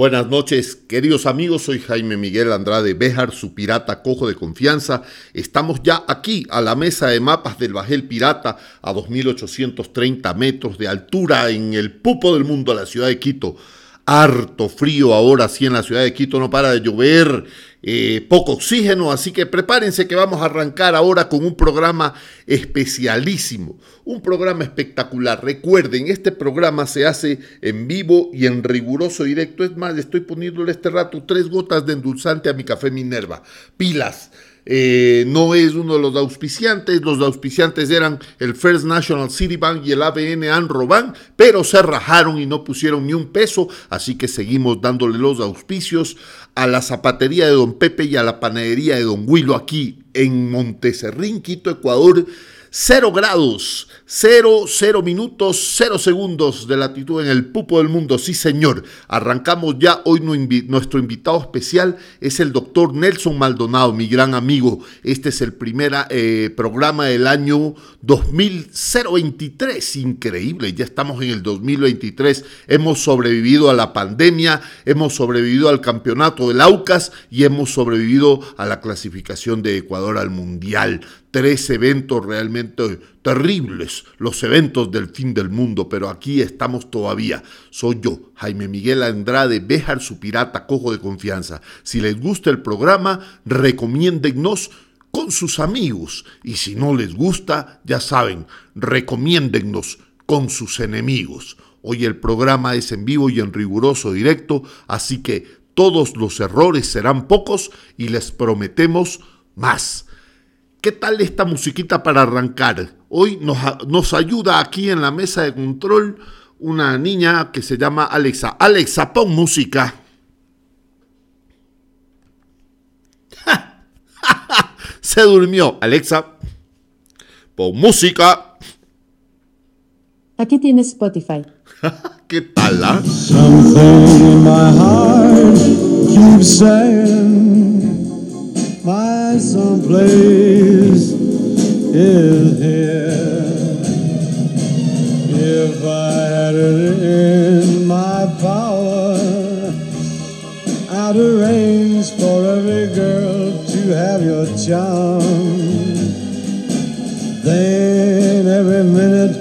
Buenas noches, queridos amigos. Soy Jaime Miguel Andrade Béjar, su pirata cojo de confianza. Estamos ya aquí a la mesa de mapas del Bajel Pirata a 2.830 metros de altura en el pupo del mundo, a la ciudad de Quito harto frío ahora sí en la ciudad de Quito, no para de llover, eh, poco oxígeno, así que prepárense que vamos a arrancar ahora con un programa especialísimo, un programa espectacular. Recuerden, este programa se hace en vivo y en riguroso directo. Es más, estoy poniéndole este rato tres gotas de endulzante a mi café Minerva. Pilas. Eh, no es uno de los auspiciantes, los auspiciantes eran el First National City Bank y el ABN Anroban, pero se rajaron y no pusieron ni un peso, así que seguimos dándole los auspicios a la zapatería de Don Pepe y a la panadería de Don Huilo aquí en Monteserrín, Quito, Ecuador. Cero grados, cero, cero minutos, cero segundos de latitud en el pupo del mundo. Sí, señor. Arrancamos ya. Hoy nuestro invitado especial es el doctor Nelson Maldonado, mi gran amigo. Este es el primer eh, programa del año 2023. Increíble, ya estamos en el 2023. Hemos sobrevivido a la pandemia, hemos sobrevivido al campeonato del AUCAS y hemos sobrevivido a la clasificación de Ecuador al Mundial tres eventos realmente terribles, los eventos del fin del mundo, pero aquí estamos todavía. Soy yo, Jaime Miguel Andrade, Béjar, su pirata cojo de confianza. Si les gusta el programa, recomiéndennos con sus amigos y si no les gusta, ya saben, recomiéndennos con sus enemigos. Hoy el programa es en vivo y en riguroso directo, así que todos los errores serán pocos y les prometemos más. ¿Qué tal esta musiquita para arrancar? Hoy nos, nos, ayuda aquí en la mesa de control una niña que se llama Alexa. Alexa, pon música. se durmió. Alexa, pon música. Aquí tienes Spotify. ¿Qué tal? Ah? My someplace is here. If I had it in my power, I'd arrange for every girl to have your charm. Then every minute.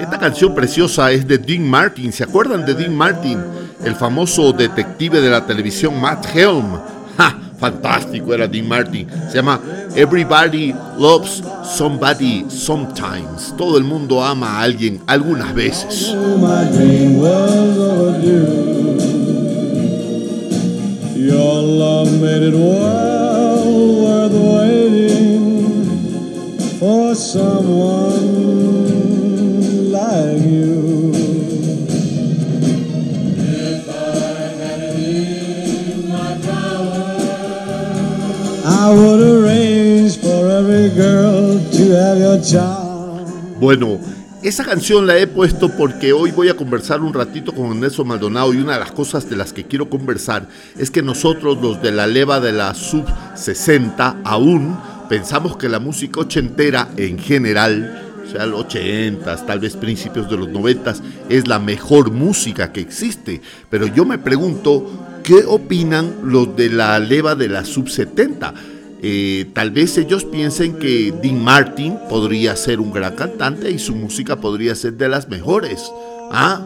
Esta canción preciosa es de Dean Martin. ¿Se acuerdan de Dean Martin? El famoso detective de la televisión Matt Helm. ¡Ja! Fantástico era Dean Martin. Se llama Everybody Loves Somebody Sometimes. Todo el mundo ama a alguien algunas veces. Bueno, esa canción la he puesto porque hoy voy a conversar un ratito con Nelson Maldonado y una de las cosas de las que quiero conversar es que nosotros los de la leva de la sub 60 aún pensamos que la música ochentera en general, o sea, los 80, tal vez principios de los 90, es la mejor música que existe. Pero yo me pregunto, ¿qué opinan los de la leva de la sub 70? Eh, tal vez ellos piensen que Dean Martin podría ser un gran cantante y su música podría ser de las mejores. ¿Ah?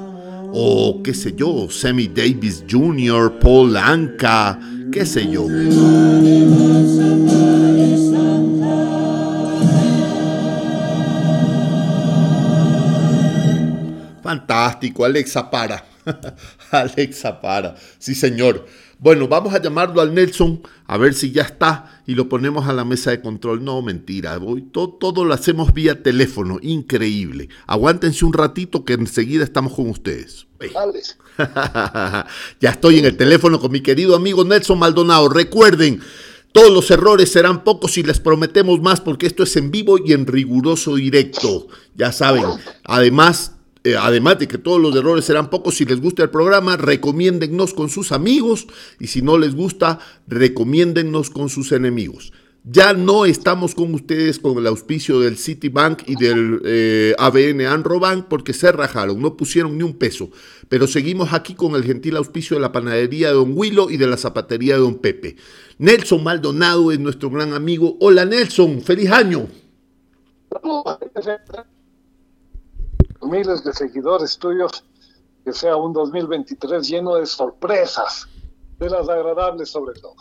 O qué sé yo, Sammy Davis Jr., Paul Anka, qué sé yo. Fantástico, Alexa para. Alexa para. Sí, señor. Bueno, vamos a llamarlo al Nelson a ver si ya está y lo ponemos a la mesa de control. No, mentira, voy, todo, todo lo hacemos vía teléfono, increíble. Aguántense un ratito que enseguida estamos con ustedes. ya estoy en el teléfono con mi querido amigo Nelson Maldonado. Recuerden, todos los errores serán pocos y les prometemos más porque esto es en vivo y en riguroso directo. Ya saben, además eh, además de que todos los errores serán pocos, si les gusta el programa, recomiéndennos con sus amigos y si no les gusta, recomiéndennos con sus enemigos. Ya no estamos con ustedes con el auspicio del Citibank y del eh, ABN Anrobank porque se rajaron, no pusieron ni un peso. Pero seguimos aquí con el gentil auspicio de la panadería de Don Huilo y de la zapatería de Don Pepe. Nelson Maldonado es nuestro gran amigo. Hola Nelson, feliz año. Miles de seguidores tuyos, que sea un 2023 lleno de sorpresas, de las agradables sobre todo.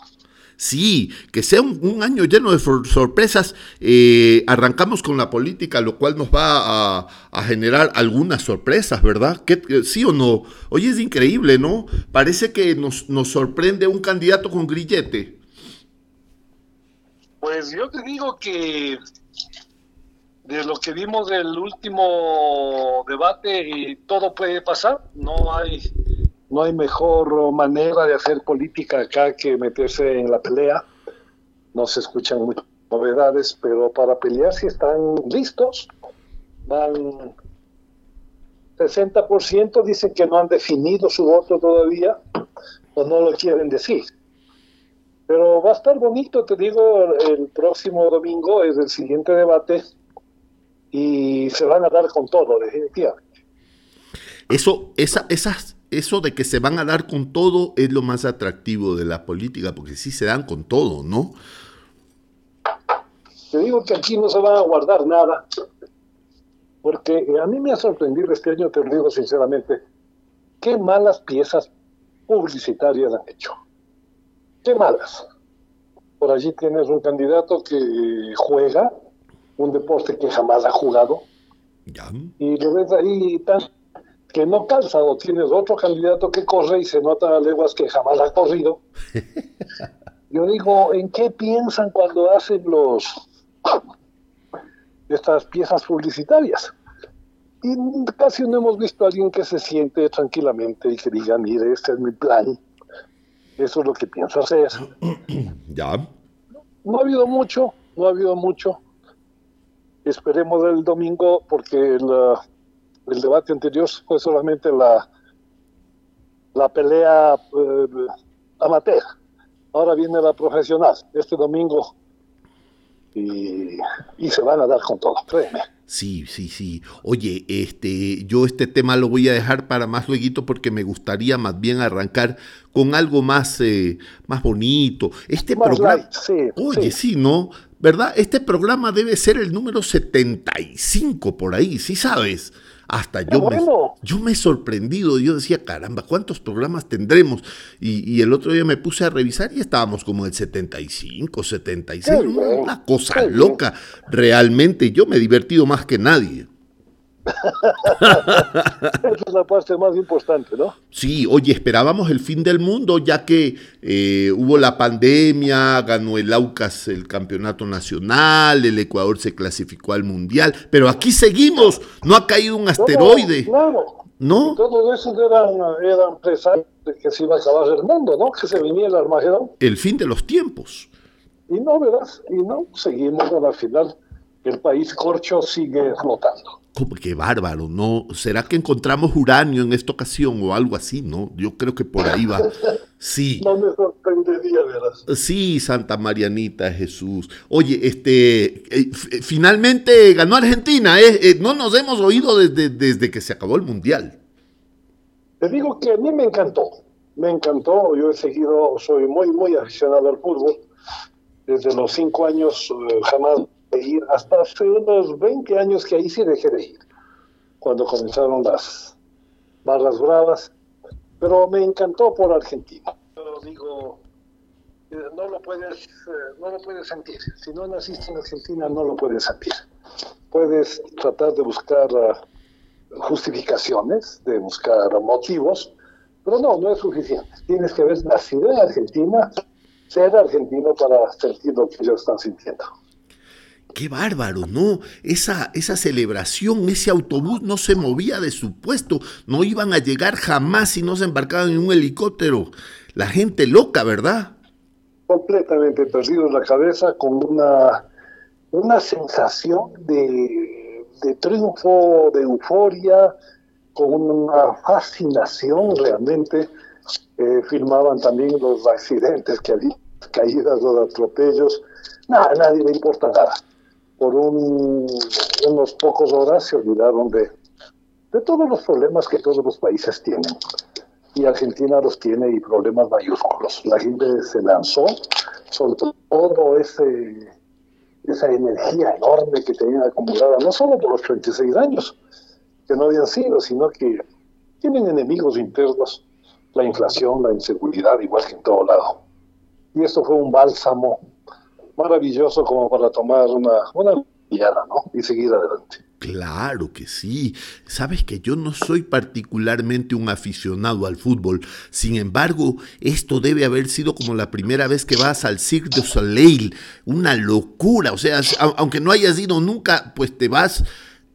Sí, que sea un, año lleno de sorpresas. Eh, arrancamos con la política, lo cual nos va a, generar algunas sorpresas, ¿verdad? ¿Sí o no? Hoy es increíble, ¿no? Parece que nos, nos sorprende un candidato con grillete. Pues yo te digo que de lo que vimos del último debate, todo puede pasar. No hay no hay mejor manera de hacer política acá que meterse en la pelea. No se escuchan muchas novedades, pero para pelear si están listos. Van 60% dicen que no han definido su voto todavía o no lo quieren decir. Pero va a estar bonito, te digo, el próximo domingo es el siguiente debate y se van a dar con todo, definitivamente. Eso, esa, esas eso de que se van a dar con todo es lo más atractivo de la política, porque sí se dan con todo, ¿no? Te digo que aquí no se va a guardar nada, porque a mí me ha sorprendido este año, te lo digo sinceramente, qué malas piezas publicitarias han hecho. Qué malas. Por allí tienes un candidato que juega un deporte que jamás ha jugado. Y lo ves ahí tan que no calza, o tienes otro candidato que corre y se nota a leguas que jamás ha corrido. Yo digo, ¿en qué piensan cuando hacen los estas piezas publicitarias? Y casi no hemos visto a alguien que se siente tranquilamente y que diga, mire, este es mi plan, eso es lo que pienso hacer. Ya. No ha habido mucho, no ha habido mucho. Esperemos el domingo porque la, el debate anterior fue solamente la, la pelea eh, amateur. Ahora viene la profesional, este domingo, y, se van a dar con todo, créeme. Sí, sí, sí. Oye, este, yo este tema lo voy a dejar para más luego porque me gustaría más bien arrancar con algo más, eh, más bonito. Este programa. oye, sí. ¿no? ¿Verdad? Este programa debe ser el número 75 por ahí, ¿sí sabes? Hasta yo, me, yo me he sorprendido, yo decía, caramba, ¿cuántos programas tendremos? Y, el otro día me puse a revisar y estábamos como el 75, 76, una cosa loca, realmente. Yo me he divertido más que nadie. Esa es la parte más importante, ¿no? Sí, oye, esperábamos el fin del mundo ya que eh, hubo la pandemia, ganó el Aucas el campeonato nacional, el Ecuador se clasificó al mundial, pero aquí seguimos, no ha caído un asteroide. Claro, ¿No? Todo eso eran, eran de que se iba a acabar el mundo, ¿no? Que se venía el Armagedón. El fin de los tiempos. Y no, ¿verdad? Y no, seguimos a la final. El país corcho sigue flotando. Como que bárbaro, ¿no? ¿Será que encontramos uranio en esta ocasión o algo así, no? Yo creo que por ahí va. Sí. No me sorprendería, ¿verdad? Sí, Santa Marianita Jesús. Oye, este, eh, finalmente ganó Argentina, ¿eh? ¿eh? No nos hemos oído desde, desde que se acabó el Mundial. Te digo que a mí me encantó, me encantó. Yo he seguido, soy muy, muy aficionado al fútbol. Desde los cinco años eh, jamás ir hasta hace unos 20 años que ahí sí dejé de ir, cuando comenzaron las barras bravas, pero me encantó por Argentina. Yo digo, eh, no lo puedes, eh, no lo puedes sentir. Si no naciste en Argentina, no lo puedes sentir. Puedes tratar de buscar ah, justificaciones, de buscar motivos, pero no, no es suficiente. Tienes que haber nacido en Argentina, ser argentino para sentir lo que ellos están sintiendo. Qué bárbaro, ¿no? Esa, esa celebración, ese autobús no se movía de su puesto, no iban a llegar jamás si no se embarcaban en un helicóptero. La gente loca, ¿verdad? Completamente perdido la cabeza con una, una sensación de, de triunfo, de euforia, con una fascinación realmente. Eh, filmaban también los accidentes que había, caídas, los atropellos nada, nadie le importa nada. Por un, unos pocos horas se olvidaron de, de todos los problemas que todos los países tienen. Y Argentina los tiene y problemas mayúsculos. La gente se lanzó, soltó todo ese esa energía enorme que tenían acumulada, no solo por los 36 años que no habían sido, sino que tienen enemigos internos, la inflación, la inseguridad, igual que en todo lado. Y esto fue un bálsamo maravilloso como para tomar una, una ¿no? Y seguir adelante. Claro que sí. Sabes que yo no soy particularmente un aficionado al fútbol. Sin embargo, esto debe haber sido como la primera vez que vas al Cirque du Soleil. Una locura. O sea, aunque no hayas ido nunca, pues te vas,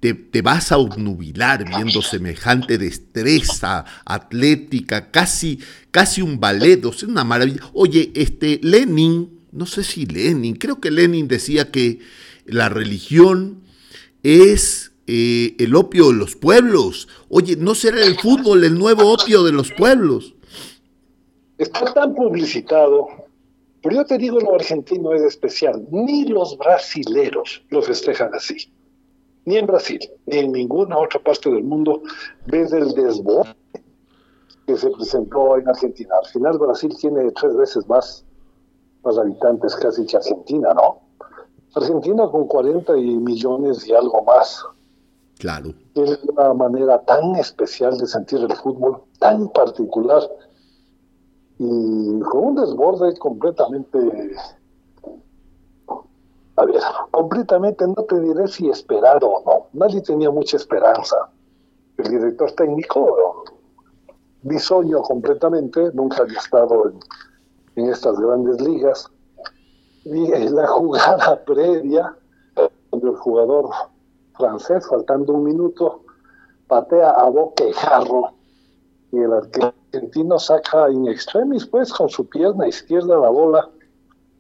te, te vas a obnubilar viendo semejante destreza atlética, casi, casi un ballet. O una maravilla. Oye, este Lenin, no sé si Lenin, creo que Lenin decía que la religión es eh, el opio de los pueblos. Oye, ¿no será el fútbol el nuevo opio de los pueblos? Está tan publicitado, pero yo te digo, lo argentino es especial. Ni los brasileros lo festejan así. Ni en Brasil, ni en ninguna otra parte del mundo ves el desborde que se presentó en Argentina. Al final Brasil tiene tres veces más, más habitantes casi que Argentina, ¿no? Argentina con 40 millones y algo más. Claro. Tiene una manera tan especial de sentir el fútbol, tan particular, y con un desborde completamente, a ver, completamente, no te diré si esperado o no, nadie tenía mucha esperanza. El director técnico, bisoño completamente, nunca había estado en estas grandes ligas, la jugada previa, donde el jugador francés, faltando un minuto, patea a boquejarro y el argentino saca in extremis, pues con su pierna izquierda la bola.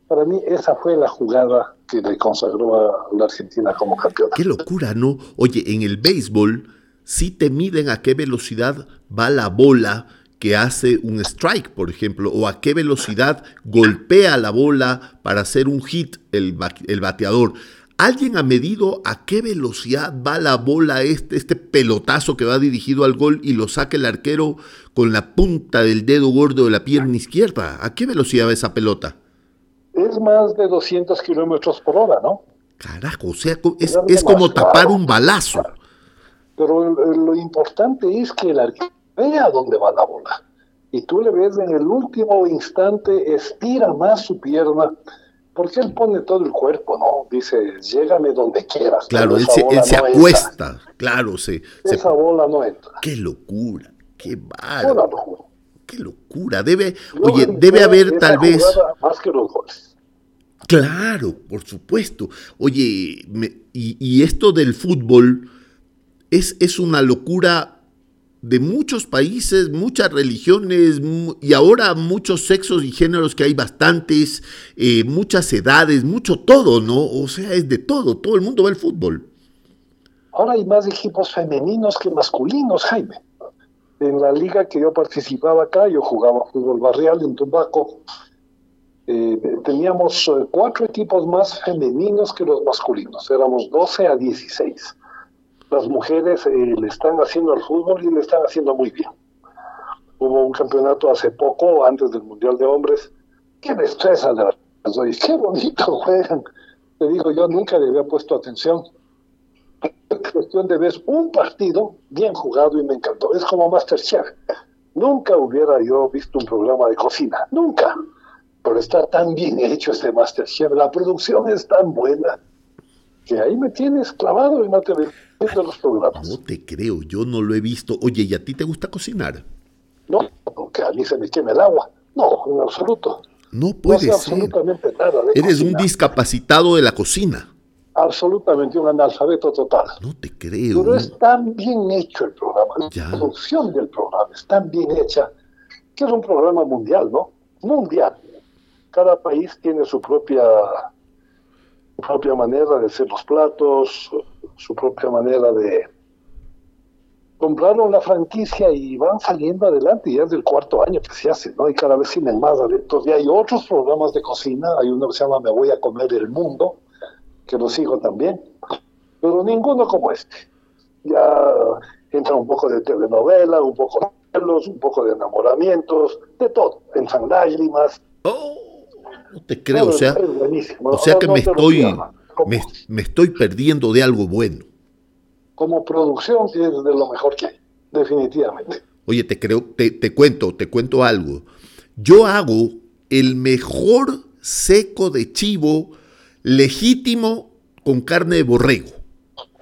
Para mí esa fue la jugada que le consagró a la Argentina como campeón. Qué locura, ¿no? Oye, en el béisbol sí te miden a qué velocidad va la bola que hace un strike, por ejemplo, o a qué velocidad golpea la bola para hacer un hit el, el bateador. ¿Alguien ha medido a qué velocidad va la bola, este, este pelotazo que va dirigido al gol y lo saca el arquero con la punta del dedo gordo de la pierna izquierda? ¿A qué velocidad va esa pelota? Es más de 200 kilómetros por hora, ¿no? Carajo, o sea, es, es como tapar un balazo. Pero lo importante es que el arquero ve a dónde va la bola. Y tú le ves en el último instante, estira más su pierna, porque él pone todo el cuerpo, ¿no? Dice, llégame donde quieras. Claro, él se, se acuesta, claro, se, Esa bola no entra. Qué locura, qué bárbaro. Qué locura. Debe, oye, debe haber tal vez... Más que los goles. Claro, por supuesto. Oye, y, y, esto del fútbol es, es una locura de muchos países, muchas religiones y ahora muchos sexos y géneros que hay bastantes, eh, muchas edades, mucho todo, ¿no? O sea, es de todo, todo el mundo ve el fútbol. Ahora hay más equipos femeninos que masculinos, Jaime. En la liga que yo participaba acá, yo jugaba fútbol barrial en Tumbaco, eh, teníamos eh, cuatro equipos más femeninos que los masculinos, éramos 12 a 16 las mujeres eh, le están haciendo al fútbol y le están haciendo muy bien. Hubo un campeonato hace poco, antes del Mundial de Hombres. ¡Qué destreza de las ¡Qué bonito juegan! Te digo, yo nunca le había puesto atención. Es cuestión de ver un partido bien jugado y me encantó. Es como Masterchef. Nunca hubiera yo visto un programa de cocina. Nunca. Pero está tan bien hecho este Masterchef. La producción es tan buena que ahí me tienes clavado y no te los programas. No te creo, yo no lo he visto. Oye, ¿y a ti te gusta cocinar? No, que a mí se me queme el agua. No, en absoluto. No puede no ser. absolutamente nada. Eres un discapacitado de la cocina. Absolutamente un analfabeto total. No te creo. Pero es tan bien hecho el programa. La producción del programa es tan bien hecha que es un programa mundial, ¿no? Mundial. Cada país tiene su propia su propia manera de hacer los platos, su propia manera de, compraron la franquicia y van saliendo adelante, ya es del cuarto año que se hace, ¿no? Y cada vez tienen más adeptos. Y hay otros programas de cocina, hay uno que se llama Me voy a comer el mundo, que lo sigo también, pero ninguno como este. Ya entra un poco de telenovela, un poco de celos, un poco de enamoramientos, de todo, entran lágrimas. Oh, no te creo, o Todo sea, o sea No- que no me estoy, pierdas. Me, me estoy perdiendo de algo bueno. como producción es de lo mejor que hay, definitivamente. Oye, te creo, te, te cuento, te cuento algo. Yo hago el mejor seco de chivo legítimo con carne de borrego.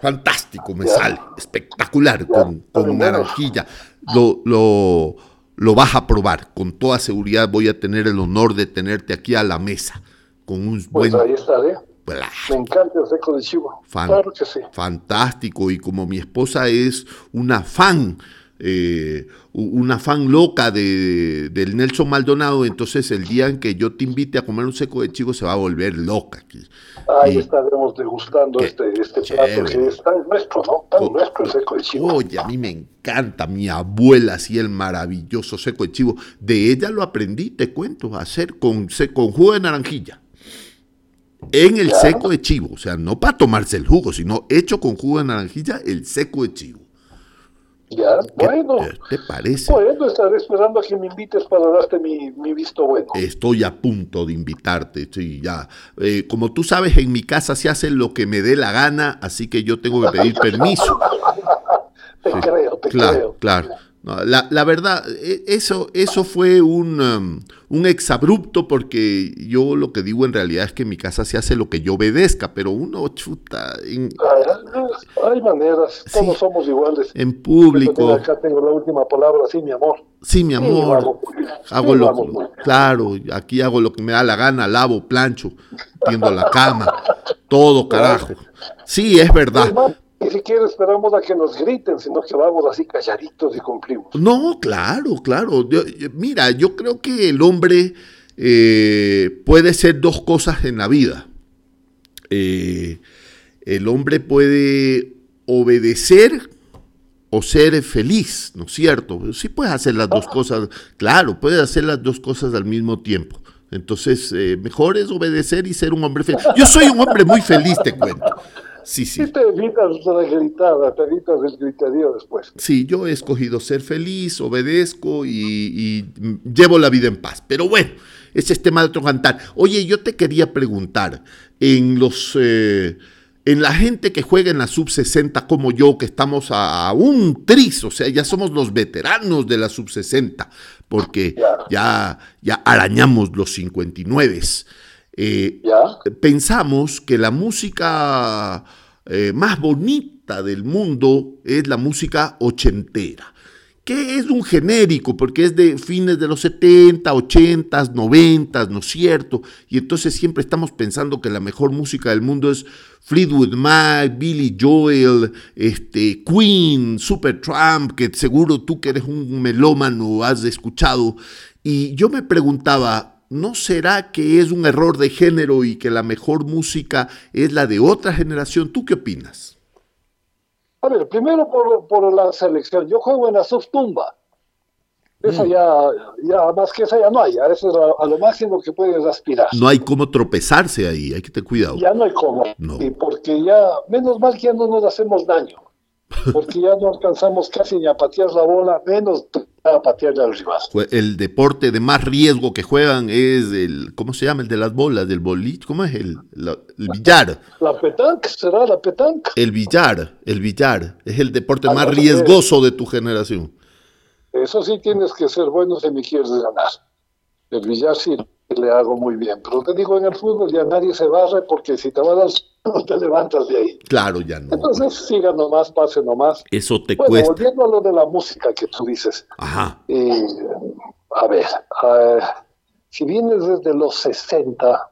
Fantástico, me sale, espectacular, con, con naranjilla. Lo, lo, lo vas a probar, con toda seguridad voy a tener el honor de tenerte aquí a la mesa, con un Pues buen... ahí estaré. Me encanta el seco de chivo. Fan- Claro que sí. fantástico y como mi esposa es una fan, eh, una fan loca de, del Nelson Maldonado, entonces el día en que yo te invite a comer un seco de chivo se va a volver loca. aquí. Ahí Y- estaremos degustando este, este plato que es tan nuestro, ¿no? Tan Oh. nuestro el seco de chivo. Oye, a mí me encanta, mi abuela hacía el maravilloso seco de chivo. De ella lo aprendí, te cuento, a hacer con jugo de naranjilla. En el seco de chivo, o sea, no para tomarse el jugo, sino hecho con jugo de naranjilla, el seco de chivo. Ya, ¿Qué bueno. te- parece? Bueno, estaré esperando a que me invites para darte mi, mi visto bueno. Estoy a punto de invitarte, sí, ya. Eh, como tú sabes, en mi casa se hace lo que me dé la gana, así que yo tengo que pedir permiso. te Sí, creo, te claro, creo. claro. No, la, la verdad, e- eso, eso fue un, um, un exabrupto porque yo lo que digo en realidad es que en mi casa se hace lo que yo obedezca, pero uno chuta en, Ah, Hay maneras, Sí. todos somos iguales. en público. Acá tengo la última palabra, sí, mi amor. Sí, mi amor, hago Sí, lo, claro, aquí hago lo que me da la gana, lavo, plancho, tiendo la cama, todo carajo. Sí, es verdad. Ni siquiera esperamos a que nos griten, sino que vamos así calladitos y cumplimos. No, claro, claro. Yo- mira, yo creo que el hombre eh, puede ser dos cosas en la vida. Eh, el hombre puede obedecer o ser feliz, ¿no es cierto? Sí puedes hacer las dos cosas, claro, puedes hacer las dos cosas al mismo tiempo. Entonces, eh, mejor es obedecer y ser un hombre feliz. Yo soy un hombre muy feliz, te cuento. Sí, sí. Si te evitas la gritada, te evitas el griterío después. Sí, yo he escogido ser feliz, obedezco y, y, llevo la vida en paz. Pero bueno, ese es tema de otro cantar. Oye, yo te quería preguntar, en los eh, en la gente que juega en la sub 60 como yo, que estamos a, a un tris, o sea, ya somos los veteranos de la sub 60, porque ya, ya arañamos los 59. Eh, pensamos que la música eh, más bonita del mundo es la música ochentera, que es un genérico, porque es de fines de los 70, 80, 90, ¿no es cierto? Y entonces siempre estamos pensando que la mejor música del mundo es Fleetwood Mac, Billy Joel, este, Queen, Supertramp, que seguro tú que eres un melómano has escuchado. Y yo me preguntaba, ¿no será que es un error de género y que la mejor música es la de otra generación? ¿Tú qué opinas? A ver, primero por, por la selección. Yo juego en la subtumba. Mm. Esa ya, ya, más que esa ya no hay. Eso es a, a lo máximo que puedes aspirar. No hay cómo tropezarse ahí, hay que tener cuidado. Ya no hay cómo. No. Y porque ya, menos mal que ya no nos hacemos daño. Porque ya no alcanzamos casi ni a patear la bola, menos a patearle al rival. El deporte de más riesgo que juegan es el, ¿cómo se llama? El de las bolas, del boliche, ¿cómo es? El, la- el billar. La petanque, ¿será la petanque? El billar, el billar. Es el deporte Ah, más riesgoso de tu generación. Eso sí tienes que ser bueno si me quieres ganar. El billar sí le hago muy bien. Pero te digo, en el fútbol ya nadie se barre porque si te vas al no te levantas de ahí. Claro, ya no. Entonces siga nomás, pase nomás. Eso te Bueno, cuesta. volviendo a lo de la música que tú dices. Ajá. eh, a ver, eh, si vienes desde los 60,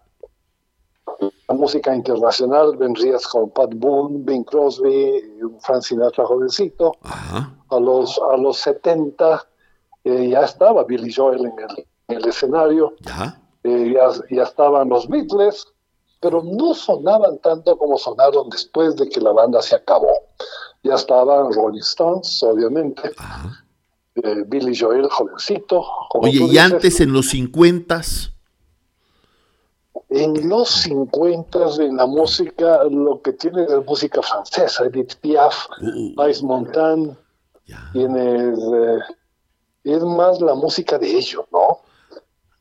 la música internacional vendrías con Pat Boone, Bing Crosby, Frank Sinatra jovencito. Ajá. A los, a los 70 eh, ya estaba Billy Joel en el, en el escenario, Ya. eh, ya, ya estaban los Beatles, pero no sonaban tanto como sonaron después de que la banda se acabó. Ya estaban Rolling Stones, obviamente, Ajá. eh, Billy Joel, jovencito. como Oye, y dices. antes en los 50 En los 50 en la música, lo que tiene de música francesa, Edith Piaf, Uh, Ice Montan, tienes, eh, es más la música de ellos, ¿no?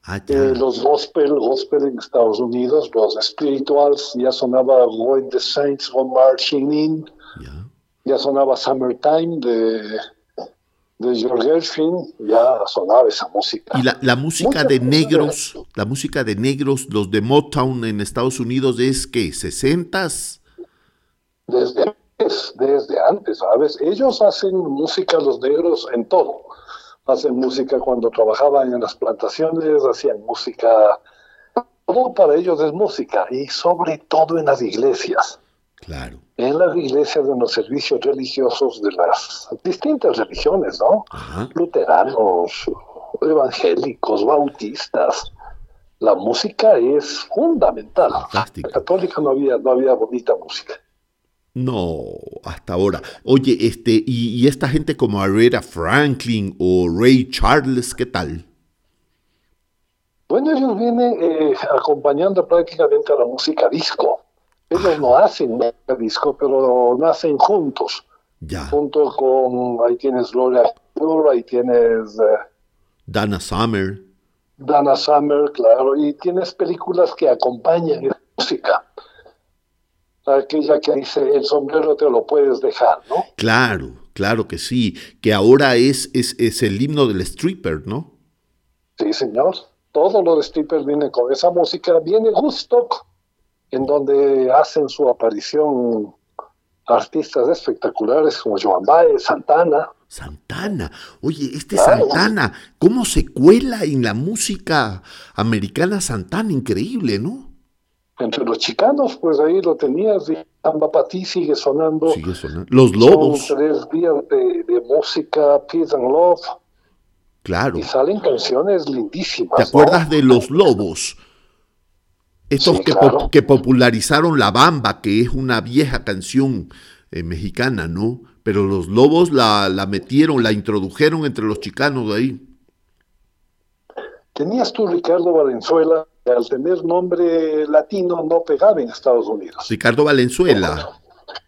Ah, ya. Eh, los gospel, gospel en Estados Unidos, los spirituals, ya sonaba When the Saints Go Marching In, ya. ya sonaba Summertime de, de George Gershwin, ya sonaba esa música. Y la, la música de negros, la música de negros, los de Motown en Estados Unidos es que 60s. Desde antes, desde antes, ¿sabes? Ellos hacen música, los negros, en todo. Hacen música cuando trabajaban en las plantaciones, hacían música. Todo para ellos es música, y sobre todo en las iglesias. Claro. En las iglesias, en los servicios religiosos de las distintas religiones, ¿no? Ajá. Luteranos, evangélicos, bautistas. La música es fundamental. Fantástica. La católica no había, no había bonita música. No, hasta ahora. Oye, este, y, y esta gente como Aretha Franklin o Ray Charles, ¿qué tal? Bueno, ellos vienen eh, acompañando prácticamente a la música disco. Ellos no hacen música disco, pero nacen juntos. Ya. Junto con, ahí tienes Gloria ahí tienes eh, Dana Summer. Dana Summer, claro, y tienes películas que acompañan esa música. Aquella que dice, el sombrero te lo puedes dejar, ¿no? Claro, claro que sí. Que ahora es, es, es el himno del stripper, ¿no? Sí, señor. Todo lo de strippers viene con esa música. Viene Woodstock, en donde hacen su aparición artistas espectaculares como Joan Baez, Santana. Santana. Oye, este Claro. Santana, ¿cómo se cuela en la música americana Santana? Increíble, ¿no? Entre los chicanos, pues ahí lo tenías, y ti sigue sonando. Sigue sonando. Los lobos, Son tres días de, de música, Peace and Love, claro. y salen canciones lindísimas. ¿Te ¿no? acuerdas de los lobos? Estos Sí, que, claro. po- que popularizaron La Bamba, que es una vieja canción eh, mexicana, ¿no? Pero los lobos la, la metieron, la introdujeron entre los chicanos de ahí. Tenías tú Ricardo Valenzuela, al tener nombre latino no pegaba en Estados Unidos. Ricardo Valenzuela.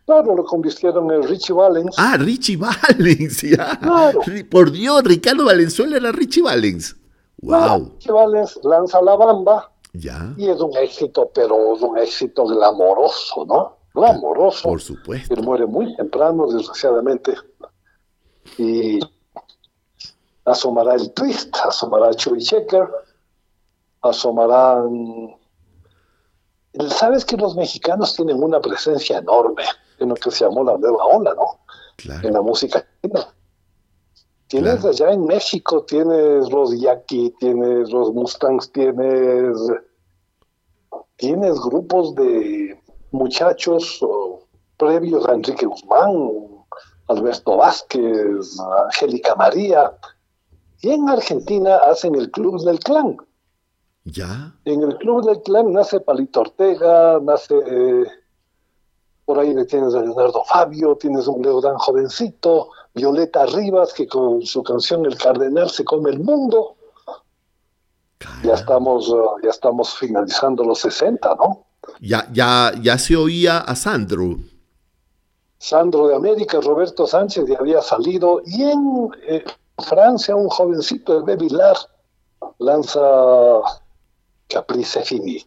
Claro, lo convirtieron en Richie Valens. Ah, Richie Valens, ya. Claro. Por Dios, Ricardo Valenzuela era Richie Valens. Wow. Richie Valens lanza La Bamba Ya, y es un éxito, pero es un éxito glamoroso, ¿no? Glamoroso. por supuesto. Él muere muy temprano, desgraciadamente. Y asomará el twist, asomará Chubby Checker, asomarán... Sabes que los mexicanos tienen una presencia enorme en lo que se llamó la nueva ola, ¿no? En la música latina. Tienes Claro. allá en México, tienes los Yaqui, tienes los Mustangs, tienes, tienes grupos de muchachos oh, previos a Enrique Guzmán, Alberto Vázquez, Angélica María. Y en Argentina hacen el Club del Clan. Ya. En el Club del Clan nace Palito Ortega, nace eh, por ahí le tienes a Leonardo Fabio, tienes un Leodán jovencito, Violeta Rivas, que con su canción El Cardenal se come el mundo. Ya estamos, uh, ya estamos finalizando los 60, ¿no? Ya, ya, ya se oía a Sandro. Sandro de América, Roberto Sánchez ya había salido, y en eh, Francia un jovencito de Bevilar lanza Caprice Fini.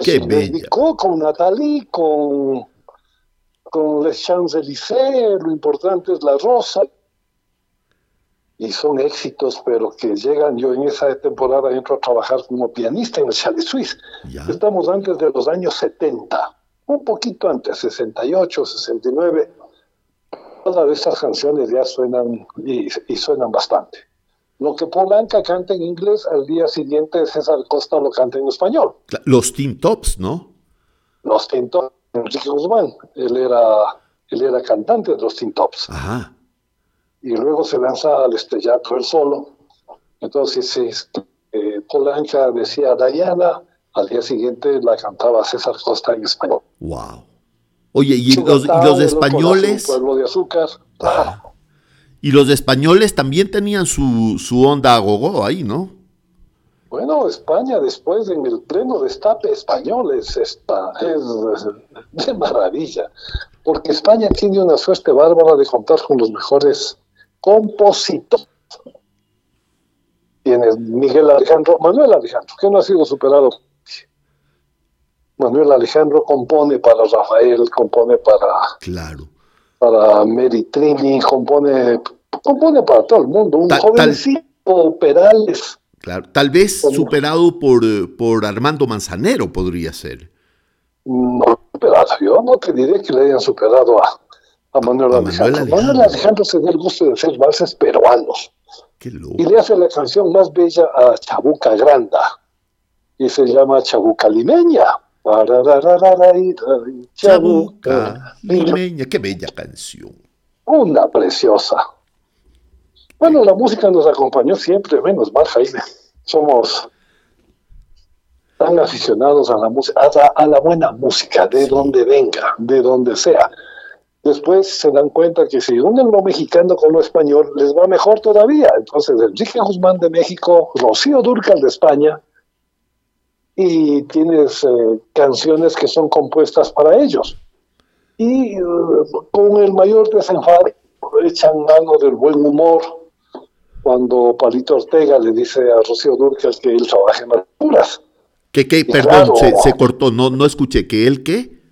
Qué bella. con Nathalie, con, con Les Champs-Élysées, lo importante es la rosa. Y son éxitos, pero que llegan, yo en esa temporada entro a trabajar como pianista en el Chalet Suisse. Ya. Estamos antes de los años 70, un poquito antes, 68, 69. Todas estas canciones ya suenan y, y suenan bastante. Lo que Polanca canta en inglés, al día siguiente César Costa lo canta en español. Los Teen Tops, ¿no? Los Tintops, Enrique Guzmán, él era, él era cantante de los Tintops. Ajá. y luego se lanza al estrellato él solo. Entonces, este, eh, Polanca decía, Diana, Al día siguiente la cantaba César Costa en español. Wow. Oye, ¿y los, y los españoles? Pueblo de azúcar. Ah. Y los españoles también tenían su, su onda gogo ahí, ¿no? Bueno, España después en el pleno destape español es, esta, es de maravilla, porque España tiene una suerte bárbara de contar con los mejores compositores. Tiene Miguel Alejandro, Manuel Alejandro, que no ha sido superado. Manuel Alejandro compone para Rafael, compone para, claro. para Mary Trini, compone, compone para todo el mundo. Un jovencito Perales Claro, tal vez superado por, eh, por Armando Manzanero podría ser. No, superado. Yo no te diré que le hayan superado a, a Manuel Alejandro. Manuel Alejandro se da el gusto de hacer valses peruanos. Qué. Y le hace la canción más bella a Chabuca Granda. Y se llama Chabuca Limeña. Chabuca Limeña, qué bella canción. Una preciosa. Bueno, la música nos acompañó siempre, menos mal, Jaime. Somos tan aficionados a la música, a la, buena música, de donde venga, de donde sea. Después se dan cuenta que si unen lo mexicano con lo español, les va mejor todavía. Entonces, Enrique Guzmán de México, Rocío Durcal de España, y tienes eh, canciones que son compuestas para ellos. Y eh, con el mayor desenfado echan mano del buen humor, cuando Palito Ortega le dice a Rocío Durcal que él trabaja en alturas. ¿Qué, qué? Perdón, se, cortó, no, no escuché. ¿Que él qué?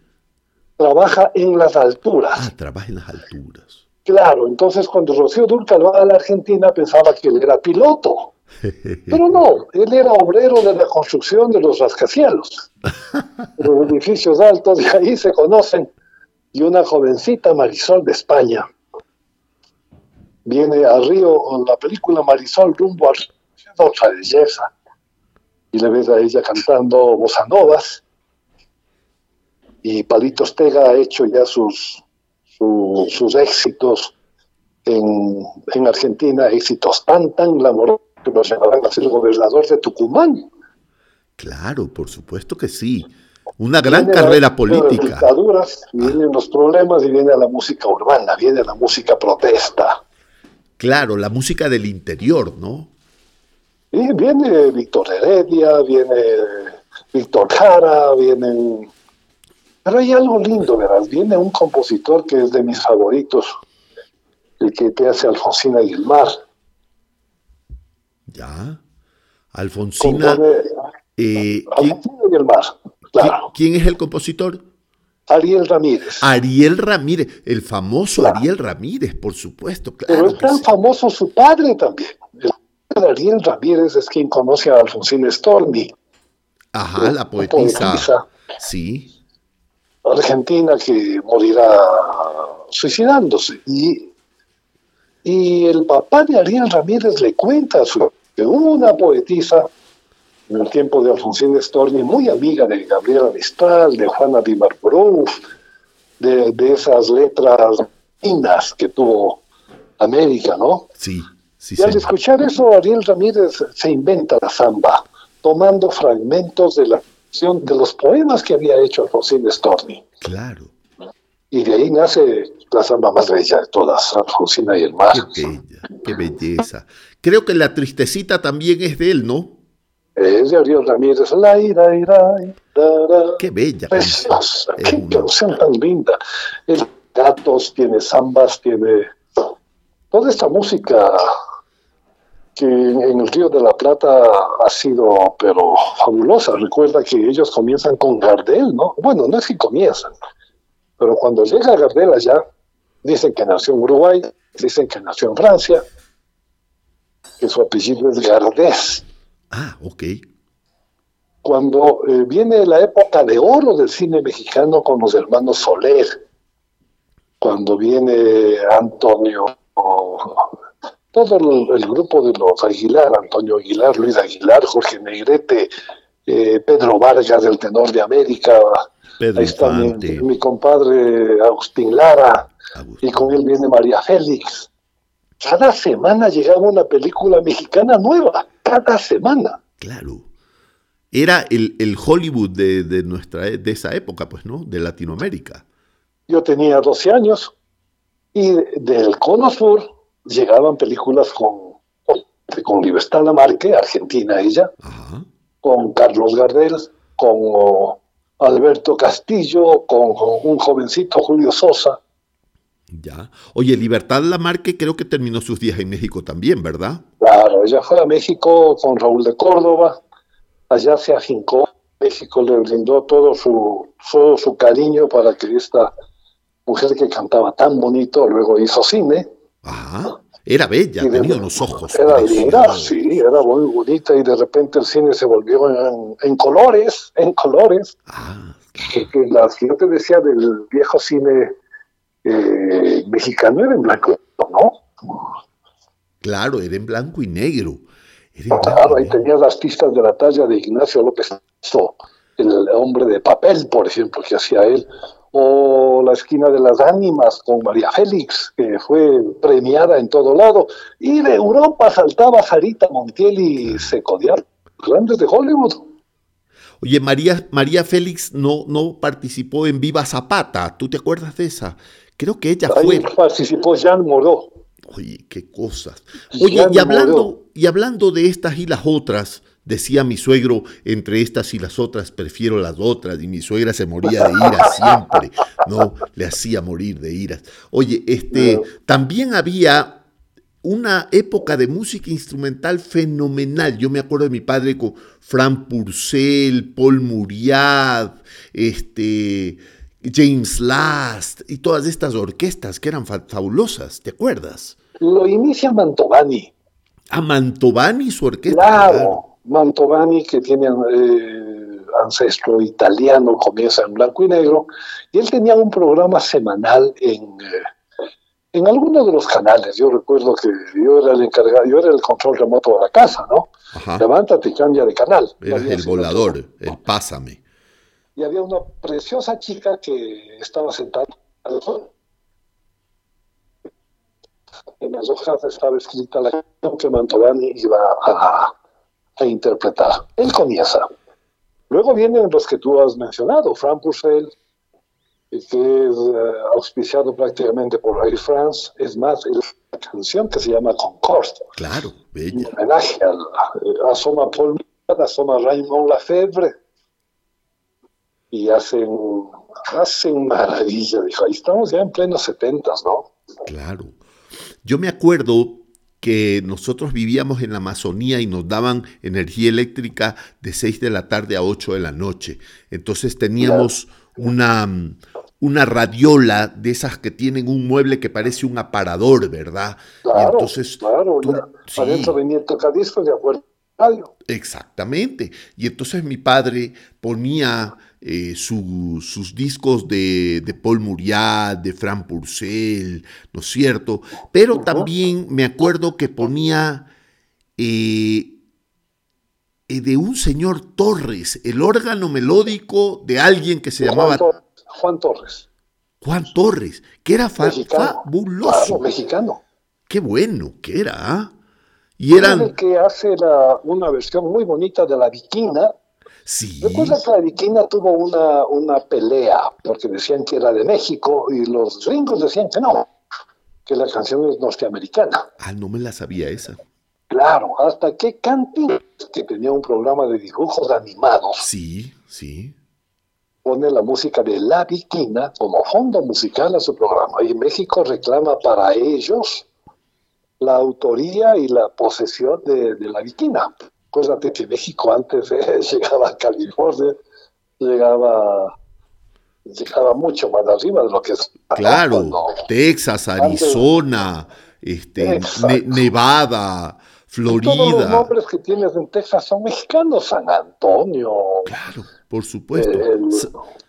Trabaja en las alturas. Ah, trabaja en las alturas. Claro, entonces cuando Rocío Durcal va a la Argentina pensaba que él era piloto. Pero no, él era obrero de la construcción de los rascacielos. los edificios altos, de ahí se conocen. Y una jovencita Marisol de España, viene a Río la película Marisol rumbo a otra belleza. Y le ves a ella cantando bossa novas. Y Palito Ostega ha hecho ya sus, sus éxitos en, en, Argentina, éxitos tan, tan glamorosos que nos llevarán a ser gobernador de Tucumán. Claro, por supuesto que sí. Una gran carrera política. Las dictaduras, vienen los problemas y viene la música urbana, viene la música protesta. Claro, la música del interior, ¿no? Y viene Víctor Heredia, viene Víctor Jara, vienen... Pero hay algo lindo, ¿verdad? Viene un compositor que es de mis favoritos, el que te hace Alfonsina y el mar. Ya. Alfonsina... Eh, Alfonsina y el mar, claro. ¿Quién es el compositor? Ariel Ramírez. Ariel Ramírez, el famoso Ariel Ramírez, por supuesto. Claro Pero es tan famoso su padre también. El Ariel Ramírez es quien conoce a Alfonsina Storni. Ajá, la poetisa. Sí. Argentina que morirá suicidándose. Y, y el papá de Ariel Ramírez le cuenta su, que una poetisa en el tiempo de Alfonsín Storni, muy amiga de Gabriela Mistral, de Juana Di de, de esas letras finas que tuvo América, ¿no? Sí, sí. Y al escuchar eso, Ariel Ramírez se inventa la samba, tomando fragmentos de la de los poemas que había hecho Alfonsín Storni. Claro. Y de ahí nace la samba más bella de todas, Alfonsina y el mar. Qué bella, qué belleza. Creo que la tristecita también es de él, ¿no? Es de Ariel Ramírez. La, ira, ira, Qué bella. Preciosa. Qué canción tan linda. El gatos, tiene zambas, tiene toda esta música que en el Río de la Plata ha sido, pero fabulosa. Recuerda que ellos comienzan con Gardel, ¿no? Bueno, no es que comienzan, pero cuando llega Gardel allá, dicen que nació en Uruguay, dicen que nació en Francia, que su apellido es Gardés. Ah, ok. Cuando eh, viene la época de oro del cine mexicano con los hermanos Soler, cuando viene Antonio, todo el, grupo de los Aguilar, Antonio Aguilar, Luis Aguilar, Jorge Negrete, eh, Pedro Vargas, del tenor de América, ahí está mi, compadre Agustín Lara, y con él viene María Félix. Cada semana llegaba una película mexicana nueva cada semana. Claro. era el, el Hollywood de, de, nuestra, de esa época, pues, ¿no? De Latinoamérica. Yo tenía 12 años y del Cono Sur llegaban películas con, con Libertad Lamarque, argentina ella, Ajá. con Carlos Gardel, con Alberto Castillo, con, con un jovencito Julio Sosa. Ya. Oye, Libertad Lamarque creo que terminó sus días en México también, ¿verdad? Claro, ella fue a México con Raúl de Córdoba, allá se afincó, México le brindó todo su, todo su cariño para que esta mujer que cantaba tan bonito luego hizo cine. Ajá. Era bella, de- tenía unos ojos. Era linda, sí, era muy bonita y de repente el cine se volvió en, en colores, en colores. Ah, Que, que las que yo te decía del viejo cine eh, mexicano era en blanco, ¿no? claro, era en blanco y negro. Era en blanco Claro, y ahí negro. tenías las pistas de la talla de Ignacio López Tarso, el hombre de papel, por ejemplo, que hacía él, o La esquina de las ánimas con María Félix, que fue premiada en todo lado, y de Europa saltaba Sarita Montiel y Secodiar, grandes de Hollywood. Oye, María, María Félix no, no participó en Viva Zapata. ¿Tú te acuerdas de esa? Creo que ella Ahí fue. participó Jean Moreau. Oye, qué cosas. Oye, y hablando, y hablando de estas y las otras, decía mi suegro, entre estas y las otras prefiero las otras, y mi suegra se moría de ira siempre, no, le hacía morir de iras. Oye, este, también había una época de música instrumental fenomenal. Yo me acuerdo de mi padre con Fran Purcell, Paul Muriad, este, James Last y todas estas orquestas que eran fa- fabulosas, ¿te acuerdas? Lo inicia Mantovani. A Mantovani y su orquesta. Claro, Mantovani, que tiene eh, ancestro italiano, comienza en blanco y negro, y él tenía un programa semanal en, eh, en alguno de los canales. Yo recuerdo que yo era el encargado, yo era el control remoto de la casa, ¿no? Ajá. Levántate y cambia de canal. Eras el volador, el pásame. Y había una preciosa chica que estaba sentada al sol. En las hojas estaba escrita la canción que Mantovani iba a, a interpretar. Él comienza. Luego vienen los que tú has mencionado, Frank Purcell, eh, que es eh, auspiciado prácticamente por Air France. Es más, es una canción que se llama Concorde, Claro, un bella. homenaje al, eh, asoma Paul Miranda, asoma Raymond Lafebvre y hacen, hacen maravilla, dijo. Ahí estamos ya en plenos setentas, ¿no? Claro. Yo me acuerdo que nosotros vivíamos en la Amazonía y nos daban energía eléctrica de 6 de la tarde a 8 de la noche. Entonces teníamos una, una radiola de esas que tienen un mueble que parece un aparador, ¿verdad? y Claro, entonces claro, tú- ya. sí. adentro venía el tocadiscos de acuerdo. Exactamente. Y entonces mi padre ponía eh, su- sus discos de, de Paul Muriat, de Fran Purcell, ¿no es cierto? Pero también me acuerdo que ponía eh, eh, de un señor Torres, el órgano melódico de alguien que se llamaba Juan, Tor- Juan Torres, Juan Torres, que era fa- mexicano. fabuloso. Claro, mexicano. Qué bueno que era. ¿ah? Y el eran, que hace la- una versión muy bonita de la Viquina. Sí, Recuerda que la Viquina tuvo una, una pelea porque decían que era de México y los gringos decían que no, que la canción es norteamericana. ah, no me la sabía esa. Claro, hasta que Cantin, que tenía un programa de dibujos animados, Sí, sí. pone la música de La Viquina como fondo musical a su programa. Y México reclama para ellos la autoría y la posesión de, de La Viquina. Acuérdate que México antes eh, llegaba a California, llegaba, llegaba mucho más arriba de lo que es. Claro, cuando- Texas, Arizona, este. Ne- Nevada, Todos los Florida. nombres que tienes en Texas son mexicanos, San Antonio, Claro, por supuesto. el-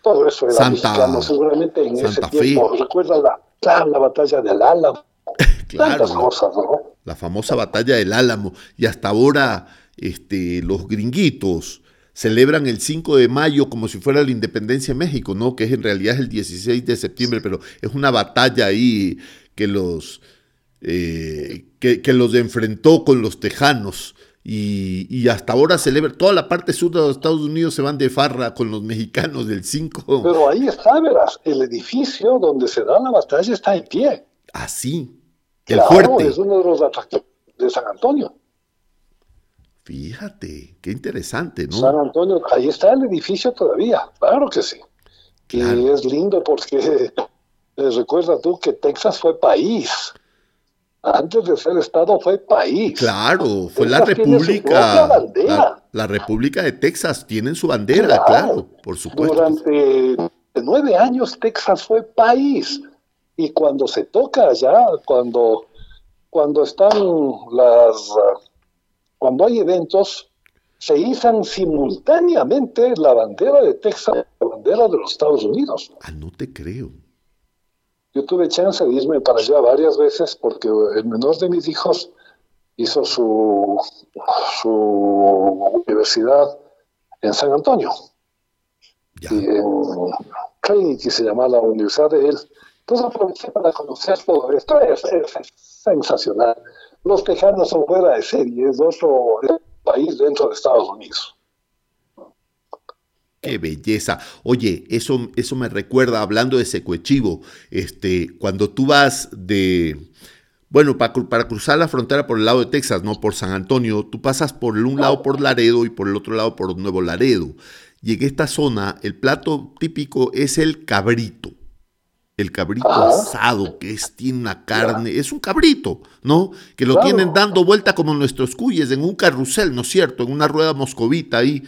todo eso era Santa- mexicano, seguramente en Santa ese tiempo. Recuerda la, la batalla del Álamo, Claro, cosas, ¿no? la famosa batalla del Álamo. Y hasta ahora, este, los gringuitos celebran el 5 de mayo como si fuera la independencia de México, ¿no? Que es en realidad es el 16 de septiembre, pero es una batalla ahí que los, eh, que, que los enfrentó con los tejanos. Y, y, hasta ahora celebra, toda la parte sur de los Estados Unidos se van de farra con los mexicanos del 5. Pero ahí está, verás, el edificio donde se da la batalla está en pie. Así, el fuerte. Es uno de los atractivos de San Antonio. Fíjate, qué interesante, ¿no? San Antonio, ahí está el edificio todavía, claro que sí. Y es lindo porque recuerda tú que Texas fue país. Antes de ser Estado fue país. Claro, fue la República. La, la, República de Texas tiene su bandera, claro, por supuesto. Durante nueve años Texas fue país. Y cuando se toca allá, cuando, cuando están las cuando hay eventos, se izan simultáneamente la bandera de Texas y la bandera de los Estados Unidos. Ah, no te creo. Yo tuve chance de irme para allá varias veces porque el menor de mis hijos hizo su, su universidad en San Antonio. Y en Trinity se llama la universidad de él. Entonces aproveché para conocer todo esto. es sensacional los tejanos son fuera de serie, es otro país dentro de Estados Unidos. Qué belleza. Oye, eso, eso me recuerda, hablando de Secuechivo, este, cuando tú vas de, bueno, para, para, cruzar la frontera por el lado de Texas, no por San Antonio, tú pasas por un lado por Laredo y por el otro lado por Nuevo Laredo. Y en esta zona, el plato típico es el cabrito el cabrito asado, que es, tiene una carne, es un cabrito, ¿no? Que lo tienen dando vuelta como nuestros cuyes en un carrusel, ¿no es cierto? En una rueda moscovita ahí.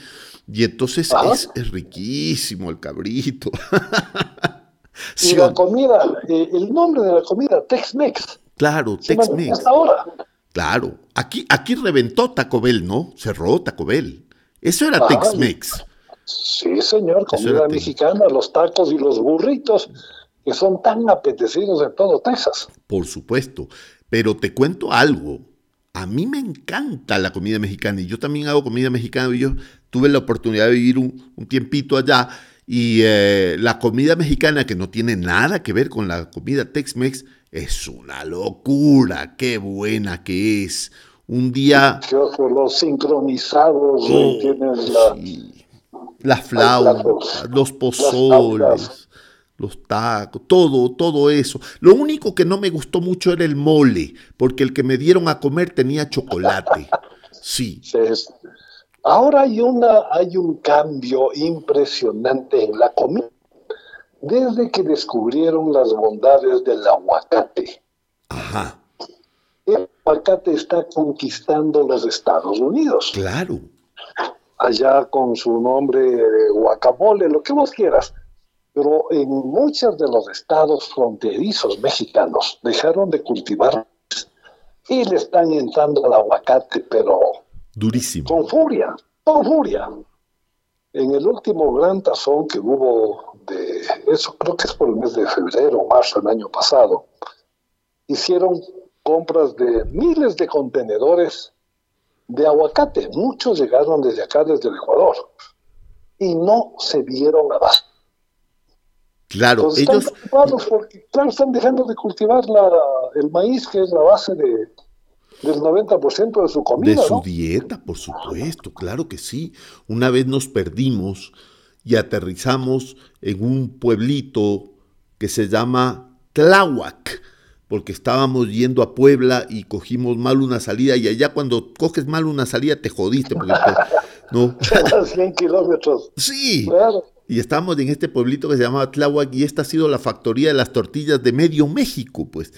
Y entonces es, riquísimo el cabrito. y la comida, eh, el nombre de la comida, Tex-Mex. Claro, Tex-Mex. ahora. Claro, aquí, aquí reventó Taco Bell, ¿no? Cerró Taco Bell. Eso era Tex-Mex. Sí, señor, comida mexicana, los tacos y los burritos que son tan apetecidos en todo Texas. Por supuesto, pero te cuento algo. A mí me encanta la comida mexicana y yo también hago comida mexicana. Y yo tuve la oportunidad de vivir un, tiempito allá y eh, la comida mexicana que no tiene nada que ver con la comida Tex-Mex es una locura, qué buena que es. Un día... Los sincronizados, oh, la, flauta, los pozoles los tacos, todo, todo eso. Lo único que no me gustó mucho era el mole, porque el que me dieron a comer tenía chocolate. Sí. Ahora hay, una, hay un cambio impresionante en la comida. Desde que descubrieron las bondades del aguacate. Ajá. El aguacate está conquistando los Estados Unidos. Claro. Allá con su nombre guacamole, lo que vos quieras pero en muchos de los estados fronterizos mexicanos dejaron de cultivar y le están entrando al aguacate, pero durísimo. Con furia, con furia. En el último gran tazón que hubo de eso, creo que es por el mes de febrero o marzo del año pasado, hicieron compras de miles de contenedores de aguacate. Muchos llegaron desde acá, desde el Ecuador, y no se vieron abajo Claro, ellos... Están porque, claro, están dejando de cultivar el maíz, que es la base de, del 90% de su comida. De su dieta, por supuesto, claro que sí. Una vez nos perdimos y aterrizamos en un pueblito que se llama Tláhuac, porque estábamos yendo a Puebla y cogimos mal una salida, y allá cuando coges mal una salida te jodiste, porque ¿no? 100 kilómetros. Sí. Claro y estábamos en este pueblito que se llamaba Tláhuac y esta ha sido la factoría de las tortillas de medio México, pues.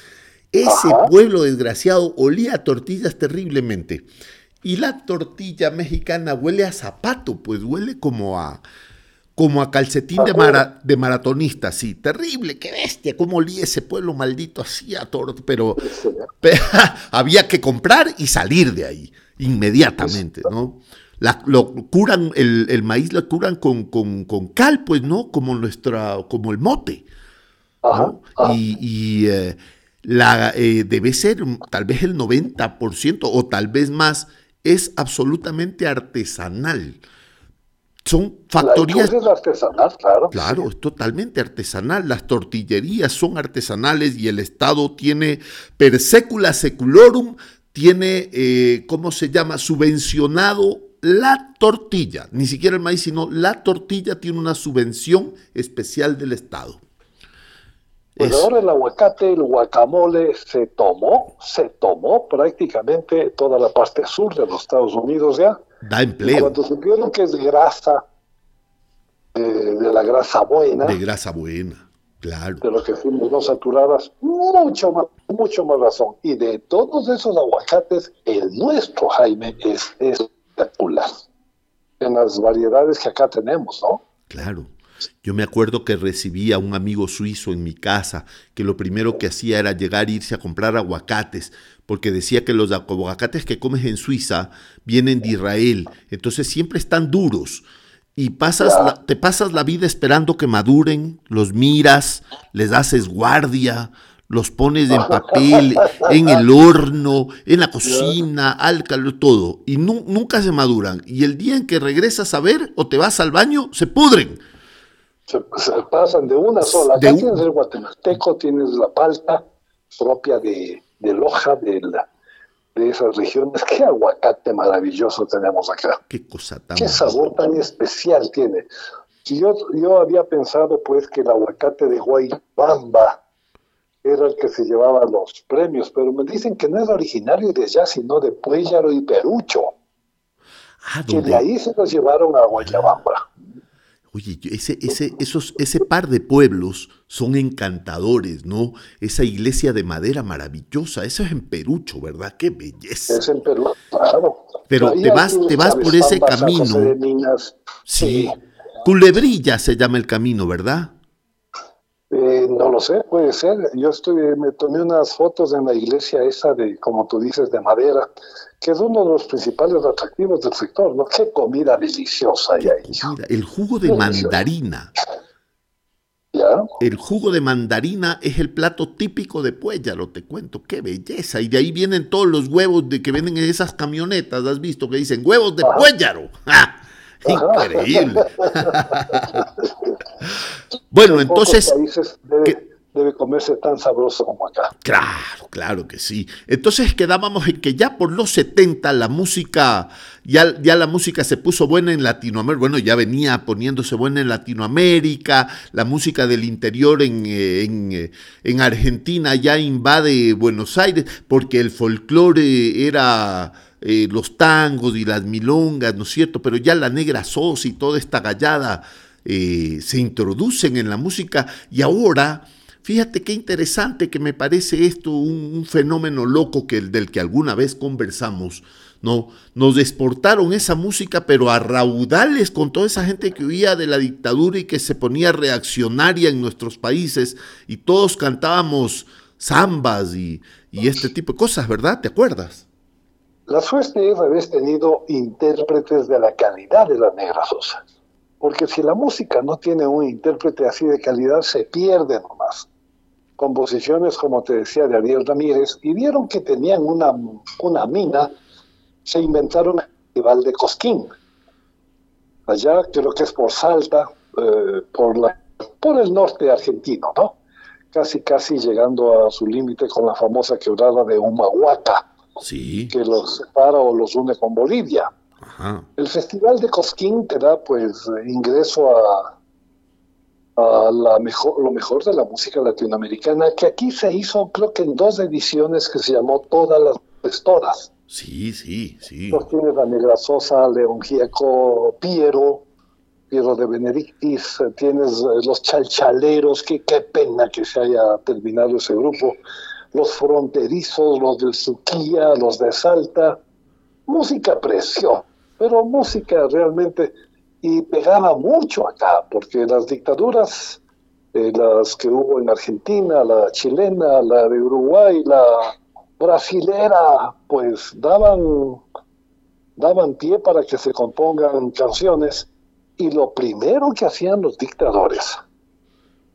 Ese pueblo desgraciado olía a tortillas terriblemente. Y la tortilla mexicana huele a zapato, pues huele como a como a calcetín de, de maratonista, sí, terrible, qué bestia, cómo olía ese pueblo maldito así a torto, pero, pero había que comprar y salir de ahí inmediatamente, ¿no? Lo curan, el, maíz lo curan con, con, cal, pues, ¿no? Como nuestra, como el mote. Y, eh, la, eh, debe ser tal vez el 90% o tal vez más, es absolutamente artesanal. Son factorías. es artesanal, claro. Claro, es totalmente artesanal. Las tortillerías son artesanales y el Estado tiene per secula seculorum tiene, eh, ¿cómo se llama? Subvencionado la tortilla, ni siquiera el maíz, sino la tortilla tiene una subvención especial del Estado. Pues ahora el aguacate, el guacamole se tomó, se tomó prácticamente toda la parte sur de los Estados Unidos ya. Da empleo. Y cuando supieron que es grasa, eh, de la grasa buena. De grasa buena, claro. De lo que fuimos no saturadas, mucho más, mucho más razón. Y de todos esos aguacates, el nuestro, Jaime, es espectacular. En las variedades que acá tenemos, ¿no? Claro. Yo me acuerdo que recibí a un amigo suizo en mi casa, que lo primero que hacía era llegar e irse a comprar aguacates, porque decía que los aguacates que comes en Suiza vienen de Israel, entonces siempre están duros. Y pasas te pasas la vida esperando que maduren, los miras, les haces guardia, los pones en papel, en el horno, en la cocina, al calor, todo. Y nunca se maduran. Y el día en que regresas a ver o te vas al baño, se pudren se, pasan de una sola. Acá tienes el guatemalteco, tienes la palta propia de, de Loja, de, de esas regiones. Qué aguacate maravilloso tenemos acá. Qué cosa tan. Qué sabor tan especial tiene. Yo, yo había pensado pues que el aguacate de Guaybamba era el que se llevaba los premios, pero me dicen que no es originario de allá, sino de Puellaro y Perucho. Ah, que de ahí se los llevaron a Guayabamba. Oye, ese, ese, esos, ese par de pueblos son encantadores, ¿no? Esa iglesia de madera maravillosa, eso es en Perucho, ¿verdad? Qué belleza. Es en Perú, claro. Pero te vas, te vas por ese camino. Sí. Culebrilla se llama el camino, ¿verdad? Eh, no lo sé, puede ser. Yo estoy, me tomé unas fotos en la iglesia esa de, como tú dices, de madera, que es uno de los principales atractivos del sector, ¿no? Qué comida deliciosa hay ahí. el jugo de mandarina. ¿Ya? El jugo de mandarina es el plato típico de lo te cuento, qué belleza. Y de ahí vienen todos los huevos de que venden en esas camionetas, ¿has visto? Que dicen huevos de puéllaro. Increíble. bueno, entonces... Debe, comerse tan sabroso como acá. Claro, claro que sí. Entonces quedábamos en que ya por los 70 la música, ya, ya la música se puso buena en Latinoamérica, bueno, ya venía poniéndose buena en Latinoamérica, la música del interior en, eh, en, eh, en Argentina ya invade Buenos Aires, porque el folclore era eh, los tangos y las milongas, ¿no es cierto? Pero ya la negra sos y toda esta gallada se introducen en la música y ahora, fíjate qué interesante que me parece esto un, fenómeno loco que, del que alguna vez conversamos, ¿no? Nos exportaron esa música, pero a raudales con toda esa gente que huía de la dictadura y que se ponía reaccionaria en nuestros países y todos cantábamos zambas y, y este tipo de cosas, ¿verdad? ¿Te acuerdas? La suerte es haber tenido intérpretes de la calidad de la Negra Sosa. Porque si la música no tiene un intérprete así de calidad, se pierde nomás. Composiciones, como te decía, de Ariel Ramírez, y vieron que tenían una, una mina, se inventaron el festival de Cosquín. Allá creo que es por Salta, eh, por, la, por el norte argentino, ¿no? Casi, casi llegando a su límite con la famosa quebrada de Humahuaca que los separa o los une con Bolivia. El Festival de Cosquín te da pues ingreso a, a la mejor, lo mejor de la música latinoamericana, que aquí se hizo creo que en dos ediciones que se llamó Todas las Todas. Sí, sí, sí. Los tienes a Negra Sosa, León Gieco, Piero, Piero de Benedictis, tienes los chalchaleros, que qué pena que se haya terminado ese grupo los fronterizos, los del Suquía, los de Salta. Música precio, pero música realmente, y pegaba mucho acá, porque las dictaduras, eh, las que hubo en Argentina, la chilena, la de Uruguay, la brasilera, pues daban, daban pie para que se compongan canciones, y lo primero que hacían los dictadores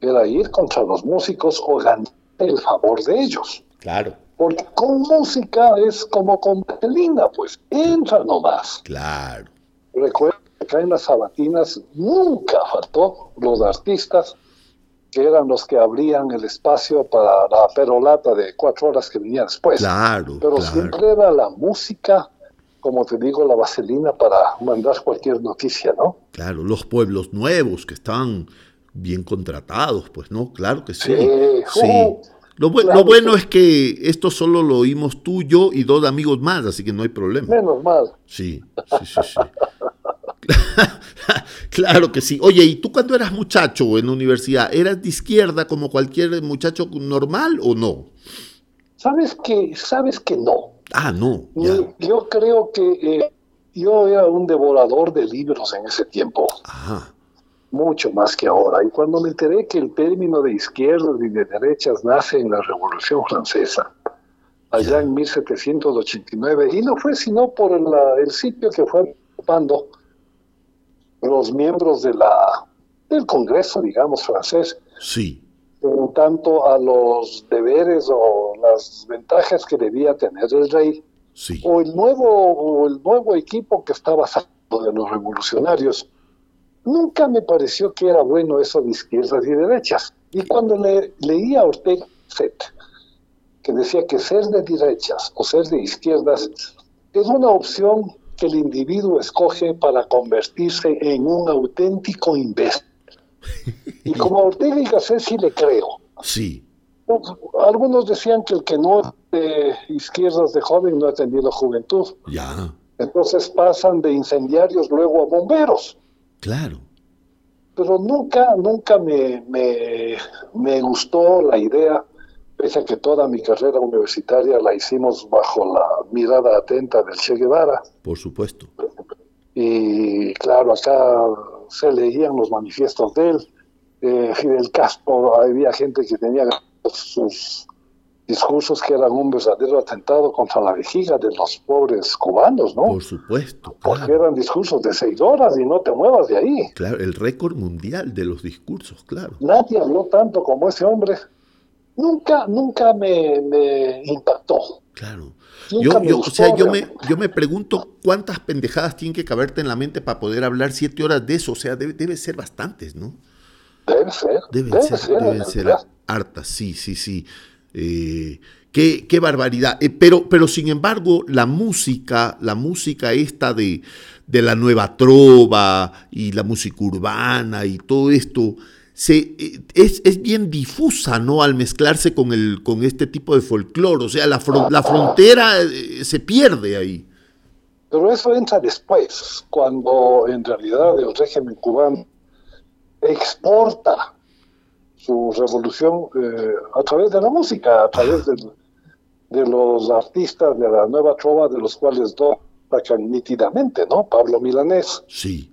era ir contra los músicos o ganar el favor de ellos. Claro. Porque con música es como con pelina, pues entra nomás. Claro. Recuerda que acá en las sabatinas nunca faltó los artistas que eran los que abrían el espacio para la perolata de cuatro horas que venía después. Claro. Pero claro. siempre era la música, como te digo, la vaselina para mandar cualquier noticia, ¿no? Claro, los pueblos nuevos que estaban bien contratados, pues no, claro que sí. Sí, Sí. uh, Lo, bu- claro lo bueno es que esto solo lo oímos tú, yo y dos amigos más, así que no hay problema. Menos mal. Sí, sí, sí, sí. claro que sí. Oye, ¿y tú cuando eras muchacho en la universidad, eras de izquierda como cualquier muchacho normal o no? ¿Sabes que, sabes que no? Ah, no, ya. Yo creo que eh, yo era un devorador de libros en ese tiempo, Ajá, mucho más que ahora. Y cuando me enteré que el término de izquierdas y de derechas nace en la Revolución Francesa, allá en 1789, y no fue sino por la- el sitio que fue ocupando los miembros de la, del Congreso, digamos, francés, sí, en tanto a los deberes o las ventajas que debía tener el rey sí. o el nuevo o el nuevo equipo que estaba saliendo de los revolucionarios nunca me pareció que era bueno eso de izquierdas y derechas. Y cuando le, leía a Ortega que decía que ser de derechas o ser de izquierdas es una opción que el individuo escoge para convertirse en un auténtico imbécil. Y como a Ortega y Gasset sí le creo. Sí, algunos decían que el que no es de izquierdas de joven no ha tenido juventud. ya, Entonces pasan de incendiarios luego a bomberos. Claro. Pero nunca, nunca me, me, me gustó la idea, pese a que toda mi carrera universitaria la hicimos bajo la mirada atenta del Che Guevara. Por supuesto. Y claro, acá se leían los manifiestos de él. Eh, Fidel Castro, había gente que tenía sus discursos que eran un verdadero atentado contra la vejiga de los pobres cubanos, ¿no? Por supuesto, Porque claro. eran discursos de seis horas y no te muevas de ahí. Claro, el récord mundial de los discursos, claro. Nadie habló tanto como ese hombre. Nunca, nunca me, me impactó. Claro. Nunca Yo, me yo, o sea, yo me, yo me pregunto cuántas pendejadas tienen que caberte en la mente para poder hablar siete horas de eso. O sea, debe, debe ser bastantes, ¿no? Debe ser. Deben debe ser, ser, deben en ser hartas, sí, sí, sí. Eh, qué, barbaridad. Eh, pero, pero sin embargo, la música, la música esta de, de la nueva trova y la música urbana y todo esto, se, eh, es, es bien difusa, ¿no? Al mezclarse con, el, con este tipo de folclore. O sea, la, la frontera se pierde ahí. Pero eso entra después, cuando en realidad el régimen cubano exporta su revolución eh, a través de la música, a través del- de los artistas de la nueva trova, de los cuales dos destacan nítidamente, ¿no? Pablo Milanés, Sí,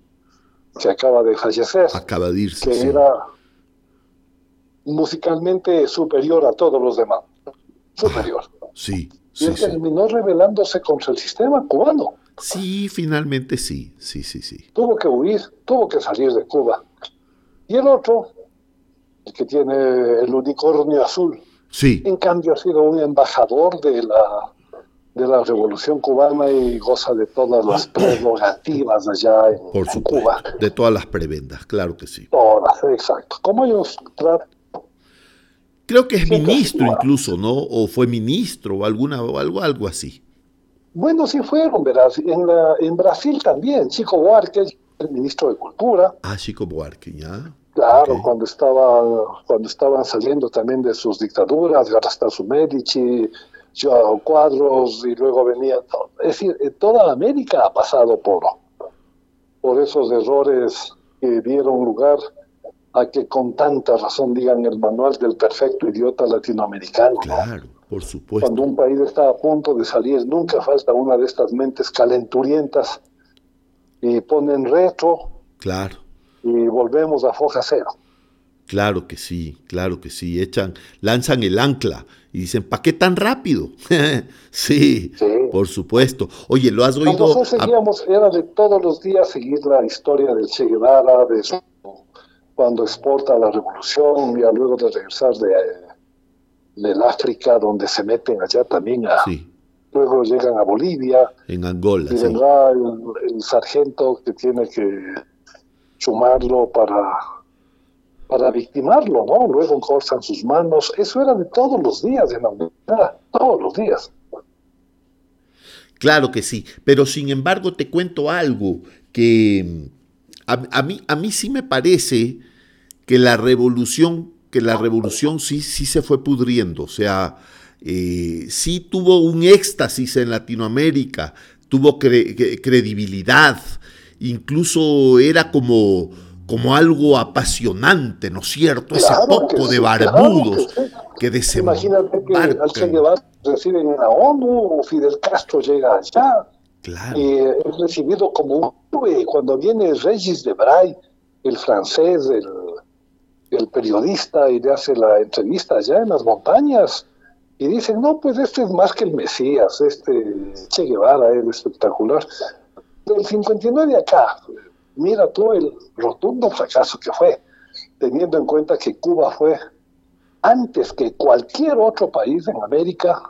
que acaba de fallecer, acaba de irse. que sí. era musicalmente superior a todos los demás. Superior. Sí, Y sí, él sí. terminó rebelándose contra el sistema cubano. Sí, finalmente sí, sí, sí, sí. tuvo que huir, tuvo que salir de Cuba. Y el otro, el que tiene el unicornio azul, Sí, en cambio ha sido un embajador de la, de la revolución cubana y goza de todas las prerrogativas allá en, por en supuesto. Cuba. De todas las prebendas, claro que sí. Todas, exacto. Como ellos tratan. Creo que es Sí, ministro claro. incluso, ¿no? O fue ministro o alguna o algo algo así. Bueno, sí fueron, verás. En, la, en Brasil también, Chico Buarque, el ministro de Cultura, Ah, Chico Buarque, ya. Claro, cuando estaba cuando estaban saliendo también de sus dictaduras, Garrastazu Medici, Joao Cuadros y luego venía. Es decir, eh, toda América ha pasado por por esos errores que dieron lugar a que con tanta razón digan el manual del perfecto idiota latinoamericano. ¿no? Claro, por supuesto. Cuando un país está a punto de salir, nunca falta una de estas mentes calenturientas y ponen retro Claro, y volvemos a foja cero. claro que sí, claro que sí. Echan, lanzan el ancla y dicen, ¿para qué tan rápido? sí, Sí. por supuesto. Oye, ¿lo has oído? Nosotros seguíamos, era de todos los días seguir la historia del Che Guevara, de su- cuando exporta la revolución, y luego de regresar de, eh, del África, donde se meten allá también, a, Sí, luego llegan a Bolivia, en Angola, y sí. vendrá el, el sargento que tiene que chumarlo para, para victimarlo, ¿no? Luego cortan sus manos. Eso era de todos los días en la universidad, todos los días. Claro que sí, pero sin embargo te cuento algo que a, mí, a mí sí me parece que la revolución, que la revolución sí, sí se fue pudriendo, o sea, eh, sí tuvo un éxtasis en Latinoamérica, tuvo credibilidad, incluso era como, como algo apasionante, ¿no es cierto? Ese poco de barbudos que, que Imagínate que al Che Guevara reciben en la ONU, Fidel Castro llega allá, claro. Eh, es recibido como un héroe cuando viene Regis Debray, el francés, el, el periodista, y le hace la entrevista allá en las montañas y dicen, no, pues este es más que el Mesías, este Che Guevara es espectacular. Del 59 de acá, mira tú el rotundo fracaso que fue, teniendo en cuenta que Cuba fue, antes que cualquier otro país en América,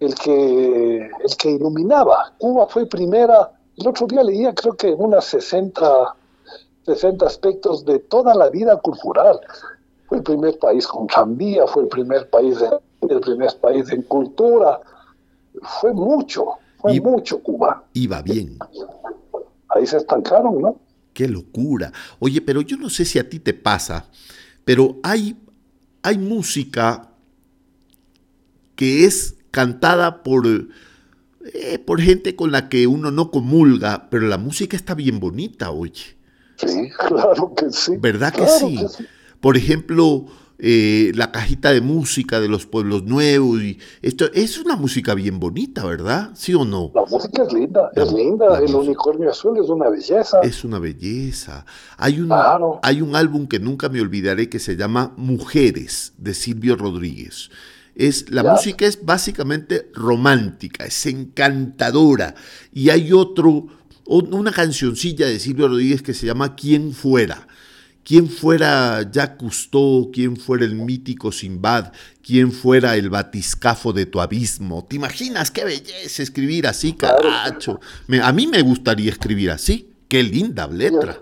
el que, el que iluminaba. Cuba fue primera, el otro día leía creo que unas 60, 60 aspectos de toda la vida cultural. Fue el primer país con tranvía, fue el primer país de el primer país en cultura. Fue mucho, fue mucho Cuba. Iba bien. Ahí se estancaron, ¿no? Qué locura. Oye, pero yo no sé si a ti te pasa, pero hay, hay música que es cantada por, eh, por gente con la que uno no comulga, pero la música está bien bonita, oye. Sí, claro que sí. ¿Verdad que, sí? que sí? Por ejemplo, eh, la cajita de música de los pueblos nuevos. Y esto es una música bien bonita, ¿verdad? ¿Sí o no? La música es linda, es linda. El unicornio azul es una belleza. Es una belleza. Hay un, hay un álbum que nunca me olvidaré que se llama Mujeres de Silvio Rodríguez. Es, la música es básicamente romántica, es encantadora. Y hay otro, una cancioncilla de Silvio Rodríguez que se llama Quién fuera quién fuera Jacques Cousteau, quién fuera el mítico Simbad, quién fuera el batiscafo de tu abismo. ¿Te imaginas qué belleza escribir así, caracho? a mí me gustaría escribir así. Qué linda letra.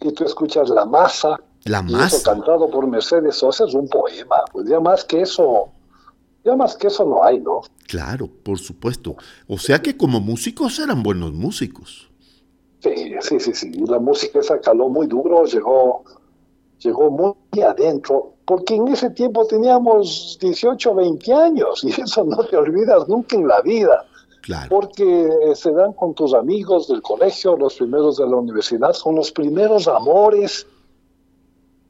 Y tú escuchas La Masa. La Masa. cantado por Mercedes Sosa es un poema. Pues ya más que eso, ya más que eso no hay, ¿no? Claro, por supuesto. O sea que como músicos eran buenos músicos. Sí, sí, sí, sí. La música esa caló muy duro, llegó, llegó muy adentro, porque en ese tiempo teníamos 18, 20 años, y eso no te olvidas nunca en la vida. Claro. Porque se dan con tus amigos del colegio, los primeros de la universidad, con los primeros amores,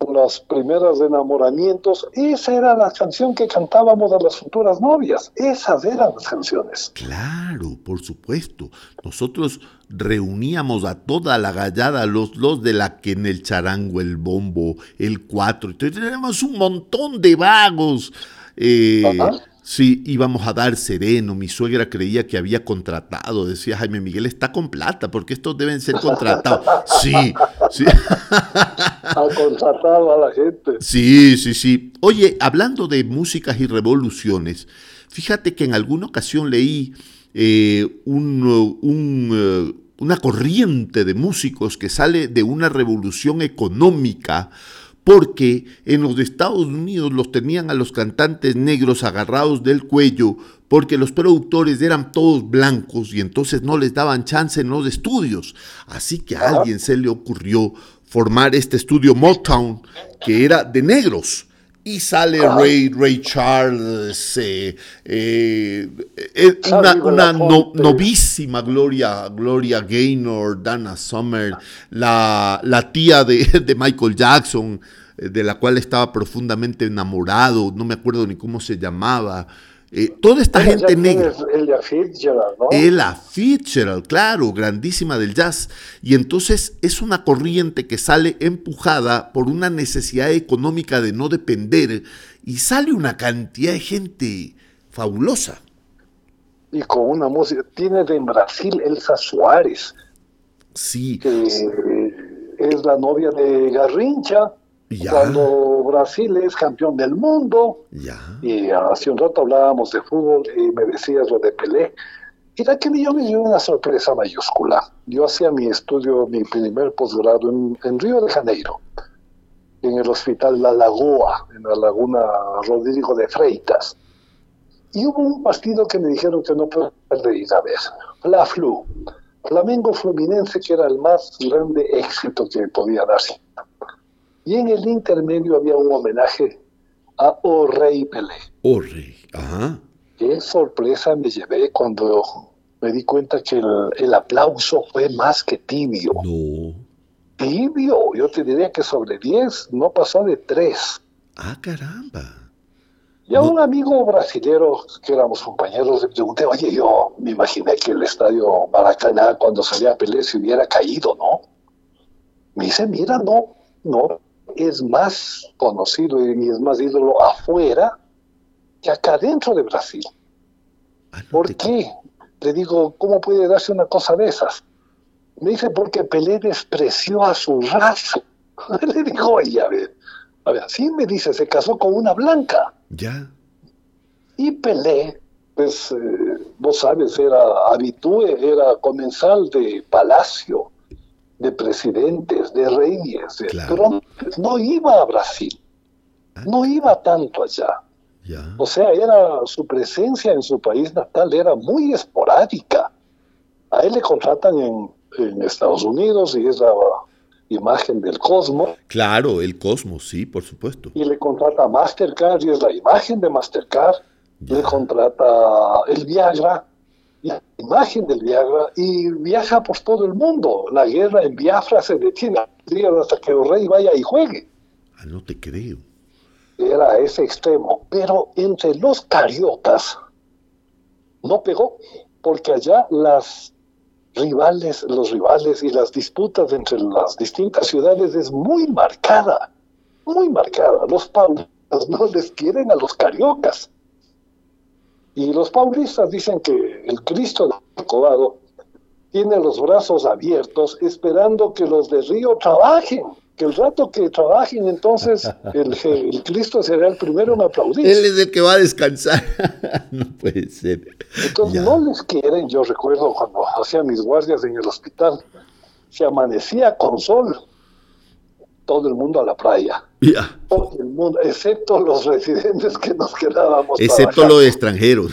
los primeros enamoramientos, esa era la canción que cantábamos a las futuras novias, esas eran las canciones. Claro, por supuesto. Nosotros reuníamos a toda la gallada, los, los de la que en el charango, el bombo, el cuatro, entonces teníamos un montón de vagos. Eh, Sí, íbamos a dar sereno. Mi suegra creía que había contratado. Decía Jaime Miguel, está con plata, porque estos deben ser contratados. Sí, sí. Ha contratado a la gente. Sí, sí, sí. Oye, hablando de músicas y revoluciones, fíjate que en alguna ocasión leí eh, un, eh, una corriente de músicos que sale de una revolución económica porque en los Estados Unidos los tenían a los cantantes negros agarrados del cuello porque los productores eran todos blancos y entonces no les daban chance en los estudios. Así que a alguien se le ocurrió formar este estudio Motown que era de negros. Y sale Ray, Ray Charles, eh, eh, eh, una, novísima Gloria, Gloria Gaynor, Dana Summer, la, la tía de, de, Michael Jackson, de la cual estaba profundamente enamorado, no me acuerdo ni cómo se llamaba. toda esta gente negra. Ella Fitzgerald, ¿no? Ella Fitzgerald, claro, grandísima del jazz. Y entonces es una corriente que sale empujada por una necesidad económica de no depender y sale una cantidad de gente fabulosa. Y con una música, tiene de en Brasil Elsa Suárez. Sí. Que es la novia de Garrincha. Cuando Brasil es campeón del mundo, y hace un rato hablábamos de fútbol y me decías lo de Pelé, Mira que yo me dio una sorpresa mayúscula. Yo hacía mi estudio, mi primer posgrado en, Río de Janeiro. en el hospital La Lagoa, en la laguna Rodrigo de Freitas. Y hubo un partido que me dijeron que no puede ir a ver, la Flu, Flamengo Fluminense, que era el más grande éxito que podía darse. Y en el intermedio había un homenaje a O Rey Pelé. Rey. Ajá. Qué sorpresa me llevé cuando me di cuenta que el, el aplauso fue más que tibio. No. Tibio, yo te diría que sobre 10 no pasó de 3. Ah, caramba. Y a No. un amigo brasilero que éramos compañeros le pregunté, oye, yo me imaginé que el estadio Maracaná cuando salía Pelé se hubiera caído, ¿no? Me dice, mira, no, no, es más conocido y es más ídolo afuera que acá dentro de Brasil. Ah, ¿Por qué? Le digo, ¿cómo puede darse una cosa de esas? Me dice, porque Pelé despreció a su raza. Le digo, oye, a ver, a ver, sí me dice, se casó con una blanca. Ya. Y Pelé, pues, eh, vos sabes, era habitúe, era comensal de palacio, de presidentes, de reyes, de- Claro. pero no iba a Brasil, no iba tanto allá. Ya. O sea, era su presencia en su país natal era muy esporádica. A él le contratan en, en Estados Unidos y es la imagen del Cosmos, Claro, el cosmos, sí, por supuesto. y le contrata Mastercard y es la imagen de Mastercard. Ya. Le contrata el Viagra, la imagen del Viagra, y viaja por todo el mundo. La guerra en Biafra se detiene hasta que el rey vaya y juegue. Ah, no te creo. era ese extremo. Pero entre los cariocas no pegó, porque allá las rivales, los rivales y las disputas entre las distintas ciudades es muy marcada, muy marcada. Los paulistas no les quieren a los cariocas. Y los paulistas dicen que el Cristo del Corcovado tiene los brazos abiertos esperando que los de Río trabajen. Que el rato que trabajen, entonces el, el Cristo será el primero en aplaudir. Él es el que va a descansar. no puede ser. Entonces Ya. no les quieren. Yo recuerdo cuando hacía mis guardias en el hospital, se amanecía con sol, todo el mundo a la playa. Ya. Todo el mundo, excepto los residentes que nos quedábamos. Excepto los extranjeros.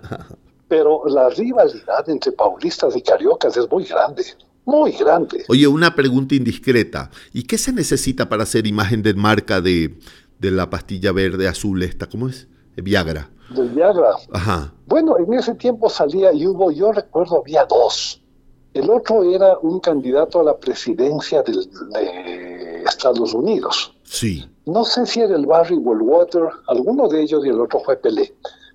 Pero la rivalidad entre paulistas y cariocas es muy grande, muy grande. Oye, una pregunta indiscreta. ¿Y qué se necesita para hacer imagen de marca de, de la pastilla verde azul esta? ¿Cómo es? Viagra. Del Viagra. Ajá. Bueno, en ese tiempo salía y hubo, yo recuerdo, había dos. El otro era un candidato a la presidencia del- de Estados Unidos. Sí. No sé si era el Barry o el Water, alguno de ellos y el otro fue Pelé.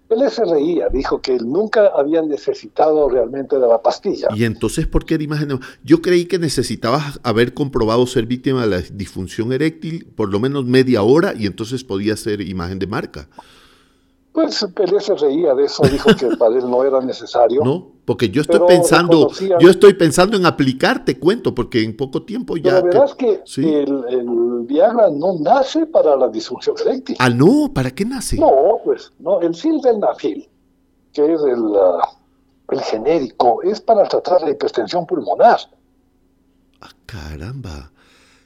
Pelé se reía, dijo que nunca había necesitado realmente de la pastilla. Y entonces, ¿por qué era imagen de Yo creí que necesitabas haber comprobado ser víctima de la disfunción eréctil por lo menos media hora y entonces podía ser imagen de marca. Pues Pelé se reía de eso, dijo que para él no era necesario. ¿No? Porque yo estoy Pero pensando, yo estoy pensando en aplicar, te cuento, porque en poco tiempo ya. Pero verás que sí. el, el Viagra no nace para la disfunción eréctil. Ah, no, ¿para qué nace? No, pues, no, el sildenafil, que es el, ah, el genérico, es para tratar la hipertensión pulmonar. Ah, caramba.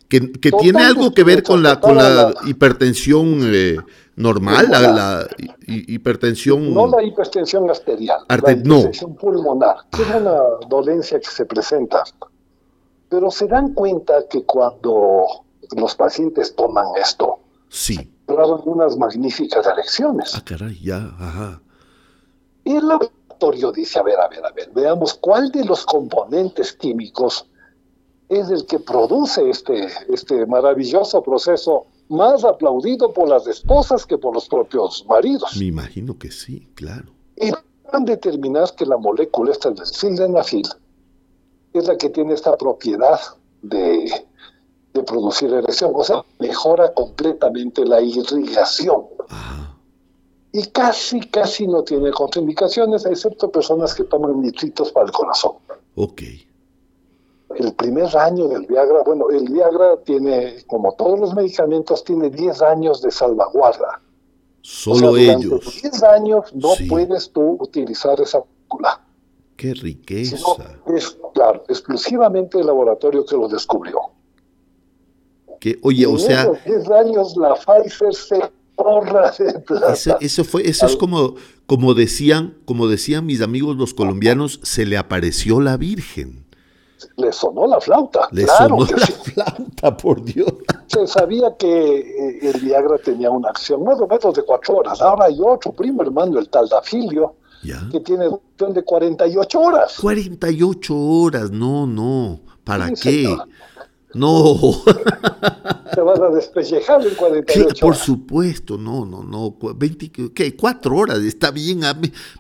Que, que tiene algo que ver con la, con la hipertensión eh, normal, la, la hi- hipertensión. No la hipertensión arterial, Arte- la no. hipertensión pulmonar, que es una dolencia que se presenta. Pero se dan cuenta que cuando los pacientes toman esto, Sí. graban unas magníficas elecciones. Ah, caray, ya, ajá. Y el laboratorio dice, a ver, a ver, a ver, veamos cuál de los componentes químicos es el que produce este, este maravilloso proceso más aplaudido por las esposas que por los propios maridos. Me imagino que sí, claro. Y van a determinar que la molécula esta del sildenafil es la que tiene esta propiedad de, de producir erección, o sea, mejora completamente la irrigación Ajá. y casi, casi no tiene contraindicaciones, excepto personas que toman nitritos para el corazón. Ok. El primer año del Viagra, bueno, el Viagra tiene, como todos los medicamentos, tiene 10 años de salvaguarda. O sea, Solo durante ellos. 10 años no Sí. puedes tú utilizar esa molécula. Qué sino riqueza. es, claro, exclusivamente el laboratorio que lo descubrió. Que, oye, o en sea, esos 10 años la Pfizer se porra de plata. eso, eso fue, eso es como, como decían, como decían mis amigos los colombianos, se le apareció la Virgen. Le sonó la flauta. Le claro sonó que la sí. flauta, por Dios. Se sabía que eh, el Viagra tenía una acción más o menos de cuatro horas. Ahora hay otro primo hermano, el Taldafilio, Ya. que tiene acción de 48 horas. 48 horas, no, no. ¿Para Sí, qué? No. Te vas a despellejar en Sí, 48 por horas. supuesto, no, no, no. cu- 20, ¿qué? Cuatro horas, está bien.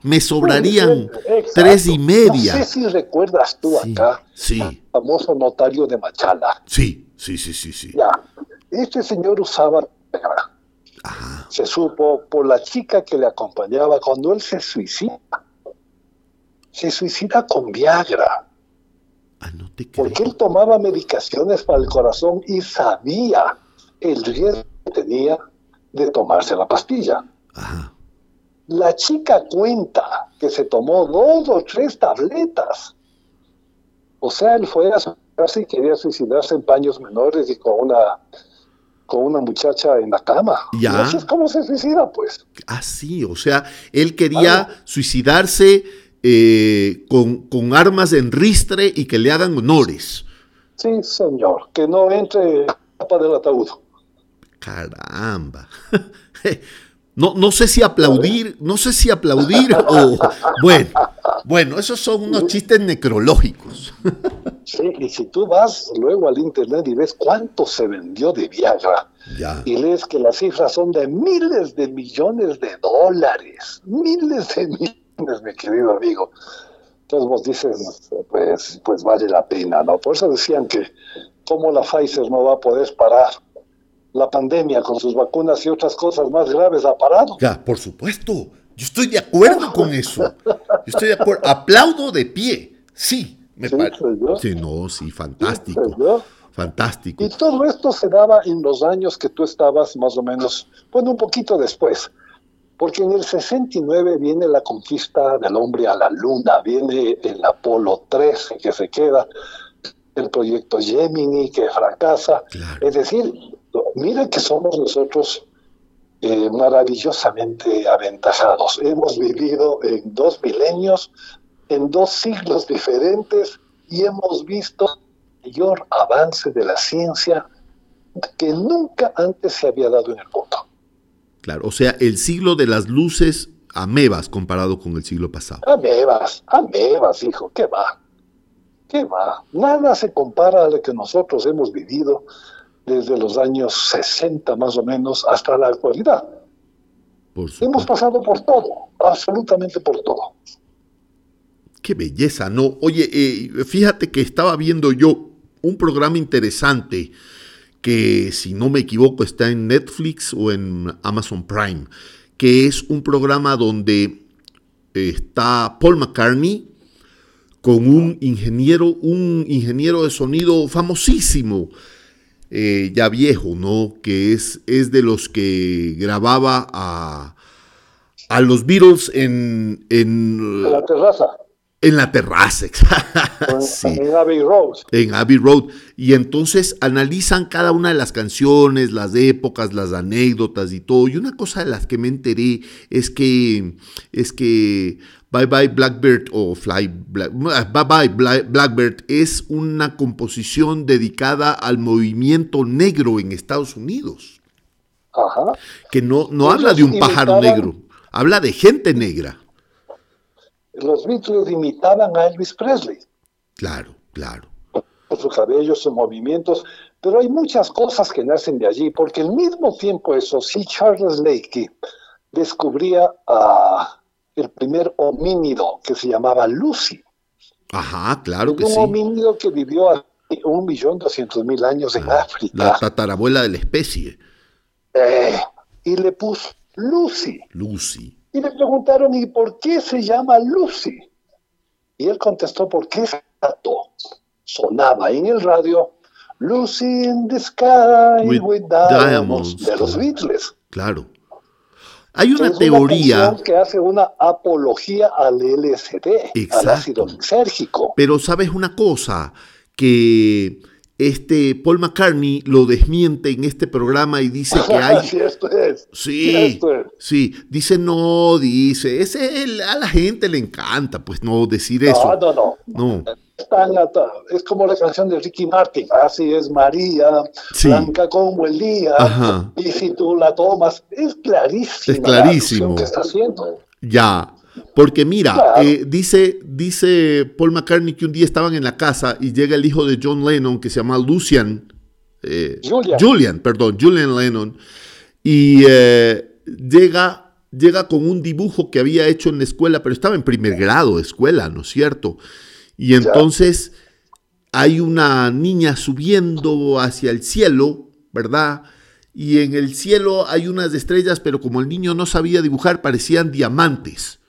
Me sobrarían Exacto. tres y media. No sé si recuerdas tú Sí, acá, sí. el famoso notario de Machala. Sí, sí, sí, sí, sí. Ya, este señor usaba Viagra. Ajá. Se supo por la chica que le acompañaba cuando él se suicida. Se suicida con Viagra, Ah, no te porque él tomaba medicaciones para el corazón y sabía el riesgo que tenía de tomarse la pastilla. Ajá. La chica cuenta que se tomó dos o tres tabletas. O sea, él fue a su casa y quería suicidarse en paños menores y con una con una muchacha en la cama. Ya. Así es como se suicida, pues. Ah, sí, o sea, él quería suicidarse eh, con, con armas en ristre y que le hagan honores. Sí, señor. Que no entre tapa del ataúd. Caramba. No, no sé si aplaudir, no sé si aplaudir o... Bueno, bueno, esos son unos chistes necrológicos. Sí, y si tú vas luego al internet y ves cuánto se vendió de Viagra Ya. y lees que las cifras son de miles de millones de dólares, miles de millones, mi querido amigo. Entonces vos dices, pues, pues vale la pena, ¿no? Por eso decían que cómo la Pfizer no va a poder parar la pandemia con sus vacunas y otras cosas más graves ha parado. Ya, por supuesto. Yo estoy de acuerdo con eso. Yo estoy de acuerdo. Aplaudo de pie. Sí, me Sí, parece. Sí, no, sí, fantástico. Fantástico. Y todo esto se daba en los años que tú estabas más o menos, bueno, un poquito después. Porque en el 69 viene la conquista del hombre a la luna, viene el Apolo 13 que se queda, el proyecto Gemini que fracasa. Claro. Es decir, mira que somos nosotros eh, maravillosamente aventajados. Hemos vivido en dos milenios, en dos siglos diferentes y hemos visto mayor avance de la ciencia que nunca antes se había dado en el mundo. Claro, o sea, el siglo de las luces amebas comparado con el siglo pasado. Amebas, amebas, hijo, ¿qué va? ¿Qué va? Nada se compara a lo que nosotros hemos vivido desde los años 60 más o menos hasta la actualidad. Por Hemos pasado por todo, absolutamente por todo. Qué belleza, ¿no? Oye, eh, fíjate que estaba viendo yo un programa interesante que, si no me equivoco, está en Netflix o en Amazon Prime, que es un programa donde está Paul McCartney con un ingeniero, un ingeniero de sonido famosísimo, eh, ya viejo, ¿no? Que es, es de los que grababa a, a los Beatles en, en, En la terraza, en la terraza, en, sí, en Abbey Road. en Abbey Road. Y entonces analizan cada una de las canciones, las épocas, las anécdotas y todo. Y una cosa de las que me enteré es que, es que Bye Bye Blackbird o Fly Black- Bye Bye Bla- Blackbird es una composición dedicada al movimiento negro en Estados Unidos. Ajá. Que no, no Ellos habla de un pájaro negro, habla de gente negra. Los Beatles imitaban a Elvis Presley. Claro, claro. por su cabello, sus movimientos, pero hay muchas cosas que nacen de allí, porque al mismo tiempo eso, sí, Charles Lakey descubría a el primer homínido que se llamaba Lucy, Ajá, claro que un sí. homínido que vivió hace un millón doscientos mil años en África, La tatarabuela de la especie, Eh, y le puso Lucy, Lucy. Y le preguntaron, ¿y por qué se llama Lucy? Y él contestó, porque gato sonaba en el radio Lucy in the Sky With with, Diamonds, Diamonds, de los. Beatles. Claro. Hay una es teoría, que hace una apología al LSD, al ácido lisérgico. pero sabes una cosa, que este Paul McCartney lo desmiente en este programa y dice que hay... sí, esto es. Sí, Esto es. sí, dice no, dice, ese el- a la gente le encanta, pues no decir eso. No, no, no. Es como la canción de Ricky Martin, así es María, Sí. blanca como el día, Ajá. y si tú la tomas, es clarísimo. Es clarísimo. que está haciendo. ya. Porque mira, Claro. eh, dice, dice Paul McCartney que un día estaban en la casa y llega el hijo de John Lennon que se llama Lucian. eh, Julian. perdón, Julian Lennon. Y eh, llega, llega con un dibujo que había hecho en la escuela, pero estaba en primer grado de escuela, ¿no es cierto? Y entonces hay una niña subiendo hacia el cielo, ¿verdad? Y en el cielo hay unas estrellas, pero como el niño no sabía dibujar, parecían diamantes.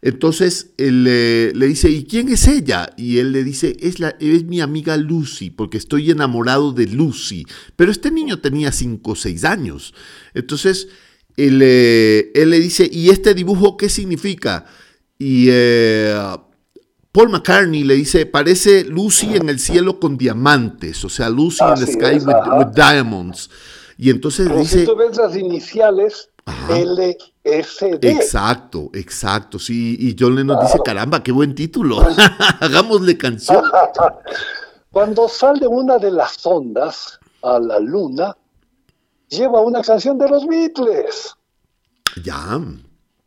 Entonces él eh, le dice, ¿y quién es ella? Y él le dice, es, la, es mi amiga Lucy, porque estoy enamorado de Lucy. Pero este niño tenía 5 o 6 años. Entonces él, eh, él le dice, ¿y este dibujo qué significa? Y eh, Paul McCartney le dice, parece Lucy en el cielo con diamantes, o sea, Lucy in the sky with, diamonds. Y entonces pero dice... si tú ves las iniciales, Ajá. LSD. Exacto, exacto, sí. Y John Lennon dice, caramba, qué buen título. Hagámosle canción. Cuando sale una de las ondas a la luna, lleva una canción de los Beatles. Ya,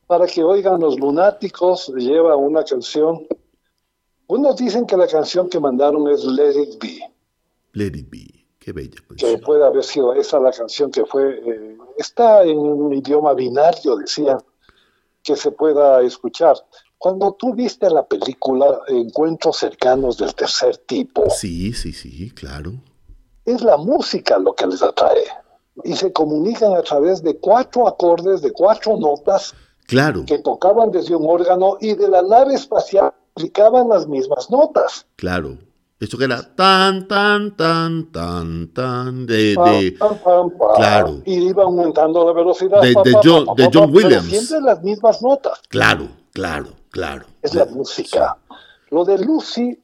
Para que oigan los lunáticos, lleva una canción. Unos dicen que la canción que mandaron es Let It Be, let it be. Qué bella que canción. puede haber sido esa la canción que fue. eh, está en un idioma binario, decían, que se pueda escuchar. Cuando tú viste la película Encuentros cercanos del tercer tipo, Sí, sí, sí, claro. es la música lo que les atrae. Y se comunican a través de cuatro acordes, de cuatro notas Claro, que tocaban desde un órgano y de la nave espacial aplicaban las mismas notas. claro. Esto que era tan, tan, tan, tan, tan, de, de, pam, pam, pam. claro. Y iba aumentando la velocidad. De- John- de John pam, pero Williams. Siempre las mismas notas. claro, claro, claro. Es la música. Lo de Lucy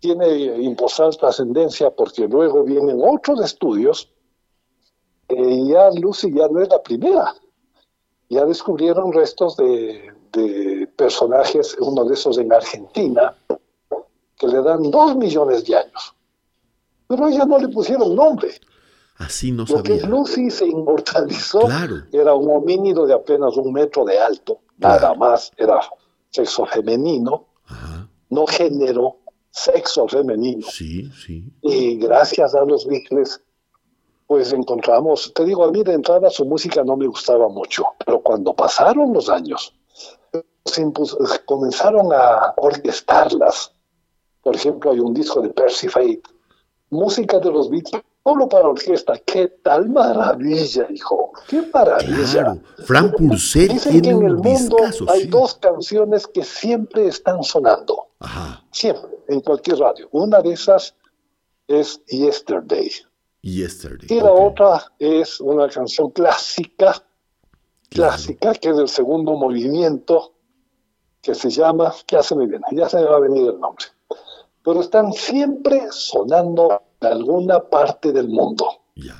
tiene imposar trascendencia porque luego vienen otros estudios y ya Lucy ya no es la primera. Ya descubrieron restos de, de personajes, uno de esos en Argentina, que le dan dos millones de años. Pero ella no le pusieron nombre. Así no Lo que sabía. Lucy se inmortalizó Claro. era un homínido de apenas un metro de alto, Claro. nada más, era sexo femenino, Ajá, no género, sexo femenino. sí, sí. Y gracias a los Beatles, pues encontramos, te digo, a mí de entrada su música no me gustaba mucho, pero cuando pasaron los años, se comenzaron a orquestarlas. Por ejemplo, hay un disco de Percy Faith, música de los Beatles, solo para orquesta. ¡Qué tal maravilla, hijo! ¡Qué maravilla! Claro. Fran Purcell Dicen que en el un mundo discazo, hay sí. dos canciones que siempre están sonando, Ajá. siempre, en cualquier radio. Una de esas es Yesterday. Yesterday. Y la otra es una canción clásica, clásica, que es del segundo movimiento, que se llama, ya se me viene, ya se me va a venir el nombre. Pero están siempre sonando en alguna parte del mundo. Ya.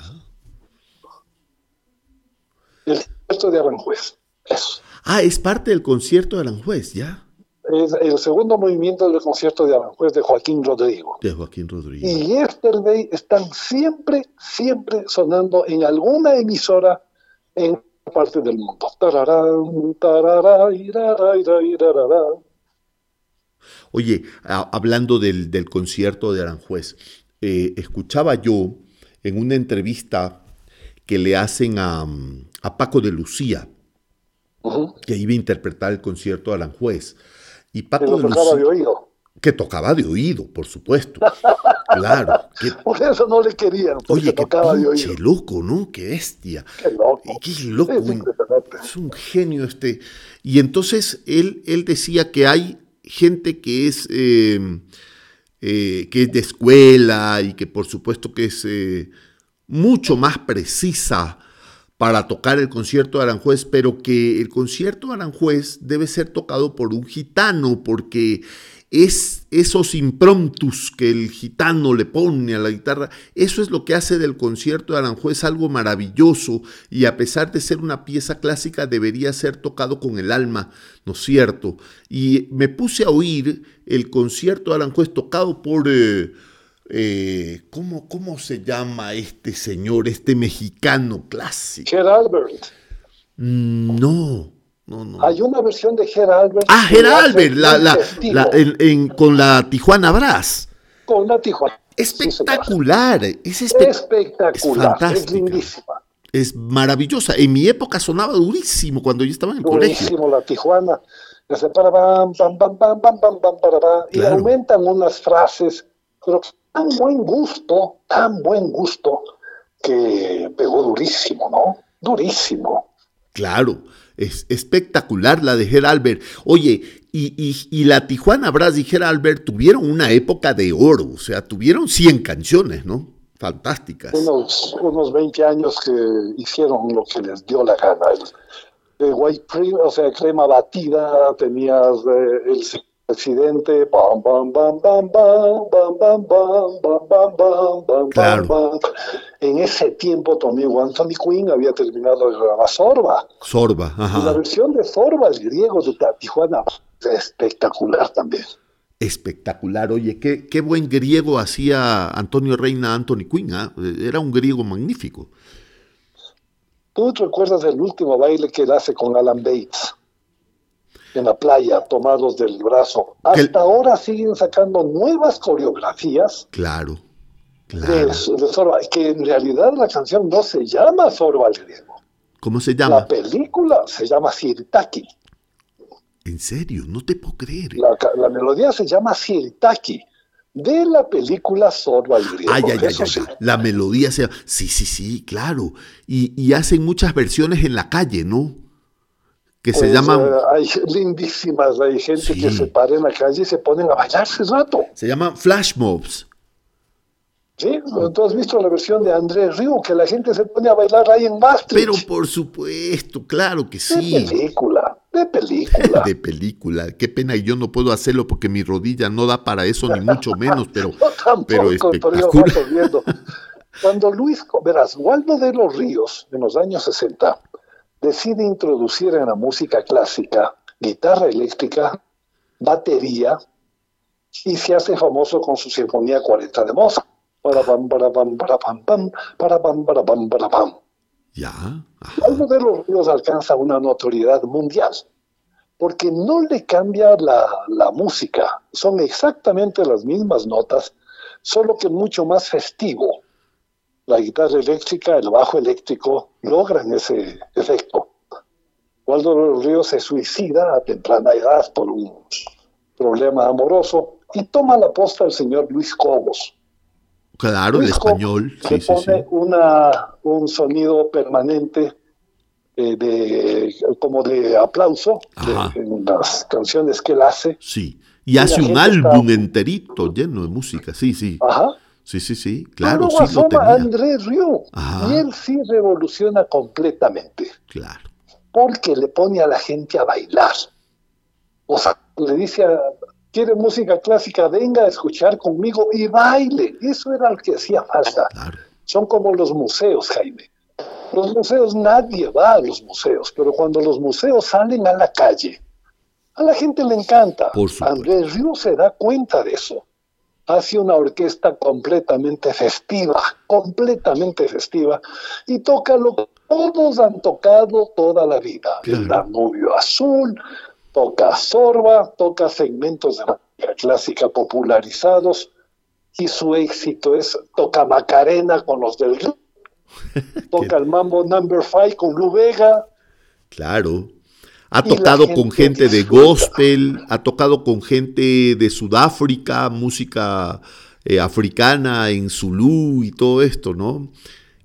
El concierto de Aranjuez, eso. Ah, es parte del concierto de Aranjuez, ¿ya? Es el segundo movimiento del concierto de Aranjuez de Joaquín Rodrigo. De Joaquín Rodríguez. Y Yesterday están siempre, siempre sonando en alguna emisora en parte del mundo. Tararán, tarará, irará, irá, irará. Oye, a- hablando del, del concierto de Aranjuez, eh, escuchaba yo en una entrevista que le hacen a, a Paco de Lucía, que iba a interpretar el concierto de Aranjuez. Y Paco de tocaba de Lucía, oído. que tocaba de oído, por supuesto. claro. que- Por eso no le querían, oye, qué tocaba de pinche oído. loco, ¿no? Qué bestia. Qué loco. Qué loco. Es un-. Es un genio este. Y entonces él, él decía que hay gente que es, eh, eh, que es de escuela y que por supuesto que es eh, mucho más precisa para tocar el concierto de Aranjuez, pero que el concierto de Aranjuez debe ser tocado por un gitano porque es esos impromptus que el gitano le pone a la guitarra, eso es lo que hace del concierto de Aranjuez algo maravilloso y a pesar de ser una pieza clásica debería ser tocado con el alma, ¿no es cierto? Y me puse a oír el concierto de Aranjuez tocado por... Eh, eh, ¿cómo, ¿Cómo se llama este señor, este mexicano clásico? Albert. Mm, no. Hay una versión de Albert. Ah, Albert, la, la, con la Tijuana Brass. Con la Tijuana. Espectacular, es espectacular, es, lindísima. Es maravillosa. En mi época sonaba durísimo cuando yo estaba en el colegio. Durísimo la Tijuana. Y aumentan unas frases, pero tan buen gusto, tan buen gusto, que pegó durísimo, ¿no? Durísimo. Claro. Es espectacular la de Geralbert. Oye, y, la Tijuana Brass y Geralbert tuvieron una época de oro, o sea, tuvieron 100 canciones, ¿no? Fantásticas. Unos, unos 20 años que hicieron lo que les dio la gana. El, white cream, o sea, crema batida, tenías eh, el accidente, bam, bam, bam, bam, bam, bam, bam, bam, bam, bam, bam, bam, En ese tiempo tu amigo Anthony Quinn había terminado de grabar Sorba. Sorba, ajá. Y la versión de Sorba, el griego de Tijuana, espectacular también. Espectacular, oye, qué, qué buen griego hacía Antonio Reina Anthony Quinn, era un griego magnífico. ¿Tú te recuerdas del último baile que él hace con Alan Bates? En la playa tomados del brazo. Hasta ahora siguen sacando nuevas coreografías. Claro, claro. De, que en realidad la canción no se llama Sorba al griego. ¿Cómo se llama? La película se llama Sirtaki. ¿En serio? No te puedo creer. La, melodía se llama Sirtaki de la película Sorba al griego. Ay, ay, ay, La melodía se Sí, sí, sí, claro. Y, y hacen muchas versiones en la calle, ¿no? Que se pues, llaman... Eh, hay lindísimas, hay gente que se para en la calle y se ponen a bailar ese rato. Se llaman flash mobs. Sí, tú has visto la versión de Andrés Río, que la gente se pone a bailar ahí en Maastricht. Pero por supuesto, claro que sí. De película, de película. de película. Qué pena y yo no puedo hacerlo porque mi rodilla no da para eso, ni mucho menos, pero, tampoco, pero espectacular. Cuando Luis, verás, Waldo de los Ríos, en los años 60, decide introducir en la música clásica guitarra eléctrica, batería, y se hace famoso con su Sinfonía 40 de Mozart. Para pam, para pam, para pam, pam, para pam, para pam, para pam. Ya. Algo de los ríos alcanza una notoriedad mundial, porque no le cambia la, la música, son exactamente las mismas notas, solo que mucho más festivo la guitarra eléctrica, el bajo eléctrico logran ese efecto. Waldo de los Ríos se suicida a temprana edad por un problema amoroso y toma la posta el señor Luis Cobos. Claro, el español. Sí, que pone Una, un sonido permanente eh, de, como de aplauso en las canciones que él hace. Sí, y, hace un álbum enterito lleno de música, sí, sí. Ajá. Sí, sí, sí, claro. Luego sí asoma Andrés Río y él sí revoluciona completamente. Claro. Porque le pone a la gente a bailar. O sea, le dice a, quiere música clásica, venga a escuchar conmigo y baile. Eso era lo que hacía falta. Claro. Son como los museos, Jaime. Los museos, nadie va a los museos, pero cuando los museos salen a la calle, a la gente le encanta. Andrés Río se da cuenta de eso hace una orquesta completamente festiva, completamente festiva, y toca lo que todos han tocado toda la vida. El Danubio Azul, toca Sorba, toca segmentos de música clásica popularizados, y su éxito es toca Macarena con los del toca el Mambo Number Five con Lu Vega. Claro. Ha tocado con gente de gospel, ha tocado con gente de Sudáfrica, música eh, africana en Zulu y todo esto, ¿no?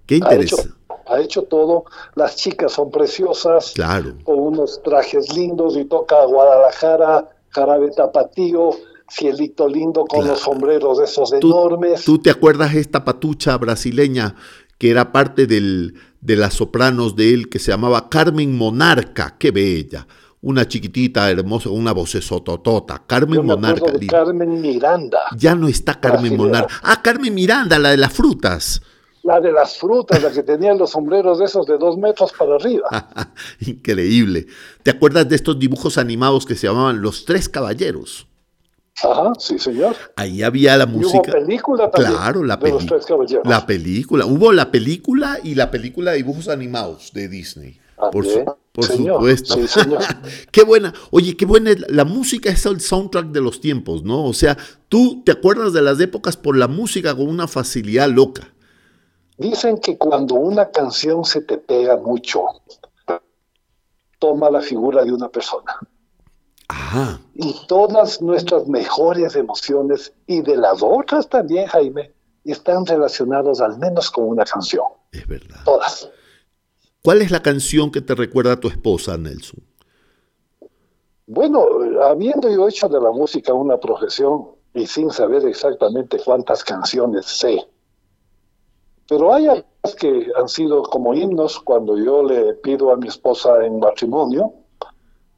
Qué interesante. Ha hecho, todo. Las chicas son preciosas. Claro. Con unos trajes lindos y toca Guadalajara, Jarabe Tapatío, Cielito Lindo con los sombreros esos enormes. ¿Tú te acuerdas esta patucha brasileña que era parte del, de las sopranos de él, que se llamaba Carmen Monarca, qué bella. una chiquitita hermosa, una vocesototota, Carmen Monarca. de Carmen Miranda, Ya no está Carmen. Monarca. Ah, Carmen Miranda, la de las frutas. la de las frutas, la que tenía los sombreros de esos de dos metros para arriba. Increíble. ¿Te acuerdas de estos dibujos animados que se llamaban Los Tres Caballeros? Ajá, sí, señor. Ahí había la Y hubo música. película también. Claro, la, caballeros. la película. Hubo la película y la película de dibujos animados de Disney. Por, su- También, por señor. supuesto. Sí, señor. qué buena. Oye, qué buena. la música es el soundtrack de los tiempos, ¿no? O sea, tú te acuerdas de las épocas por la música con una facilidad loca. Dicen que cuando una canción se te pega mucho, toma la figura de una persona. Ajá. Y todas nuestras mejores emociones, y de las otras también, Jaime, están relacionadas al menos con una canción. Es verdad. Todas. ¿Cuál es la canción que te recuerda a tu esposa, Nelson? Bueno, habiendo yo hecho de la música una profesión y sin saber exactamente cuántas canciones sé, pero hay algunas que han sido como himnos cuando yo le pido a mi esposa en matrimonio,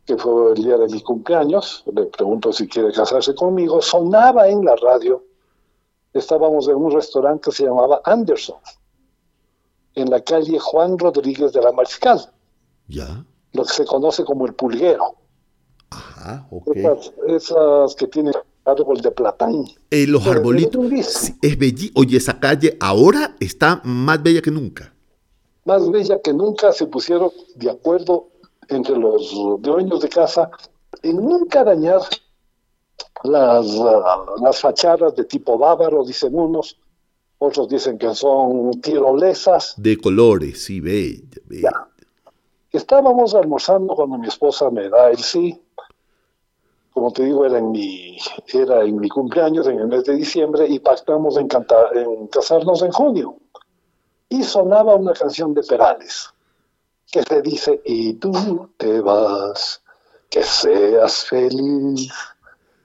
que fue el día de mi cumpleaños, le pregunto si quiere casarse conmigo, sonaba en la radio, estábamos en un restaurante que se llamaba Anderson, en la calle Juan Rodríguez de la Mariscal, Ya. lo que se conoce como el pulguero. Ajá, ok. Esas, esas que tienen árbol de platán. Eh, los Pero arbolitos. es Es belli. Oye, esa calle ahora está más bella que nunca. Más bella que nunca se pusieron de acuerdo entre los dueños de casa en nunca dañar las, ah, las fachadas de tipo bávaro, dicen unos, otros dicen que son tirolesas. De colores, sí, bella, bella. Ya. Estábamos almorzando cuando mi esposa me da el sí. Como te digo, era en mi, era en mi cumpleaños, en el mes de diciembre, y pactamos en, canta- en casarnos en junio. Y sonaba una canción de Perales, que se dice, y tú te vas, que seas feliz.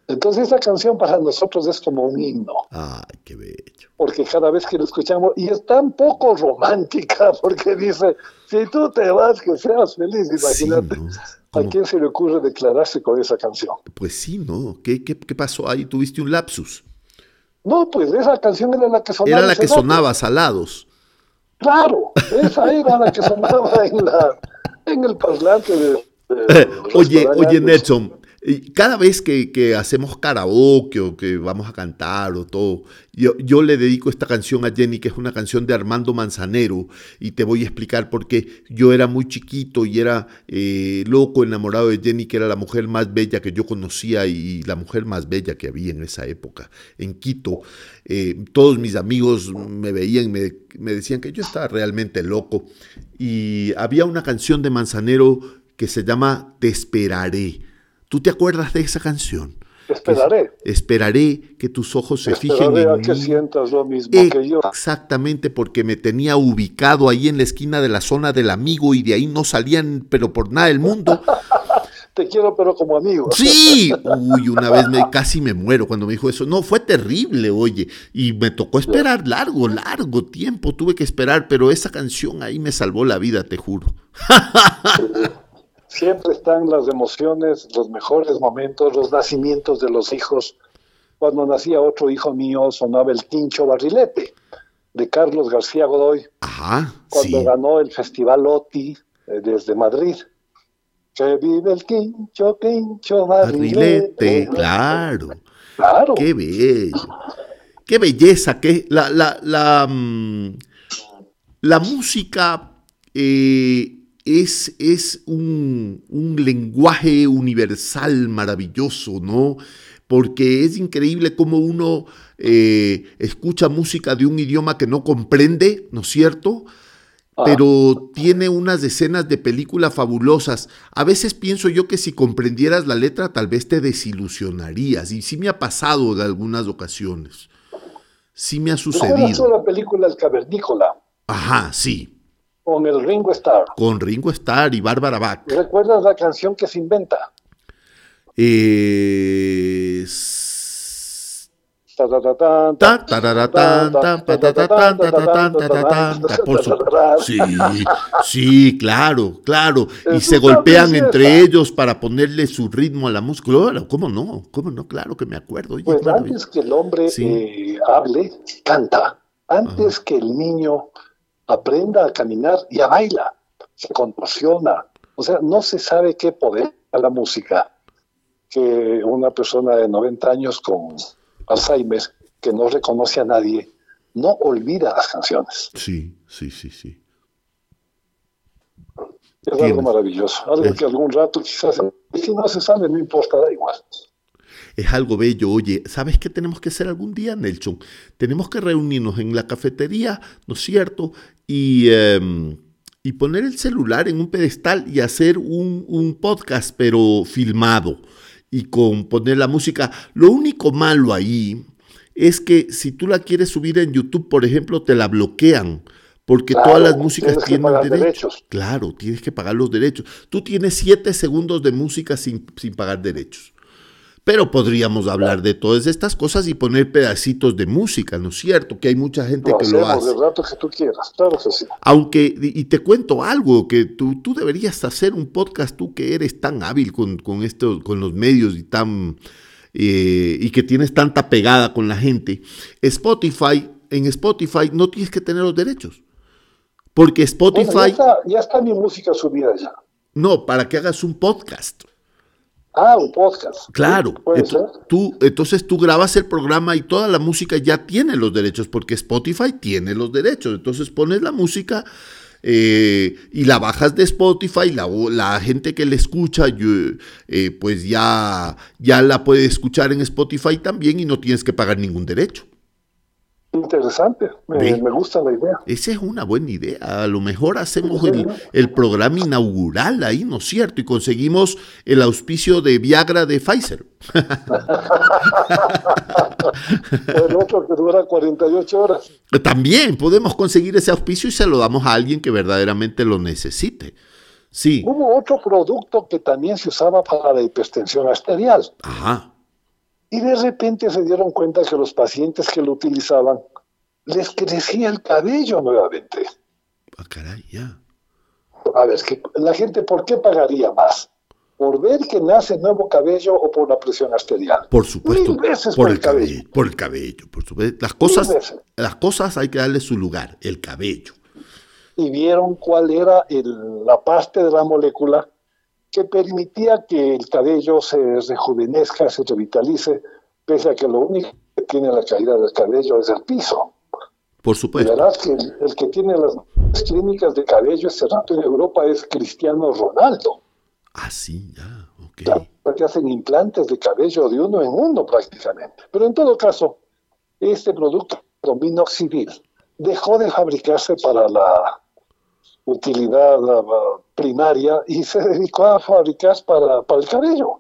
Entonces esa canción para nosotros es como un himno Ay, qué bello. porque cada vez que lo escuchamos, y es tan poco romántica, porque dice, si tú te vas, que seas feliz, Sí, imagínate. ¿no? ¿A quién se le ocurre declararse con esa canción? Pues sí, ¿no? ¿Qué, qué, qué pasó ahí? ¿Tuviste un lapsus? No, pues esa canción era la que sonaba. Era la que sonaba, Salados. Claro, esa era la que sonaba en, la, en el parlante de... de Oye, restaurante oye, Andes. Nelson, cada vez que, que hacemos karaoke o que vamos a cantar o todo, yo, yo le dedico esta canción a Jenny, que es una canción de Armando Manzanero, y te voy a explicar por qué. Yo era muy chiquito y era eh, loco, enamorado de Jenny, que era la mujer más bella que yo conocía y la mujer más bella que había en esa época, en Quito. Eh, todos mis amigos me veían, me, me decían que yo estaba realmente loco. Y había una canción de Manzanero que se llama Te esperaré. ¿Tú te acuerdas de esa canción? Esperaré. Que esperaré que tus ojos se fijen Esperaré a en que mí. sientas lo mismo que yo. Exactamente, porque me tenía ubicado ahí en la esquina de la zona del amigo y de ahí no salían, pero por nada del mundo. Te quiero, pero como amigo. Sí, uy, una vez me, casi me muero cuando me dijo eso. No, fue terrible, oye. Y me tocó esperar largo, largo tiempo. Tuve que esperar, pero esa canción ahí me salvó la vida, te juro. Siempre están las emociones, los mejores momentos, los nacimientos de los hijos. Cuando nacía otro hijo mío sonaba el Quincho Barrilete de Carlos García Godoy, Ajá, cuando sí. ganó el Festival OTI eh, desde Madrid. Que vive el Quincho, Quincho Barrilete. Barrilete, claro. Claro. Qué bello. Qué belleza. Qué, la, la, la, mm, la música eh, es, es un, un lenguaje universal maravilloso, ¿no? Porque es increíble cómo uno eh, escucha música de un idioma que no comprende, ¿no es cierto? Ah. pero tiene unas escenas de película fabulosas. A veces pienso yo que si comprendieras la letra tal vez te desilusionarías. Y sí me ha pasado en algunas ocasiones. Sí me ha ¿Recuerdas sucedido. tú la película El Cavernícola Ajá, sí. Con el Ringo Starr? Con Ringo Starr y Bárbara Bach. ¿Recuerdas la canción que se inventa? Eh, por su- Sí, sí, claro, claro. Y se golpean entre ellos para ponerle su ritmo a la música. Claro, ¿Cómo no? ¿Cómo no? Claro que me acuerdo. Oye, Pues antes que el hombre Sí. eh, hable, canta. Antes que el niño aprenda a caminar, ya baila, se contorsiona. O sea, no se sabe qué poder a la música que una persona de 90 años con Alzheimer, que no reconoce a nadie, no olvida las canciones. Sí, sí, sí, sí. Es Tienes. algo maravilloso. Algo Es. que algún rato quizás, y si no se sabe, no importa, da igual. Es algo bello. Oye, ¿sabes qué tenemos que hacer algún día, Nelson? Tenemos que reunirnos en la cafetería, ¿no es cierto? Y, em, y poner el celular en un pedestal y hacer un, un podcast, pero filmado. Y con poner la música. Lo único malo ahí es que si tú la quieres subir en YouTube, por ejemplo, te la bloquean. Porque Claro, todas las músicas tienen derechos. derechos. Claro, tienes que pagar los derechos. Tú tienes siete segundos de música sin, sin pagar derechos. Pero podríamos hablar de todas estas cosas y poner pedacitos de música, ¿no es cierto? Que hay mucha gente Lo que lo hace. el rato que tú quieras, claro que sí. Aunque, y y te cuento algo, que tú, tú deberías hacer un podcast, tú que eres tan hábil con, con, esto, con los medios y tan eh, y que tienes tanta pegada con la gente. Spotify, en Spotify no tienes que tener los derechos. Porque Spotify, Bueno, ya, está, ya está mi música subida ya. no, para que hagas un podcast. Ah, un podcast. Claro, Puede ser. tú, entonces tú grabas el programa y toda la música ya tiene los derechos, porque Spotify tiene los derechos. Entonces pones la música eh, y la bajas de Spotify, la, la gente que le escucha, yo, eh, pues ya, ya la puede escuchar en Spotify también y no tienes que pagar ningún derecho. Interesante, me, gusta la idea. Esa es una buena idea. A lo mejor hacemos el, el programa inaugural ahí, ¿no es cierto? Y conseguimos el auspicio de Viagra de Pfizer. El otro que dura 48 horas. También podemos conseguir ese auspicio y se lo damos a alguien que verdaderamente lo necesite. Sí, Hubo otro producto que también se usaba para la hipertensión arterial. ajá, Y de repente se dieron cuenta que los pacientes que lo utilizaban les crecía el cabello nuevamente. ah, caray, ya. A ver, que la gente, ¿por qué pagaría más? ¿Por ver que nace nuevo cabello o por la presión arterial? Por supuesto, Mil veces por el cabello, por el cabello, por supuesto. Las cosas, las cosas hay que darle su lugar, el cabello. y vieron cuál era el- la parte de la molécula que permitía que el cabello se rejuvenezca, se revitalice, pese a que lo único que tiene la caída del cabello es el piso. Por supuesto. verás que el, el que tiene las clínicas de cabello este rato en Europa es Cristiano Ronaldo, Ah, sí, ya, ok. porque hacen implantes de cabello de uno en uno prácticamente. Pero en todo caso, este producto, minoxidil, dejó de fabricarse para la utilidad primaria y se dedicó a fabricar para, para el cabello.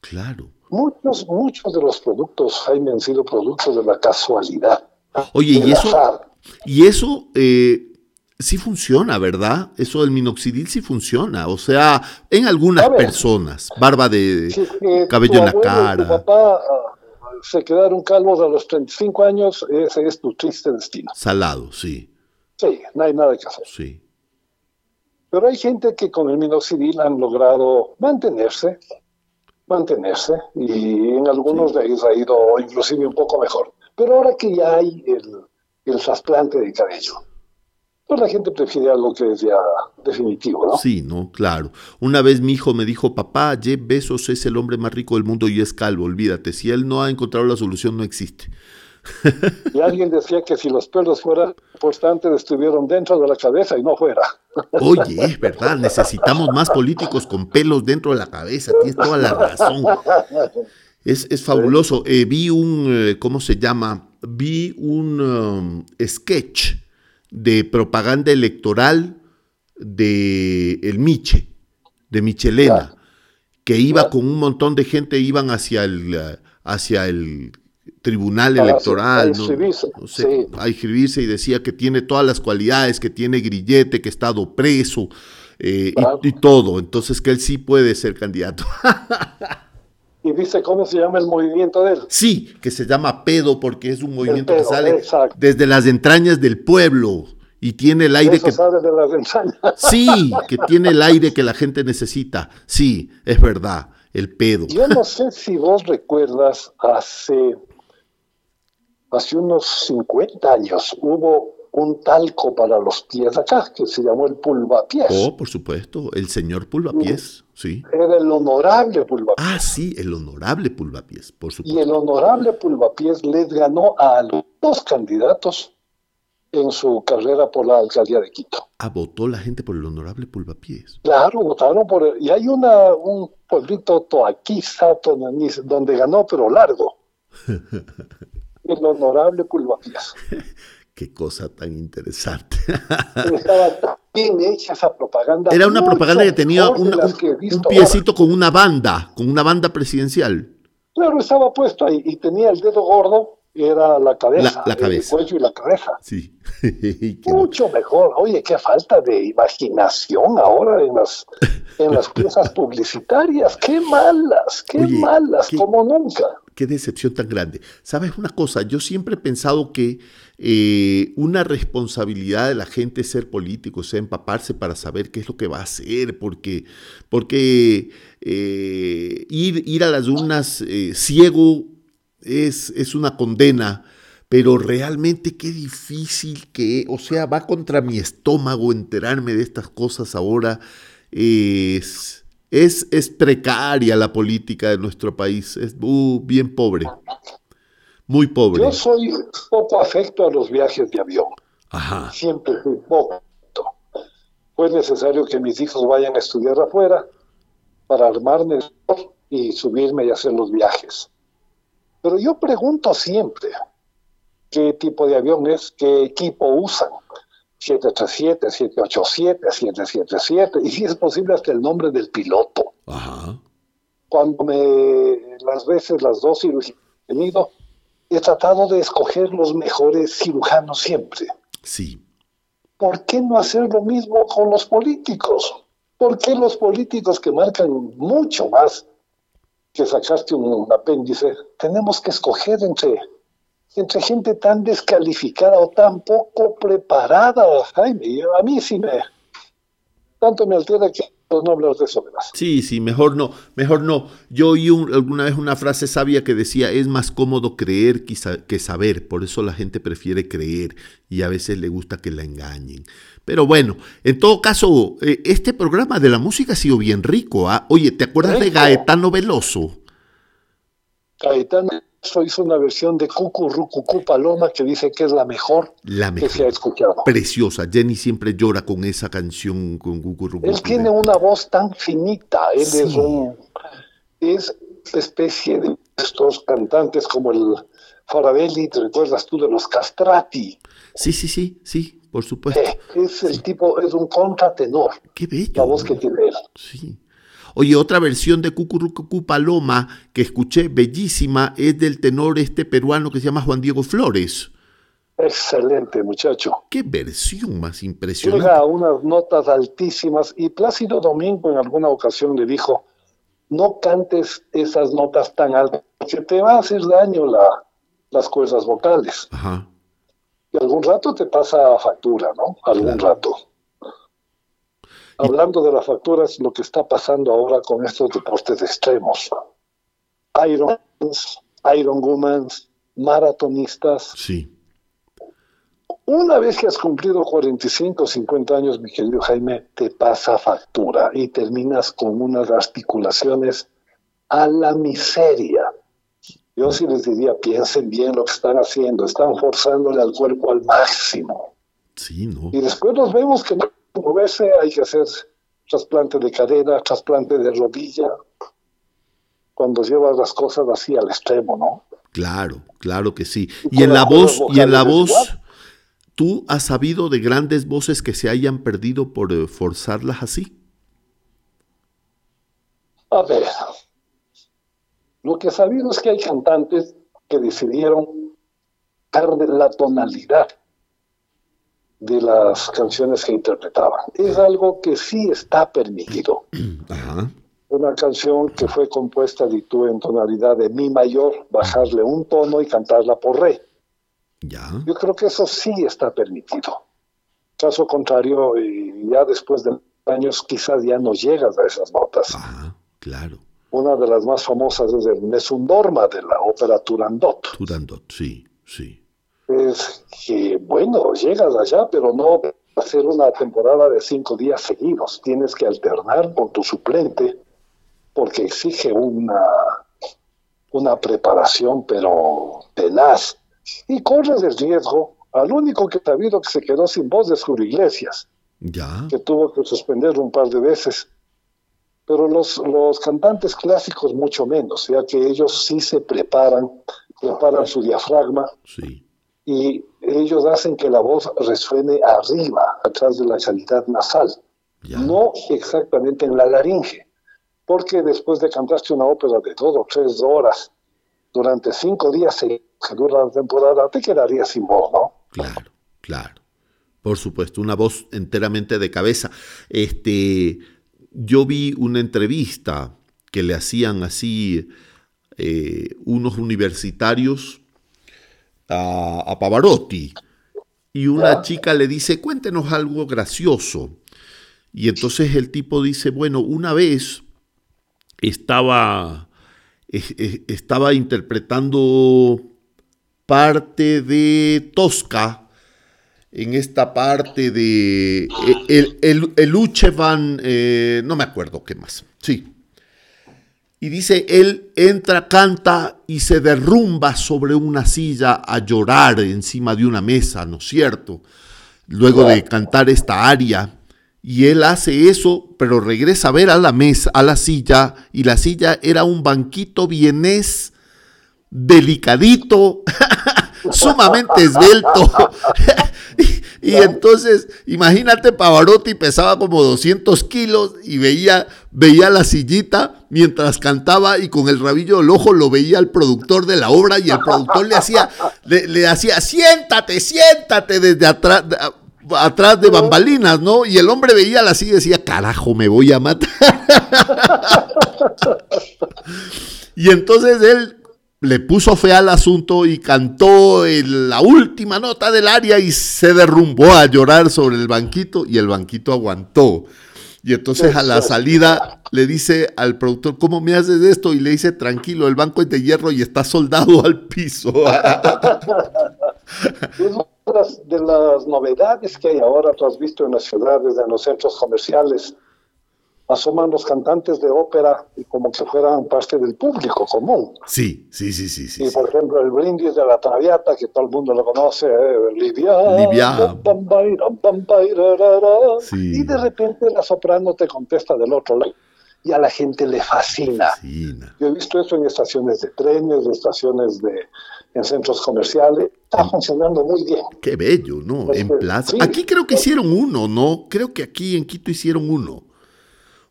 Claro. Muchos, muchos de los productos, Jaime, han sido productos de la casualidad. Oye, y eso, azar. y eso eh, sí funciona, ¿verdad? Eso del minoxidil sí funciona. O sea, en algunas ver. persono, barba de Si cabello en la y cara. Tu papá ah, se quedaron calvos a los 35 años, ese es tu triste destino. Salado, sí, Sí, no hay nada que hacer. sí. Pero hay gente que con el minoxidil han logrado mantenerse, mantenerse, y en algunos de ellos ha ido inclusive un poco mejor. Pero ahora que ya hay el, el trasplante de cabello, pues la gente prefiere algo que es ya definitivo, ¿no? Sí, no, claro. Una vez mi hijo me dijo, papá, Jeff Bezos es el hombre más rico del mundo y es calvo, olvídate. Si él no ha encontrado la solución, no existe. Y alguien decía que si los pelos fueran importantes estuvieron dentro de la cabeza y no fuera. Oye, es verdad, necesitamos más políticos con pelos dentro de la cabeza, tienes toda la razón. Es, es fabuloso. Eh, vi un, eh, ¿cómo se llama? Vi un um, sketch de propaganda electoral de el Miche, de Michelena, que iba con un montón de gente, iban hacia el, eh, hacia el tribunal Para electoral, a ¿no? inscribirse, No sé, sí. a inscribirse y decía que tiene todas las cualidades, que tiene grillete, que ha estado preso eh, y- Claro. y, todo. Entonces que él sí puede ser candidato. ¿Y viste cómo se llama el movimiento de él? Sí, que se llama pedo porque es un movimiento que sale exacto. desde las entrañas del pueblo y tiene el aire Eso que sale de las entrañas. sí, que tiene el aire que la gente necesita. Sí, es verdad, el pedo. Yo no sé si vos recuerdas, hace, hace unos 50 años hubo un talco para los pies acá, que se llamó el pulvapiés. Oh, por supuesto, el señor Pulvapiés, sí. Era el honorable pulvapiés. Ah, sí, el honorable Pulvapiés, por Y supuesto. el honorable pulvapiés les ganó a los dos candidatos en su carrera por la alcaldía de Quito. Ah, votó la gente por el honorable Pulvapiés. Claro, votaron por él. Y hay una, un pueblito Toaquiza, Tonanís, donde ganó, pero largo. El honorable Pulvapiés. Qué cosa tan interesante. Estaba tan bien hecha esa propaganda. Era una propaganda que tenía una- un, que piecito con una banda, con una banda presidencial. Claro, estaba puesto ahí y tenía el dedo gordo, era la cabeza, La- la cabeza. el cuello y la cabeza. Sí. Mucho mejor. Oye, qué falta de imaginación ahora en las, en las piezas publicitarias. Qué malas, qué Oye, malas, qué- como nunca. Qué decepción tan grande. ¿Sabes una cosa? Yo siempre he pensado que eh, una responsabilidad de la gente es ser político, o sea, empaparse para saber qué es lo que va a hacer, porque, porque eh, ir, ir a las urnas eh, ciego es, es una condena. Pero realmente qué difícil que, o sea, va contra mi estómago enterarme de estas cosas ahora. Es, es, es precaria la política de nuestro país, es uh, bien pobre, muy pobre. Yo soy poco afecto a los viajes de avión. Ajá, Siempre fui poco. Fue necesario que mis hijos vayan a estudiar afuera para armarme y subirme y hacer los viajes. Pero yo pregunto siempre qué tipo de avión es, qué equipo usan. 737, 787, 777, y si es posible hasta el nombre del piloto. ajá, Cuando me, las veces, las dos cirugías que he tenido, he tratado de escoger los mejores cirujanos siempre. sí. ¿Por qué no hacer lo mismo con los políticos? ¿Por qué los políticos que marcan mucho más que sacaste un apéndice, tenemos que escoger entre, entre gente tan descalificada o tan poco preparada, Jaime? Y A mí sí me... Tanto me altera que no hablar de eso más. Sí, sí, mejor no, mejor no. Yo oí un- alguna vez una frase sabia que decía, es más cómodo creer que, sa- que saber, por eso la gente prefiere creer y a veces le gusta que la engañen. Pero bueno, en todo caso, eh, este programa de la música ha sido bien rico. ¿ah? Oye, ¿te acuerdas de. Gaetano Veloso? Caetano hizo una versión de Cucurrucucú Paloma que dice que es la mejor La que se ha mejor. escuchado. Preciosa. Jenny siempre llora con esa canción con Cucurrucucú. Él tiene una voz tan finita, él Sí. es un es especie de estos cantantes como el Farabelli, ¿te recuerdas tú de los Castrati? Sí, sí, sí, sí, por supuesto. Eh, es el tipo, es un contratenor, Qué bello. la voz que tiene él. Sí. Oye, otra versión de Cucurucucú Paloma que escuché bellísima es del tenor este peruano que se llama Juan Diego Flores. Excelente muchacho. Qué versión más Llega impresionante. a unas notas altísimas y Plácido Domingo en alguna ocasión le dijo, no cantes esas notas tan altas, porque te va a hacer daño la, las cuerdas vocales. Ajá. Y algún rato te pasa factura, ¿no? Algún Claro. rato. Hablando de las facturas, lo que está pasando ahora con estos deportes extremos. Iron, Iron Women, maratonistas. Sí. Una vez que has cumplido 45 o 50 años, mi querido Jaime, te pasa factura y terminas con unas articulaciones a la miseria. Yo sí les diría, piensen bien lo que están haciendo, están forzándole al cuerpo al máximo. Sí, ¿no? Y después nos vemos que no moverse, hay que hacer trasplante de cadera, trasplante de rodilla, cuando llevas las cosas así al extremo, ¿no? Claro, claro que sí. Y en la voz, y en la voz. ¿tú has sabido de grandes voces que se hayan perdido por eh, forzarlas así? A ver, lo que sabido es que hay cantantes que decidieron dar de la tonalidad de las canciones que interpretaban. Es algo que sí está permitido. Ajá. una canción que fue compuesta de tú en tonalidad de mi mayor, bajarle un tono y cantarla por re. Ya. Yo creo que eso sí está permitido. Caso contrario, y ya después de años quizás ya no llegas a esas notas. Ajá, claro. Una de las más famosas es el Nessun Dorma de la ópera Turandot. Turandot, sí, sí. Es que, bueno, llegas allá, pero no hacer una temporada de cinco días seguidos. Tienes que alternar con tu suplente porque exige una, una preparación, pero tenaz. Y corres el riesgo. Al único que habido que se quedó sin voz de Julio Iglesias, Ya. que tuvo que suspender un par de veces. Pero los, los cantantes clásicos mucho menos, ya que ellos sí se preparan, preparan su diafragma, Sí. Y ellos hacen que la voz resuene arriba, atrás de la cavidad nasal, no exactamente en la laringe, porque después de cantarte una ópera de dos o tres horas durante cinco días que dura la temporada, te quedarías sin voz, ¿no? Claro, claro. Por supuesto, una voz enteramente de cabeza. Este, yo vi una entrevista que le hacían así eh, unos universitarios a, a Pavarotti y una chica le dice, cuéntenos algo gracioso. Y entonces el tipo dice, bueno, una vez estaba, es- es- estaba interpretando parte de Tosca, en esta parte de el, el, el Uchevan, eh, no me acuerdo qué más, sí. Y dice, él entra, canta y se derrumba sobre una silla a llorar encima de una mesa, ¿no es cierto? Luego de cantar esta aria. Y él hace eso, pero regresa a ver a la mesa, a la silla, y la silla era un banquito vienés delicadito, sumamente esbelto. y, entonces, imagínate, Pavarotti pesaba como 200 kilos y veía, veía la sillita mientras cantaba y con el rabillo del ojo lo veía el productor de la obra y el productor le hacía, le, le hacía, siéntate, siéntate desde atrás. de- atrás de bambalinas, ¿no? Y el hombre veía la silla y decía, carajo, me voy a matar. y entonces él le puso fe al asunto y cantó la última nota del aria y se derrumbó a llorar sobre el banquito y el banquito aguantó. Y entonces a la salida le dice al productor, ¿cómo me haces esto? Y le dice, tranquilo, el banco es de hierro y está soldado al piso. Es una de las novedades que hay ahora, tú has visto en las ciudades, en los centros comerciales, asoman los cantantes de ópera y como que fueran parte del público común. sí, sí, sí, sí, sí. Y sí. por ejemplo, el brindis de la Traviata, que todo el mundo lo conoce, eh, ra, ra. Sí. Y de repente la soprano te contesta del otro lado. Y a la gente le fascina. Fascina. Yo he visto eso en estaciones de trenes, de estaciones de en centros comerciales. Está funcionando muy bien. Qué bello, ¿no? En Este, plaza. sí. Aquí creo que hicieron uno, ¿no? Creo que aquí en Quito hicieron uno.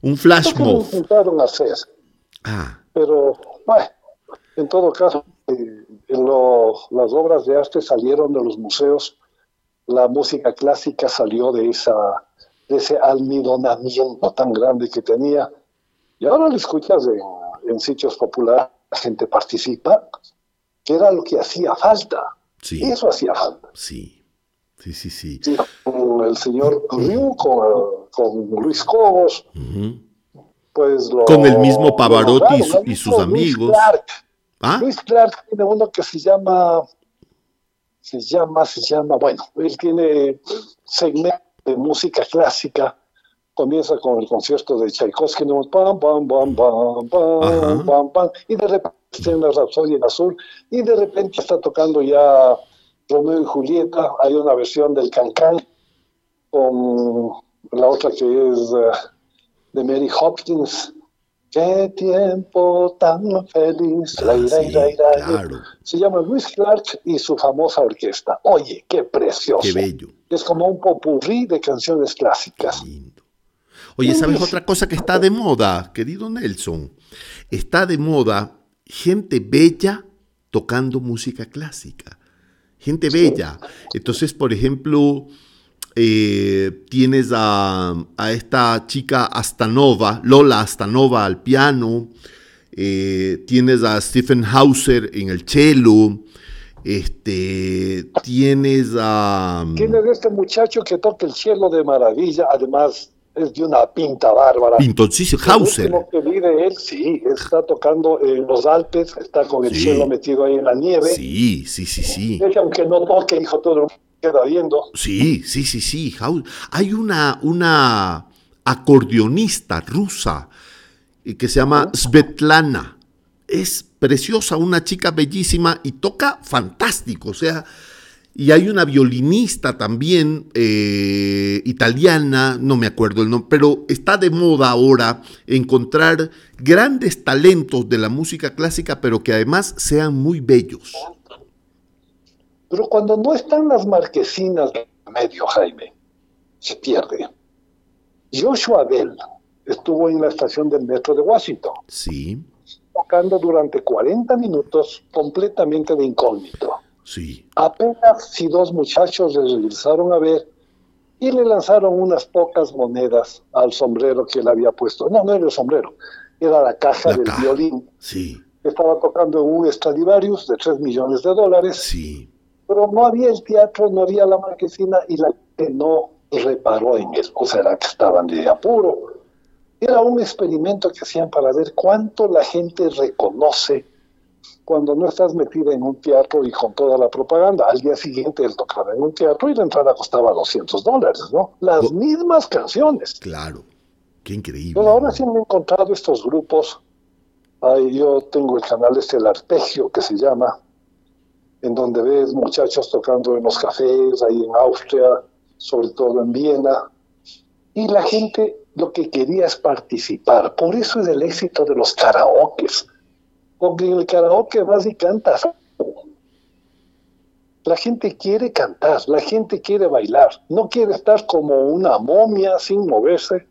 Un flash mob. intentaron hacer, Ah, pero bueno, en todo caso, eh, en lo- las obras de arte salieron de los museos, la música clásica salió de, esa, de ese almidonamiento tan grande que tenía. Y ahora lo escuchas en, en sitios populares, la gente participa, que era lo que hacía falta. sí, Eso hacía falta. sí. Sí, sí, sí. Sí, con el señor Ryu, con, con Luis Cobos, pues lo- Con el mismo Pavarotti y su- y sus Luis amigos. Clark. Ah, Luis Clark tiene uno que se llama, se llama, se llama, bueno, él tiene segmento de música clásica, comienza con el concierto de Tchaikovsky, ¿no? pam, pam, pam, pam, pam, pam, y de repente tiene una Rapsodia en azul, y de repente está tocando ya Romeo y Julieta, hay una versión del Cancán, con la otra que es eh, de Mary Hopkins, Qué tiempo tan feliz. Ah, sí, claro. Se llama Luis Clark y su famosa orquesta. Oye, qué precioso. qué bello. Es como un popurrí de canciones clásicas. Lindo. Oye, ¿sabes otra cosa que está de moda, querido Nelson? Está de moda gente bella tocando música clásica. Gente bella. Entonces, por ejemplo, eh, tienes a, a, esta chica Astanova, Lola Astanova al piano, eh, tienes a Stephen Hauser en el cello, este, tienes a... Tienes este muchacho que toca el cielo de maravilla, además es de una pinta bárbara. Pintoncísimo, Hauser. Lo que vi de él, sí, está tocando en los Alpes, está con el Sí. cielo metido ahí en la nieve. Sí, sí, sí, sí. Es que aunque no toque, hijo, todo queda viendo. Sí, sí, sí, sí. Hay una, una acordeonista rusa eh, que se llama Svetlana. Es preciosa, una chica bellísima y toca fantástico. O sea, y hay una violinista también eh, italiana, no me acuerdo el nombre, pero está de moda ahora encontrar grandes talentos de la música clásica, pero que además sean muy bellos. Pero cuando no están las marquesinas de medio, Jaime, se pierde. Joshua Bell estuvo en la estación del metro de Washington, Sí, tocando durante 40 minutos completamente de incógnito. sí. Apenas si dos muchachos le regresaron a ver y le lanzaron unas pocas monedas al sombrero que él había puesto. No, no era el sombrero, era la caja La del caja. violín. Sí, Estaba tocando en un Stradivarius de 3 millones de dólares, sí. Pero no había el teatro, no había la marquesina y la gente no reparó en él. O sea, era que estaban de apuro. Era un experimento que hacían para ver cuánto la gente reconoce cuando no estás metida en un teatro y con toda la propaganda. Al día siguiente él tocaba en un teatro y la entrada costaba 200 dólares, ¿no? Las Oh. mismas canciones. Claro, qué increíble. Pero ahora sí me he encontrado estos grupos. Ahí yo tengo el canal este, el Arpegio, que se llama, en donde ves muchachos tocando en los cafés, ahí en Austria, sobre todo en Viena. Y la gente lo que quería es participar. Por eso es el éxito de los karaokes. Porque en el karaoke vas y cantas. La gente quiere cantar, la gente quiere bailar, no quiere estar como una momia sin moverse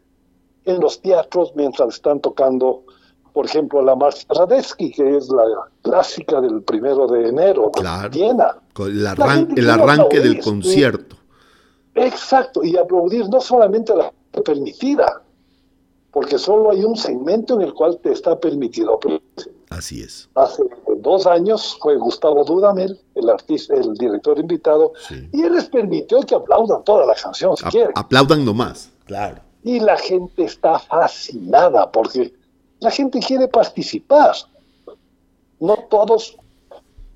en los teatros mientras están tocando, por ejemplo, la marcha Radetzky, que es la clásica del primero de enero, de Claro. Viena. El, arran- arranque del concierto. Exacto, y aplaudir no solamente a la gente permitida, porque solo hay un segmento en el cual te está permitido aplaudir. Así es. Hace dos años fue Gustavo Dudamel, el artista, el director invitado, Sí. y él les permitió que aplaudan toda la canción si A- quieren. aplaudan nomás. Claro. Y la gente está fascinada porque la gente quiere participar. No todos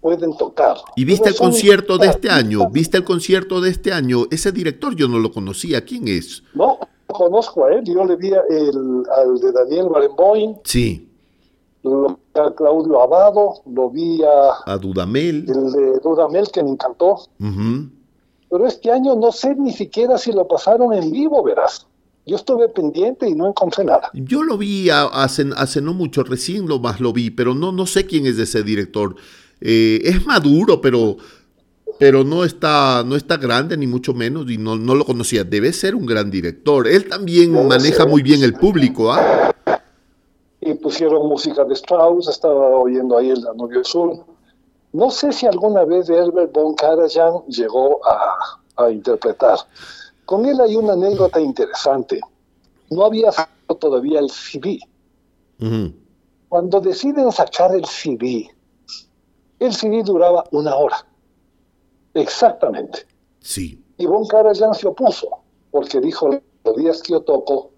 pueden tocar. ¿Y viste el concierto de este año? ¿Viste el concierto de este año? Ese director yo no lo conocía. ¿Quién es? No, conozco a él. Yo le vi el, al de Daniel Barenboim, Sí, lo vi a Claudio Abado, lo vi a a Dudamel. el de Dudamel que me encantó. Pero este año no sé ni siquiera si lo pasaron en vivo, verás. Yo estuve pendiente y no encontré nada. Yo lo vi hace, hace no mucho, recién lo más lo vi, pero no, no sé quién es ese director. Eh, es maduro, pero, pero no, está, no está grande, ni mucho menos, y no, no lo conocía. Debe ser un gran director. Él también Debe maneja ser. muy bien el público, ¿ah? y pusieron música de Strauss, estaba oyendo ahí el Danubio Sur. No sé si alguna vez Herbert von Karajan llegó a, a interpretar. Con él hay una anécdota interesante. No había sacado todavía el CD. Cuando deciden sacar el CD, el CD duraba una hora. Exactamente. Sí, Y von Karajan se opuso, porque dijo, los días que yo toco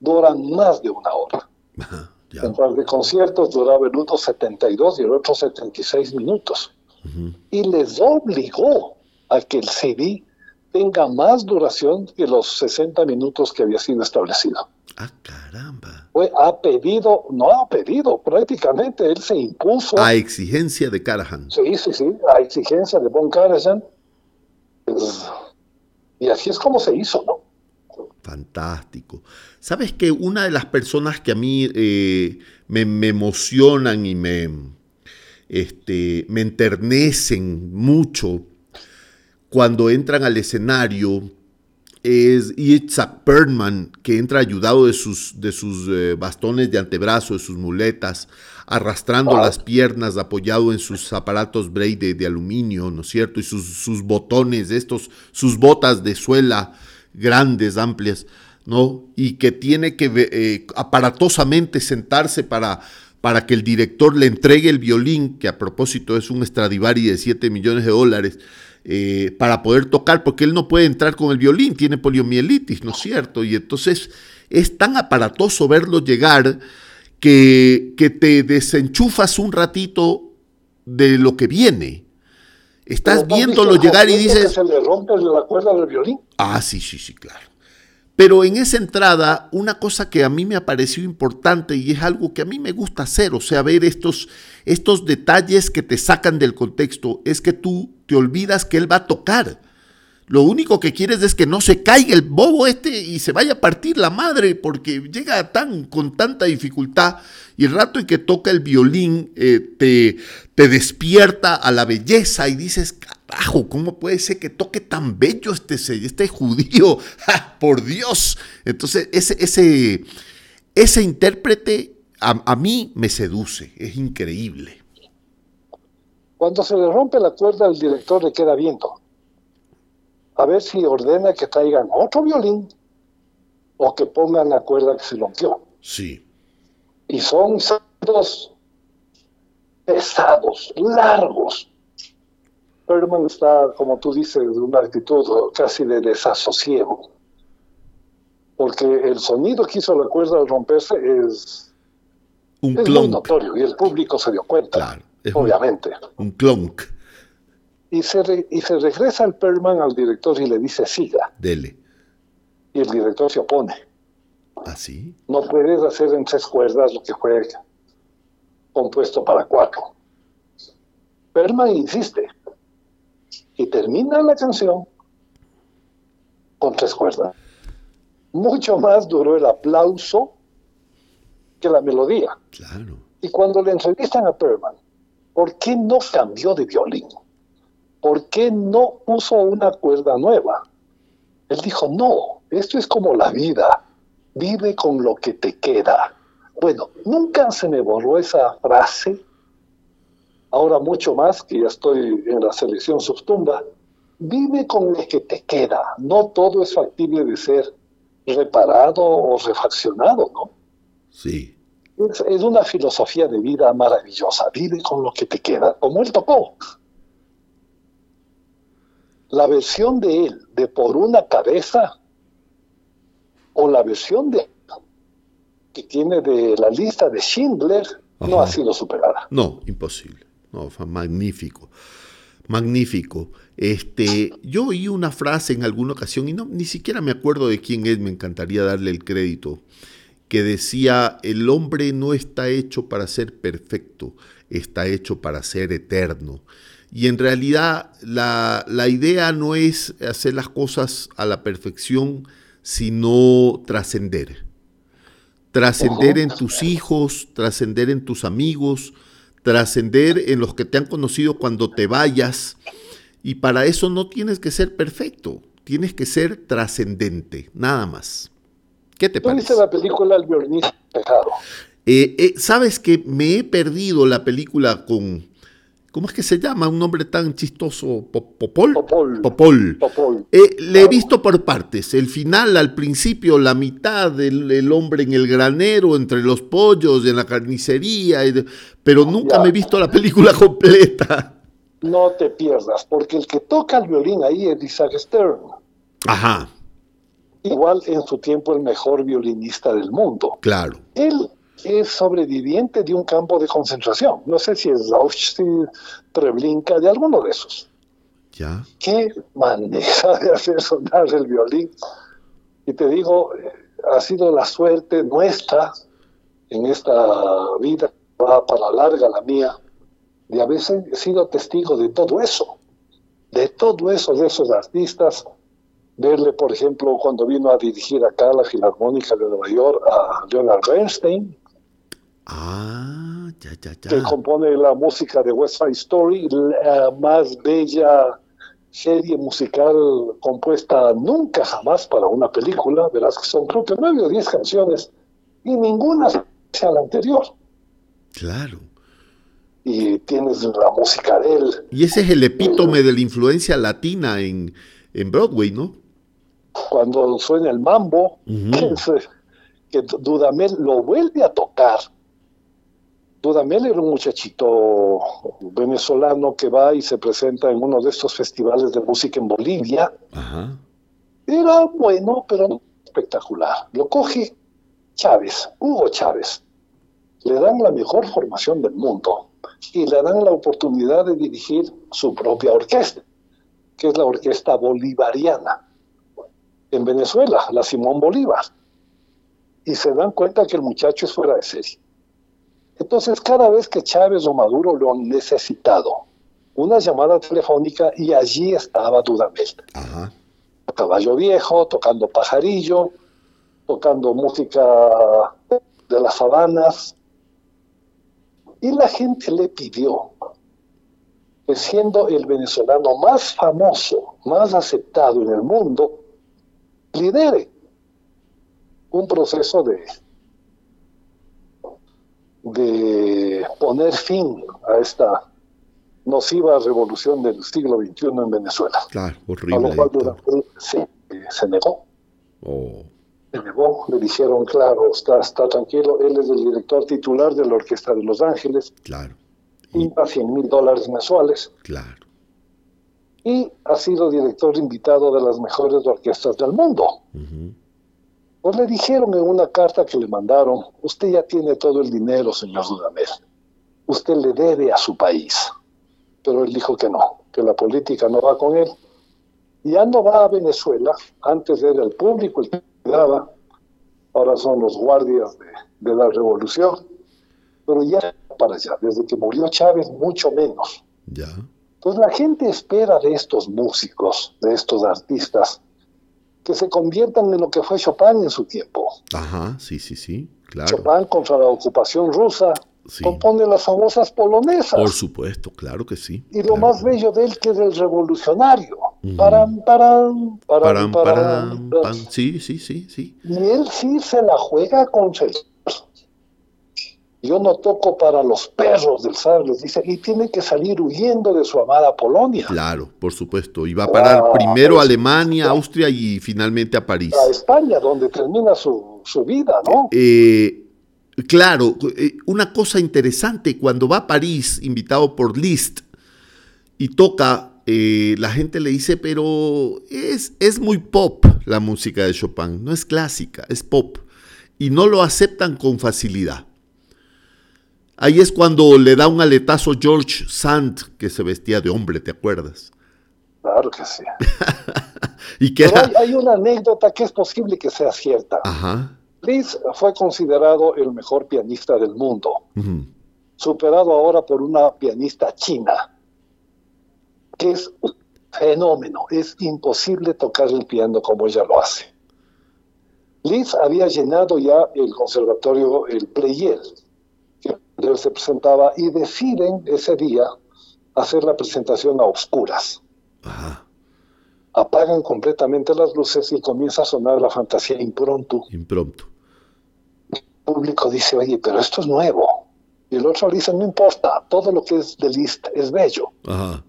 duran más de una hora. Ajá, ya. En par de conciertos duraba el uno 72 y el otro 76 minutos. Ujú. Y les obligó a que el CD tenga más duración que los 60 minutos que había sido establecido. Ah, caramba. Fue, ha pedido, no ha pedido, prácticamente él se impuso. A exigencia de Carahan. Sí, sí, sí, a exigencia de Von Karajan. Pues, y así es como se hizo, ¿no? Fantástico. Sabes que una de las personas que a mí eh, me, me emocionan y me, este, me enternecen mucho cuando entran al escenario es Itzhak Perlman, que entra ayudado de sus, de sus eh, bastones de antebrazo, de sus muletas, arrastrando las piernas, apoyado en sus aparatos Braille de, aluminio, ¿no es cierto? Y sus, sus, botones, estos, sus botas de suela grandes, amplias, ¿no? Y que tiene que eh, aparatosamente sentarse para, para que el director le entregue el violín, que a propósito es un Stradivari de 7 millones de dólares, eh, para poder tocar, porque él no puede entrar con el violín, tiene poliomielitis, ¿no es cierto? Y entonces es tan aparatoso verlo llegar que, que te desenchufas un ratito de lo que viene. Estás viéndolo llegar y dices... Se le rompe la cuerda del violín. Ah, sí, sí, sí, claro. Pero en esa entrada, una cosa que a mí me ha parecido importante y es algo que a mí me gusta hacer, o sea, ver estos, estos detalles que te sacan del contexto, es que tú te olvidas que él va a tocar. Lo único que quieres es que no se caiga el bobo este y se vaya a partir la madre, porque llega tan con tanta dificultad y el rato en que toca el violín eh, te, te despierta a la belleza y dices, carajo, ¿cómo puede ser que toque tan bello este, este judío? Por Dios. Entonces, ese, ese, ese intérprete a, a mí me seduce, es increíble. Cuando se le rompe la cuerda al director le queda viento a ver si ordena que traigan otro violín o que pongan la cuerda que se rompió. Sí. Y son dos pesados, largos. Perman está, como tú dices, de una actitud casi de desasosiego. Porque el sonido que hizo la cuerda al romperse es, un es muy notorio y el público se dio cuenta, claro, obviamente. Un, un clonk. Y se, y se regresa el Perman al director y le dice, siga. Dele. Y el director se opone. ¿Ah, sí? No puedes hacer en tres cuerdas lo que fue compuesto para cuatro. Perman insiste. Y termina la canción con tres cuerdas. Mucho más duró el aplauso que la melodía. Claro. Y cuando le entrevistan a Perman, ¿por qué no cambió de violín? ¿por qué no puso una cuerda nueva? Él dijo, no, esto es como la vida, vive con lo que te queda. Bueno, nunca se me borró esa frase, ahora mucho más que ya estoy en la selección subtumba, vive con lo que te queda, no todo es factible de ser reparado o refaccionado, ¿no? Sí. Es, es una filosofía de vida maravillosa, vive con lo que te queda, como él tocó la versión de él de por una cabeza o la versión de que tiene de la lista de Schindler no ha sido superada. No, imposible. No, fue magnífico. Magnífico. Este, yo oí una frase en alguna ocasión y no ni siquiera me acuerdo de quién es, me encantaría darle el crédito, que decía, "El hombre no está hecho para ser perfecto, está hecho para ser eterno." Y en realidad la, idea no es hacer las cosas a la perfección, sino trascender. Trascender en tus hijos, trascender en tus amigos, trascender en los que te han conocido cuando te vayas. Y para eso no tienes que ser perfecto, tienes que ser trascendente, nada más. ¿Qué te parece? la película El violinista pecado? Eh, eh, Sabes que me he perdido la película con, ¿Cómo es que se llama? Un nombre tan chistoso. ¿Popol? Popol. Popol. Eh, le he visto por partes. El final, al principio, la mitad del hombre en el granero, entre los pollos, en la carnicería. pero nunca me he visto la película completa. No te pierdas, porque el que toca el violín ahí es Isaac Stern. Ajá. Igual en su tiempo el mejor violinista del mundo. Claro. Él es sobreviviente de un campo de concentración. No sé si es Auschwitz, Treblinka, de alguno de esos. ¿Ya? Qué manera de hacer sonar el violín. Y te digo, eh, ha sido la suerte nuestra en esta vida, va para larga la mía, de haber sido testigo de todo eso, de todo eso, de esos artistas, verle, por ejemplo, cuando vino a dirigir acá la Filarmónica de Nueva York a Leonard Bernstein, Ah, ya, ya, ya. Que compone la música de West Side Story, la más bella serie musical compuesta nunca jamás para una película, verás que son creo que nueve o diez canciones y ninguna sea la anterior. Claro. Y tienes la música de él. Y ese es el epítome de la influencia latina en, en Broadway, ¿no? Cuando suena el mambo, que, que Dudamel lo vuelve a tocar. Dudamel era un muchachito venezolano que va y se presenta en uno de estos festivales de música en Bolivia. Ajá. Era bueno, pero no espectacular. Lo coge Chávez, Hugo Chávez. Le dan la mejor formación del mundo y le dan la oportunidad de dirigir su propia orquesta, que es la Orquesta Bolivariana en Venezuela, la Simón Bolívar. Y se dan cuenta que el muchacho es fuera de serie. Entonces, cada vez que Chávez o Maduro lo han necesitado, una llamada telefónica y allí estaba Dudamel. Ajá. Caballo Viejo, tocando Pajarillo, tocando música de las sabanas. Y la gente le pidió que siendo el venezolano más famoso, más aceptado en el mundo, lidere un proceso de, de poner fin a esta nociva revolución del siglo XXI en Venezuela. Claro, A horrible. lo cual. Dudamel se, negó. Oh, Se negó, le dijeron, claro, está, está tranquilo, él es el director titular de la Orquesta de Los Ángeles, claro. Y- impa 100 mil dólares mensuales claro. y ha sido director invitado de las mejores orquestas del mundo. Ujú. Pues le dijeron en una carta que le mandaron, usted ya tiene todo el dinero, señor Dudamel, usted le debe a su país. Pero él dijo que no, que la política no va con él. Ya no va a Venezuela, antes era el público el que daba, ahora son los guardias de, de la revolución, pero ya para allá, desde que murió Chávez, mucho menos. Ya. Entonces la gente espera de estos músicos, de estos artistas, que se conviertan en lo que fue Chopin en su tiempo. Ajá, sí, sí, sí. Claro. Chopin contra la ocupación rusa Sí. compone las famosas polonesas. Por supuesto, claro que sí. y lo claro. más bello de él que es el revolucionario. Ujú. Param, param, Param, param, param, param, pam. Sí, sí, sí, sí. Y él sí se la juega contra el... Yo no toco para los perros del zar, les dice, y tiene que salir huyendo de su amada Polonia. Claro, por supuesto. Y va a parar Ah, primero a pues, Alemania, Austria y finalmente a París. A España, donde termina su, su vida, ¿no? Eh, claro, eh, una cosa interesante, cuando va a París, invitado por Liszt, y toca, eh, la gente le dice, pero es, es muy pop la música de Chopin, no es clásica, es pop. Y no lo aceptan con facilidad. Ahí es cuando le da un aletazo George Sand, que se vestía de hombre, ¿te acuerdas? Claro que sí. Y que era... hay, hay una anécdota que es posible que sea cierta. Ajá. Liszt fue considerado el mejor pianista del mundo, superado ahora por una pianista china, que es un fenómeno, es imposible tocar el piano como ella lo hace. Liszt había llenado ya el conservatorio, el Pleyel, él se presentaba, y deciden ese día hacer la presentación a oscuras. Ajá. Apagan completamente las luces y comienza a sonar la fantasía impronto. Impromptu. el público dice, oye, pero esto es nuevo. Y el otro dice, no importa, todo lo que es de Liszt es bello. Ajá.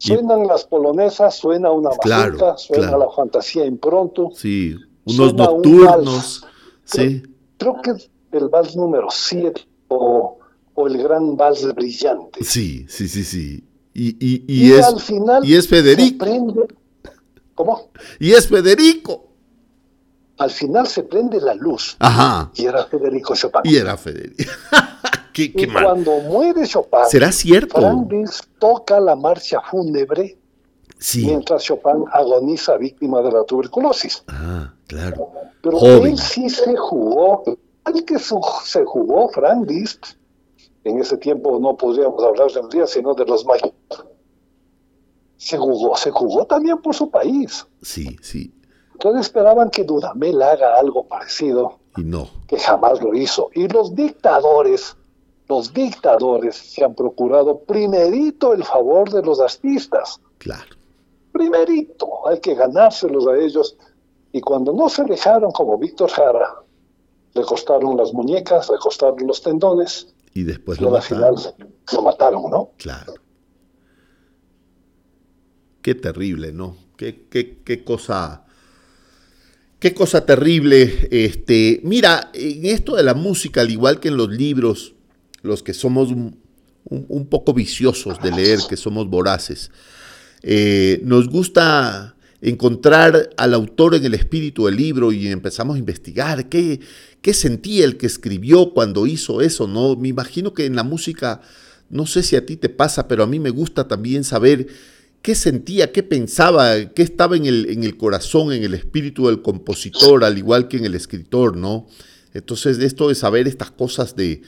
Y- Suenan las polonesas, suena una Claro, suena claro. la fantasía impronto. Sí, unos Suena un nocturnos. Sí, Creo que es el vals número 7 o, o el gran vals brillante. sí, sí, sí, sí. Y, y, y Y, es, al final y es Federico. prende, ¿cómo? Y es Federico. Al final se prende la luz. Ajá. Y era Federico Chopin. Y era Federico. qué, Y qué mal. cuando muere Chopin, ¿Será cierto? Franz toca la marcha fúnebre Sí. mientras Chopin agoniza víctima de la tuberculosis. Ah, claro. Pero Joven. él sí se jugó, que su- se jugó Frank Liszt, en ese tiempo no podríamos hablar de día, sino de los mayores. Se jugó, se jugó también por su país. Sí, sí. Entonces esperaban que Dudamel haga algo parecido, Y no. que jamás lo hizo. Y los dictadores, los dictadores se han procurado primerito el favor de los artistas. Claro. primerito, hay que ganárselos a ellos. Y cuando no se dejaron como Víctor Jara, le costaron las muñecas, le costaron los tendones, Y después y lo final mataron. lo mataron, ¿no? Claro. Qué terrible, ¿no? Qué, qué, qué cosa. Qué cosa terrible. Este, mira, en esto de la música, al igual que en los libros, los que somos un, un- un poco viciosos de leer, que somos voraces, eh, nos gusta encontrar al autor en el espíritu del libro y empezamos a investigar qué, qué sentía el que escribió cuando hizo eso, ¿no? Me imagino que en la música, no sé si a ti te pasa, pero a mí me gusta también saber qué sentía, qué pensaba, qué estaba en el, en el corazón, en el espíritu del compositor, al igual que en el escritor, ¿no? Entonces, esto de saber estas cosas de,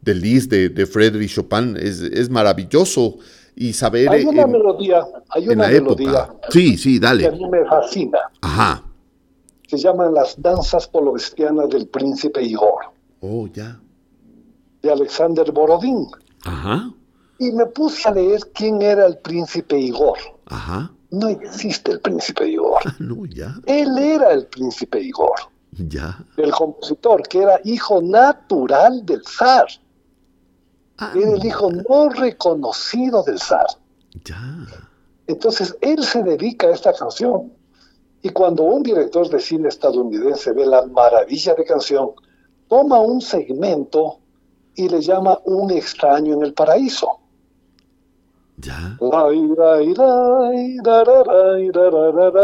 de Liszt, de, de Frédéric Chopin, es, es maravilloso. Y saber Hay una en- melodía, hay una la melodía época. Sí, sí, que a dale. mí me fascina. Ajá. Se llaman las danzas polovestianas del príncipe Igor, Oh, ya. de Alexander Borodín. Ajá. Y me puse a leer quién era el príncipe Igor. Ajá. No existe el príncipe Igor. Ah, no, ya. Él era el príncipe Igor, Ya. el compositor, que era hijo natural del zar. Ah, Era el hijo no reconocido del zar. ya. Entonces él se dedica a esta canción. Y cuando un director de cine estadounidense ve la maravilla de canción, toma un segmento y le llama Un extraño en el paraíso. Ya.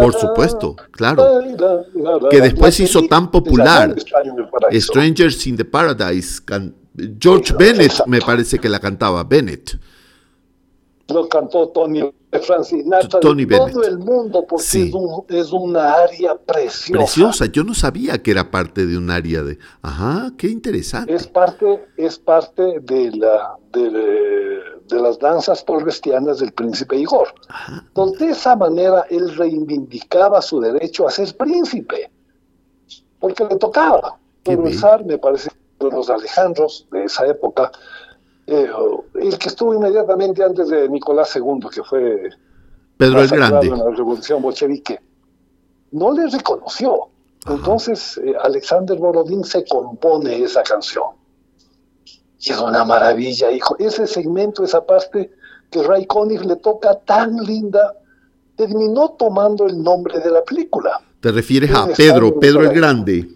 Por supuesto, claro. Que después hizo tan popular. Strangers in the Paradise. can- George Exacto. Bennett me parece que la cantaba. Bennett. Lo cantó Tony Frank Sinatra Tony todo Bennett. el mundo porque Sí. es, un- es una área preciosa. Preciosa. Yo no sabía que era parte de un área de. Ajá, qué interesante. es parte es parte de la de, de las danzas polvestianas del príncipe Igor. Ajá. Entonces, de esa manera él reivindicaba su derecho a ser príncipe, porque le tocaba. Zar, me parece, los Alejandros de esa época, eh, el que estuvo inmediatamente antes de Nicolás II, que fue Pedro el Grande. en la revolución bolchevique, no le reconoció. Ajá. Entonces, eh, Alexander Borodín se compone esa canción. Y es una maravilla, hijo. Ese segmento, esa parte que Ray Conniff le toca tan linda, terminó tomando el nombre de la película. Te refieres a Pedro, Pedro el. Grande.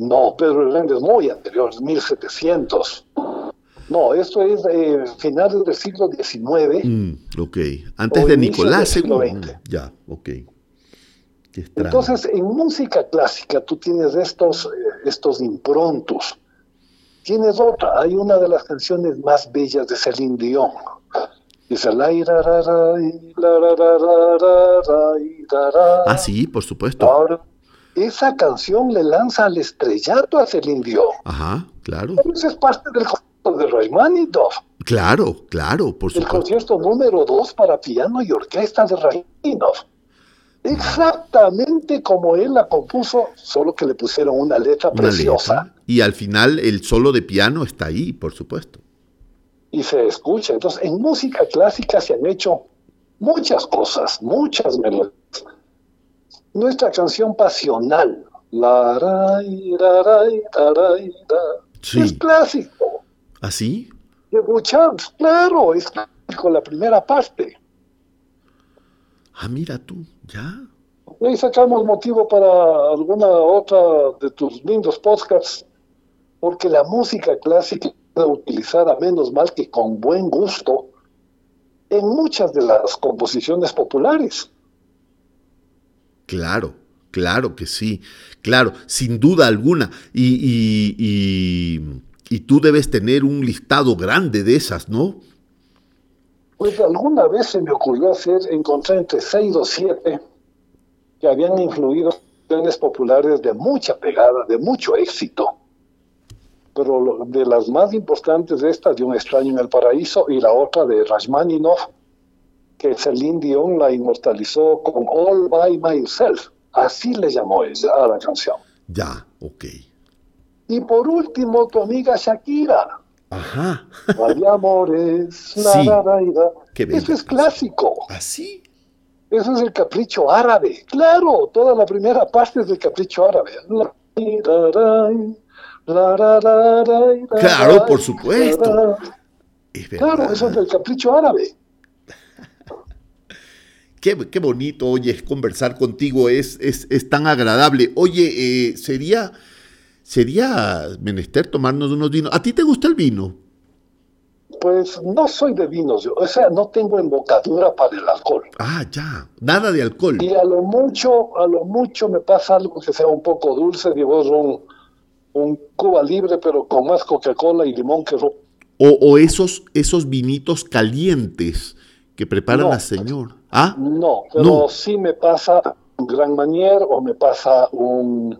No, Pedro Hernández es muy anterior, es 1700. No, esto es eh, finales del siglo XIX. Mm, ok. Antes de Nicolás II. Ya, ok. Entonces, en música clásica tú tienes estos, eh, estos improntos. Tienes otra, hay una de las canciones más bellas de Celine Dion. Dice, ah, sí, por supuesto. Esa canción le lanza al estrellato a Celine Dion. Ajá, claro. Esa es parte del concierto de Rachmaninoff, Claro, claro, por el supuesto. concierto número 2 para piano y orquesta de Rachmaninoff. Exactamente como él la compuso, solo que le pusieron una letra Una preciosa. letra. Y al final el solo de piano está ahí, por supuesto. y se escucha. Entonces, en música clásica se han hecho muchas cosas, muchas melodías. Nuestra canción pasional, la rai, ra, rai, ra, rai, ra, Sí. es clásico. ¿Así? De Bouchard, claro, es clásico la primera parte. Ah, mira tú, ya. Y ahí sacamos motivo para alguna otra de tus lindos podcasts, porque la música clásica es utilizada menos mal que con buen gusto en muchas de las composiciones populares. Claro, claro que sí. Claro, sin duda alguna. Y, tú debes tener un listado grande de esas, ¿no? Pues alguna vez se me ocurrió hacer, encontré entre seis o siete que habían influido en populares de mucha pegada, de mucho éxito. Pero de las más importantes de estas, de Un extraño en el paraíso, y la otra de Rachmaninoff, que Celine Dion la inmortalizó con All by Myself. Así le llamó ella a la canción. Ya, ok. Y por último, tu amiga Shakira. Ajá. Hay amores, la, Sí. la, la. Qué Eso es clásico. ¿Así? Eso es el capricho árabe. Claro, toda la primera parte es del capricho árabe. Claro, por supuesto. Es. Claro, eso es del capricho árabe. Qué, qué bonito, oye, es conversar contigo, es, es, es tan agradable. Oye, eh, sería, sería menester tomarnos unos vinos. ¿A ti te gusta el vino? Pues no soy de vinos, yo, o sea, no tengo embocadura para el alcohol. Ah, ya, nada de alcohol. Y a lo mucho, a lo mucho me pasa algo que sea un poco dulce, digo, un, un Cuba libre, pero con más Coca-Cola y limón que ron. O, o esos, esos vinitos calientes que prepara No. la señora. ¿Ah? No, pero No. sí me pasa un Gran Manier o me pasa un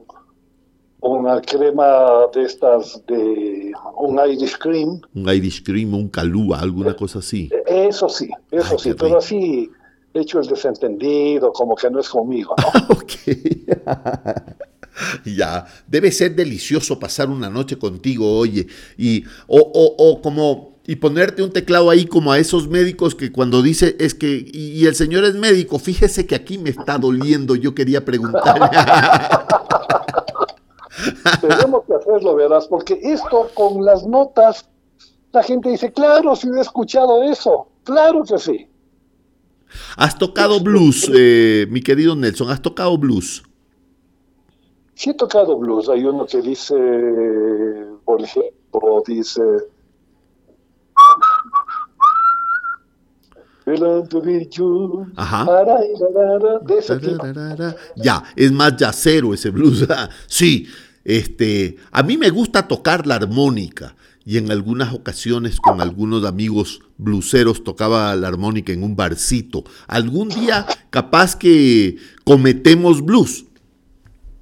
una crema de estas de un Irish cream. Un Irish Cream, un Calúa, alguna cosa así. Eso sí, eso Ay, sí, pero así hecho el desentendido, como que no es conmigo, ¿no? Ok. ya, debe ser delicioso pasar una noche contigo, oye, y o, o- o como y ponerte un teclado ahí como a esos médicos que cuando dice es que y, y el señor es médico, fíjese que aquí me está doliendo, yo quería preguntarle. Tenemos que hacerlo, verás, porque esto con las notas, la gente dice, claro, sí he escuchado eso, claro que sí. has tocado blues, eh, mi querido Nelson, has tocado blues. Sí he tocado blues, hay uno que dice, por ejemplo, dice... Ajá. De ese. Ya, es más yacero ese blues. sí, este, a mí me gusta tocar la armónica y en algunas ocasiones con algunos amigos bluseros tocaba la armónica en un barcito. Algún día capaz que cometemos blues.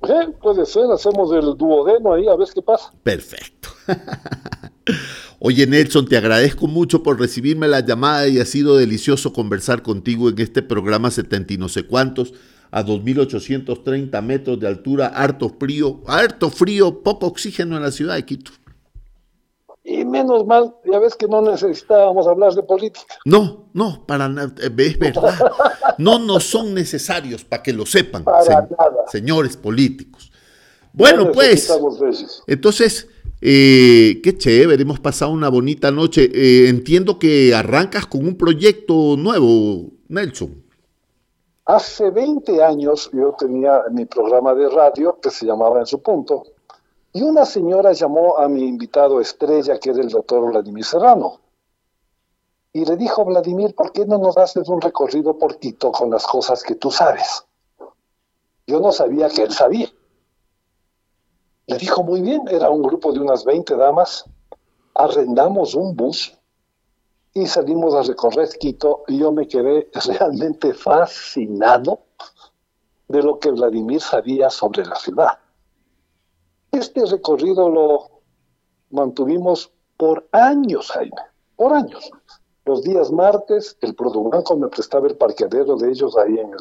Eh, puede ser, hacemos el duodeno ahí, a ver qué pasa. Perfecto. Oye Nelson, te agradezco mucho por recibirme la llamada y ha sido delicioso conversar contigo en este programa 70 y no sé cuántos, a 2.830 metros de altura, harto frío, harto frío, poco oxígeno en la ciudad de Quito. Y menos mal, ya ves que no necesitábamos hablar de política. No, no, para nada, eh, es verdad. No nos son necesarios para que lo sepan, Para se- nada. señores políticos. Bueno, No pues. Entonces, eh, qué chévere, hemos pasado una bonita noche. Eh, entiendo que arrancas con un proyecto nuevo, Nelson. Hace 20 años yo tenía mi programa de radio que se llamaba En su punto, y una señora llamó a mi invitado estrella, que era el doctor Vladimir Serrano, y le dijo, Vladimir, ¿por qué no nos haces un recorrido por Quito con las cosas que tú sabes? Yo no sabía que él sabía. Le dijo, muy bien, era un grupo de unas 20 damas, arrendamos un bus y salimos a recorrer Quito y yo me quedé realmente fascinado de lo que Vladimir sabía sobre la ciudad. Este recorrido lo mantuvimos por años, Jaime, por años. Los días martes, el Produbanco me prestaba el parqueadero de ellos ahí en el,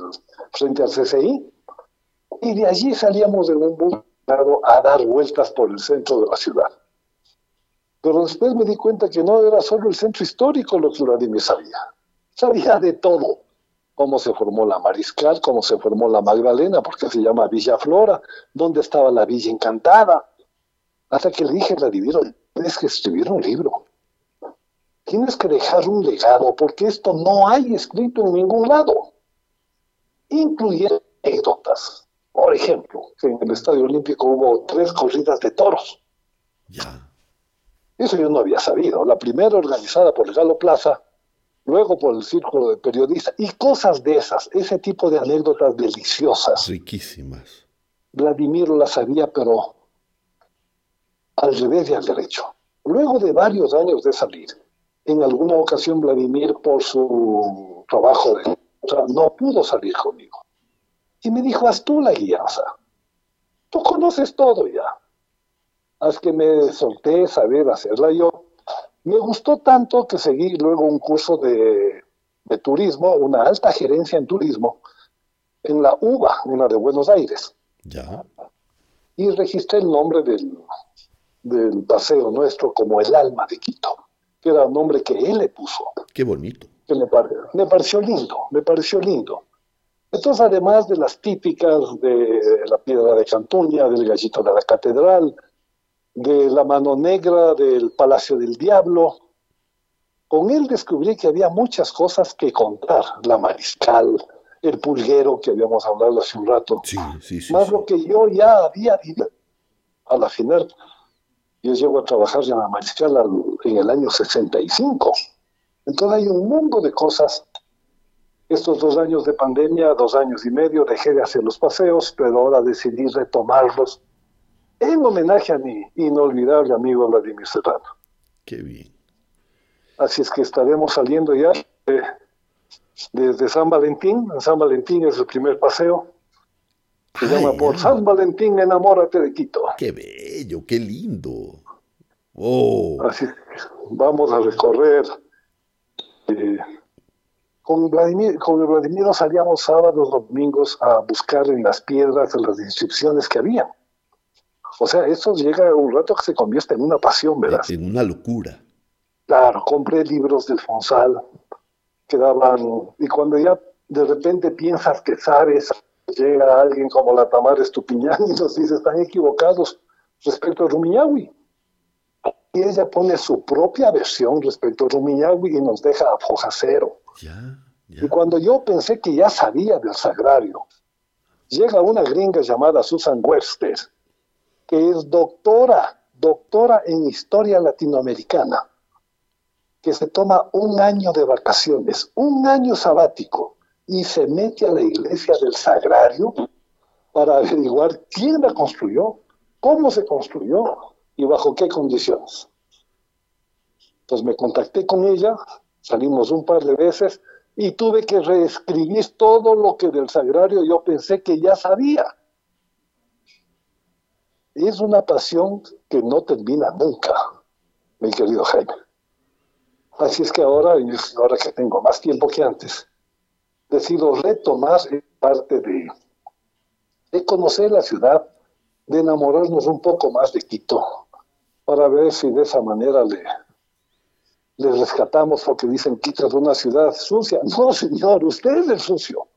frente al CCI, y de allí salíamos en un bus a dar vueltas por el centro de la ciudad. Pero después me di cuenta que no era solo el centro histórico lo que Vladimir sabía. Sabía de todo. Cómo se formó la Mariscal, cómo se formó la Magdalena, porque se llama Villa Flora, dónde estaba la Villa Encantada. Hasta que le dije a Vladimir, tienes que escribir un libro. Tienes que dejar un legado, porque esto no hay escrito en ningún lado. Incluyendo anécdotas. Por ejemplo, en el Estadio Olímpico hubo tres corridas de toros. Ya. Eso yo no había sabido. La primera organizada por el Galo Plaza, luego por el Círculo de Periodistas, y cosas de esas, ese tipo de anécdotas deliciosas. Riquísimas. Vladimir las sabía, pero al revés y al derecho. Luego de varios años de salir, en alguna ocasión Vladimir, por su trabajo de o sea, no pudo salir conmigo. Y me dijo, haz tú la sea, tú conoces todo ya. Haz que me solté saber hacerla yo. Me gustó tanto que seguí luego un curso de, de turismo, una alta gerencia en turismo, en la UBA, una de Buenos Aires Ya. y registré el nombre del, del paseo nuestro como el alma de Quito, que era un nombre que él le puso, Qué bonito. que me, pare- me pareció lindo, me pareció lindo. Entonces, además de las típicas de la piedra de Cantuña, del gallito de la catedral, de La Mano Negra, del Palacio del Diablo. Con él descubrí que había muchas cosas que contar. La Mariscal, el Pulguero, que habíamos hablado hace un rato. Sí, sí, sí. Más lo que yo ya había vivido. A la final, yo llego a trabajar en la Mariscal al- en el año 65. Entonces hay un mundo de cosas. Estos dos años de pandemia, dos años y medio, dejé de hacer los paseos, pero ahora decidí retomarlos en homenaje a mi inolvidable amigo Vladimir Serrano. Qué bien. Así es que estaremos saliendo ya eh, desde San Valentín. En San Valentín es el primer paseo. Se Ay, llama Por. San Valentín, enamórate de Quito. Qué bello, qué lindo. Oh, Así que vamos a recorrer. eh, con Vladimir, con Vladimir nos salíamos sábados, domingos a buscar en las piedras las inscripciones que había. O sea, eso llega un rato que se convierte en una pasión, ¿verdad? en una locura. Claro, compré libros del Fonsal que daban, y cuando ya de repente piensas que sabes, llega alguien como la Tamara Estupiñán y nos dice, están equivocados respecto a Rumiñahui. Y ella pone su propia versión respecto a Rumiñahui y nos deja a foja cero. Ya, Y ya. cuando yo pensé que ya sabía del sagrario, llega una gringa llamada Susan Webster, que es doctora, doctora en historia latinoamericana, que se toma un año de vacaciones, un año sabático, y se mete a la iglesia del sagrario para averiguar quién la construyó, cómo se construyó y bajo qué condiciones. Entonces me contacté con ella, salimos un par de veces y tuve que reescribir todo lo que del sagrario yo pensé que ya sabía. Es una pasión que no termina nunca, mi querido Jaime. Así es que ahora, ahora que tengo más tiempo que antes, decido retomar parte de, de conocer la ciudad, de enamorarnos un poco más de Quito, para ver si de esa manera le, le rescatamos porque dicen Quito es una ciudad sucia. No, señor, usted es el sucio.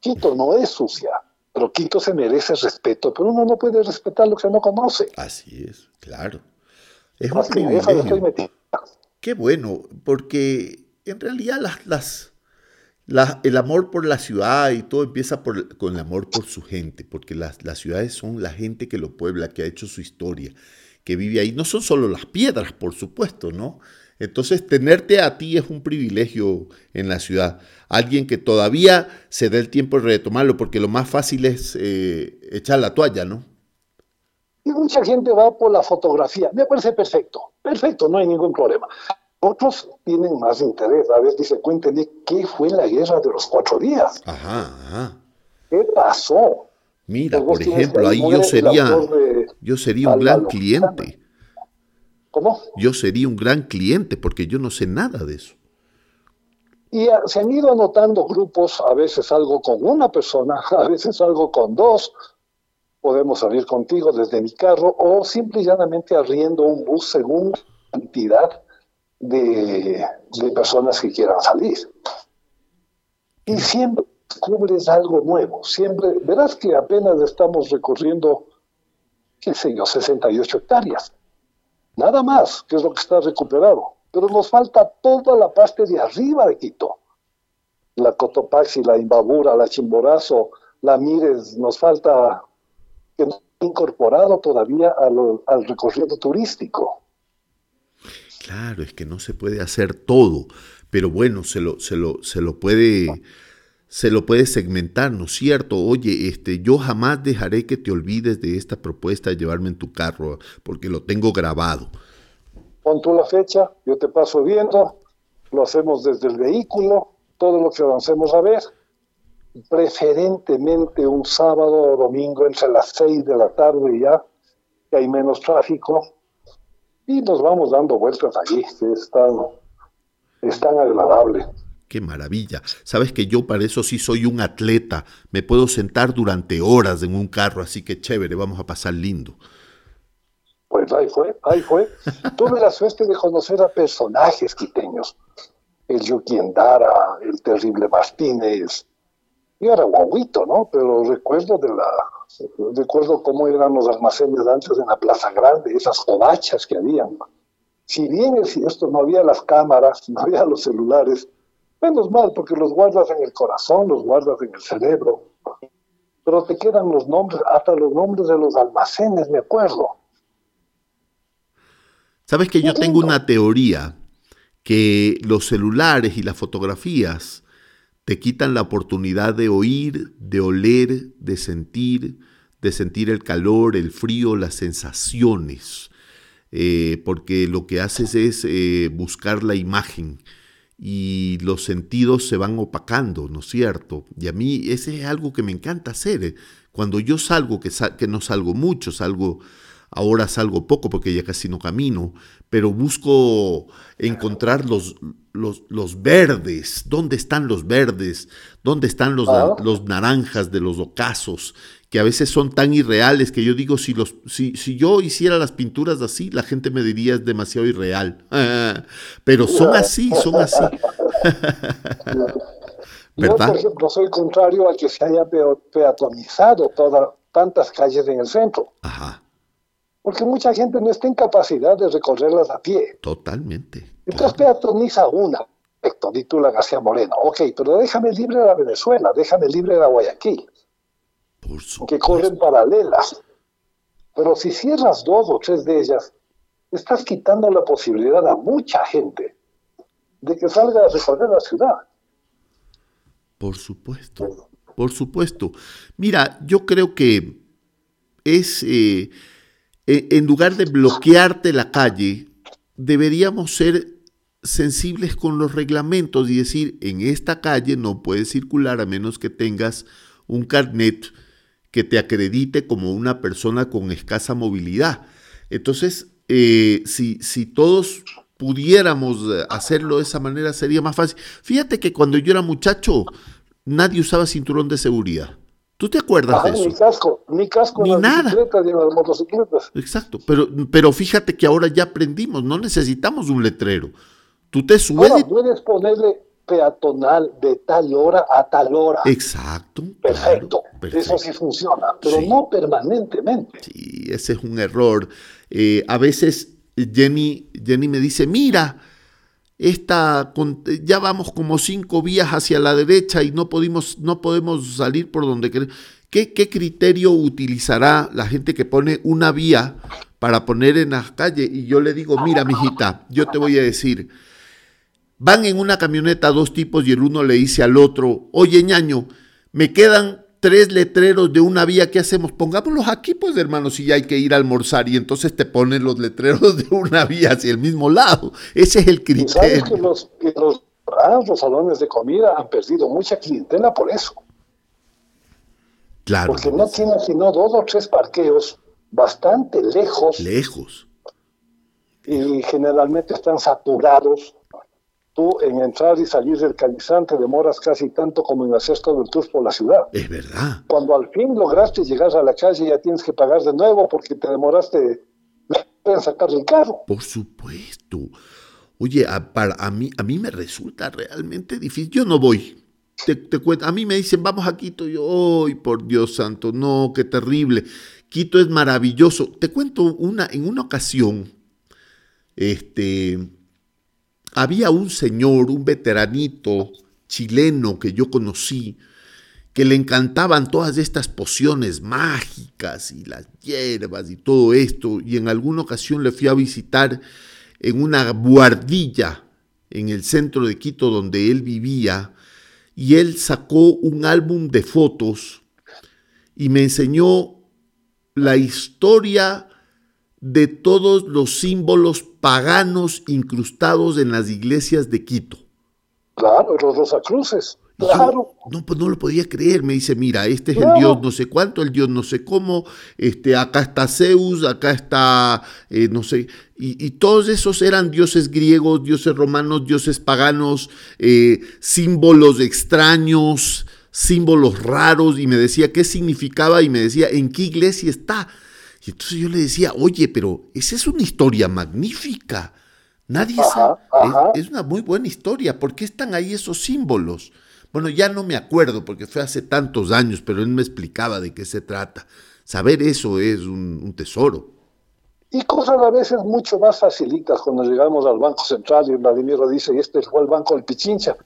Quito no es sucia, pero Quito se merece respeto, pero uno no puede respetar lo que no conoce. Así es, claro. Es un que estoy privilegio. metida. Qué bueno, porque en realidad las, las, la- el amor por la ciudad y todo empieza por, con el amor por su gente, porque las, las ciudades son la gente que lo puebla, que ha hecho su historia, que vive ahí. No son solo las piedras, por supuesto, ¿no? Entonces, tenerte a ti es un privilegio en la ciudad. Alguien que todavía se dé el tiempo de retomarlo, porque lo más fácil es eh, echar la toalla, ¿no? Y mucha gente va por la fotografía. Me parece perfecto. Perfecto, no hay ningún problema. Otros tienen más interés. A ver, dice, cuéntenme qué fue la guerra de los cuatro días. Ajá, ajá. ¿Qué pasó? Mira, Pues por ejemplo, ahí yo sería, de yo sería un gran cliente. ¿Cómo? Yo sería un gran cliente porque yo no sé nada de eso. Y ah, se han ido anotando grupos, a veces algo con una persona, a veces algo con dos. Podemos salir contigo desde mi carro o simple y llanamente arriendo un bus según la cantidad de, de personas que quieran salir. Y siempre descubres algo nuevo. Siempre, verás que apenas estamos recorriendo, qué sé yo, 68 hectáreas. Nada más, que es lo que está recuperado. Pero nos falta toda la parte de arriba de Quito. La Cotopaxi, la Imbabura, la Chimborazo, la Mires, nos falta que no incorporado todavía a lo- al recorrido turístico. Claro, es que no se puede hacer todo, pero bueno, se lo, se lo, se lo puede, se lo puede segmentar, ¿no es cierto? Oye, este, yo jamás dejaré que te olvides de esta propuesta de llevarme en tu carro, porque lo tengo grabado. Pon tú la fecha, yo te paso viendo, lo hacemos desde el vehículo, todo lo que avancemos a ver, preferentemente un sábado o domingo entre las 6 de la tarde ya, que hay menos tráfico, y nos vamos dando vueltas allí, que es tan, es tan agradable. Qué maravilla. Sabes que yo para eso sí soy un atleta. Me puedo sentar durante horas en un carro, así que chévere, vamos a pasar lindo. Pues ahí fue, ahí fue. Tuve la suerte de conocer a personajes quiteños. El Yuki Endara, el terrible Martínez, Yo era guaguito, ¿no? Pero recuerdo de la, recuerdo cómo eran los almacenes antes en la Plaza Grande, esas covachas que habían. Si bien es esto no había las cámaras, no había los celulares, menos mal, porque los guardas en el corazón, los guardas en el cerebro. Pero te quedan los nombres, hasta los nombres de los almacenes, me acuerdo. Sabes que yo tengo una teoría que los celulares y las fotografías te quitan la oportunidad de oír, de oler, de sentir, de sentir el calor, el frío, las sensaciones, eh, porque lo que haces es eh, buscar la imagen y los sentidos se van opacando, ¿no es cierto? Y a mí ese es algo que me encanta hacer. Eh. Cuando yo salgo, que, que no salgo mucho, salgo Ahora salgo poco porque ya casi no camino, pero busco encontrar los, los, verdes. ¿Dónde están los verdes? ¿Dónde están los, los naranjas de los ocasos? Que a veces son tan irreales que yo digo, si, los, si, si yo hiciera las pinturas así, la gente me diría es demasiado irreal. pero son así, son así. Yo, por ejemplo, soy contrario a que se haya peatonizado todas tantas calles en el centro. Ajá porque mucha gente no está en capacidad de recorrerlas a pie. Totalmente. Entonces peatoniza una, perfecto, la García Moreno, ok, pero déjame libre la Venezuela, déjame libre la Guayaquil, Por que corren paralelas. Pero si cierras dos o tres de ellas, estás quitando la posibilidad a mucha gente de que salga a recorrer la ciudad. Por supuesto, por supuesto. Mira, yo creo que es... Eh, en lugar de bloquearte la calle, deberíamos ser sensibles con los reglamentos y decir, en esta calle no puedes circular a menos que tengas un carnet que te acredite como una persona con escasa movilidad. Entonces, eh, si, si todos pudiéramos eh, hacerlo de esa manera, sería más fácil. Fíjate que cuando yo era muchacho, nadie usaba cinturón de seguridad. ¿Tú te acuerdas de eso? Ni casco, ni casco ni nada. ni en las motocicletas. Exacto, pero, pero fíjate que ahora ya aprendimos, no necesitamos un letrero. Tú te subes. Ahora, puedes ponerle peatonal de tal hora a tal hora. Exacto. Perfecto. Eso sí funciona, pero no permanentemente. Sí, ese es un error. Eh, a veces Jenny, Jenny me dice, mira, esta, ya vamos como cinco vías hacia la derecha y no, podemos, no podemos salir por donde queremos. ¿Qué, ¿Qué criterio utilizará la gente que pone una vía para poner en la calle? Y yo le digo, mira, mijita, yo te voy a decir, van en una camioneta dos tipos y el uno le dice al otro, oye ñaño, me quedan tres letreros de una vía, ¿qué hacemos? Pongámoslos aquí, pues hermano, si ya hay que ir a almorzar y entonces te ponen los letreros de una vía hacia el mismo lado. Ese es el criterio. sabes que los, los, salones de comida han perdido mucha clientela por eso. Claro. Porque no tienen sino dos o tres parqueos bastante lejos. Lejos. Y generalmente están saturados tú en entrar y salir del Calizante demoras casi tanto como en hacer todo el tour por la ciudad. Es verdad. Cuando al fin lograste llegar a la calle ya tienes que pagar de nuevo porque te demoraste en sacar el carro. Por supuesto. Oye, a, para, a, mí, a mí me resulta realmente difícil. Yo no voy. Te, te cuento. A mí me dicen, vamos a Quito. yo, ¡ay, por Dios santo! No, qué terrible. Quito es maravilloso. Te cuento una, en una ocasión, este, había un señor, un veteranito chileno que yo conocí, que le encantaban todas estas pociones mágicas y las hierbas y todo esto, y en alguna ocasión le fui a visitar en una buhardilla en el centro de Quito donde él vivía, y él sacó un álbum de fotos y me enseñó la historia de todos los símbolos paganos incrustados en las iglesias de Quito. Claro, los Rosacruces. Claro. no, pues no lo podía creer. Me dice, mira, este es el dios no sé cuánto, el dios no sé cómo, este, acá está Zeus, acá está, eh, no sé, y, todos esos eran dioses griegos, dioses romanos, dioses paganos, eh, símbolos extraños, símbolos raros, y me decía qué significaba, y me decía, ¿en qué iglesia está? Y entonces yo le decía, oye, pero esa es una historia magnífica. Nadie sabe. Es, una muy buena historia. ¿Por qué están ahí esos símbolos? Bueno, ya no me acuerdo porque fue hace tantos años, pero él me explicaba de qué se trata. Saber eso es un, un tesoro. Y cosas a veces mucho más facilitas cuando llegamos al Banco Central y Vladimir dice, y este fue el Banco del Pichincha.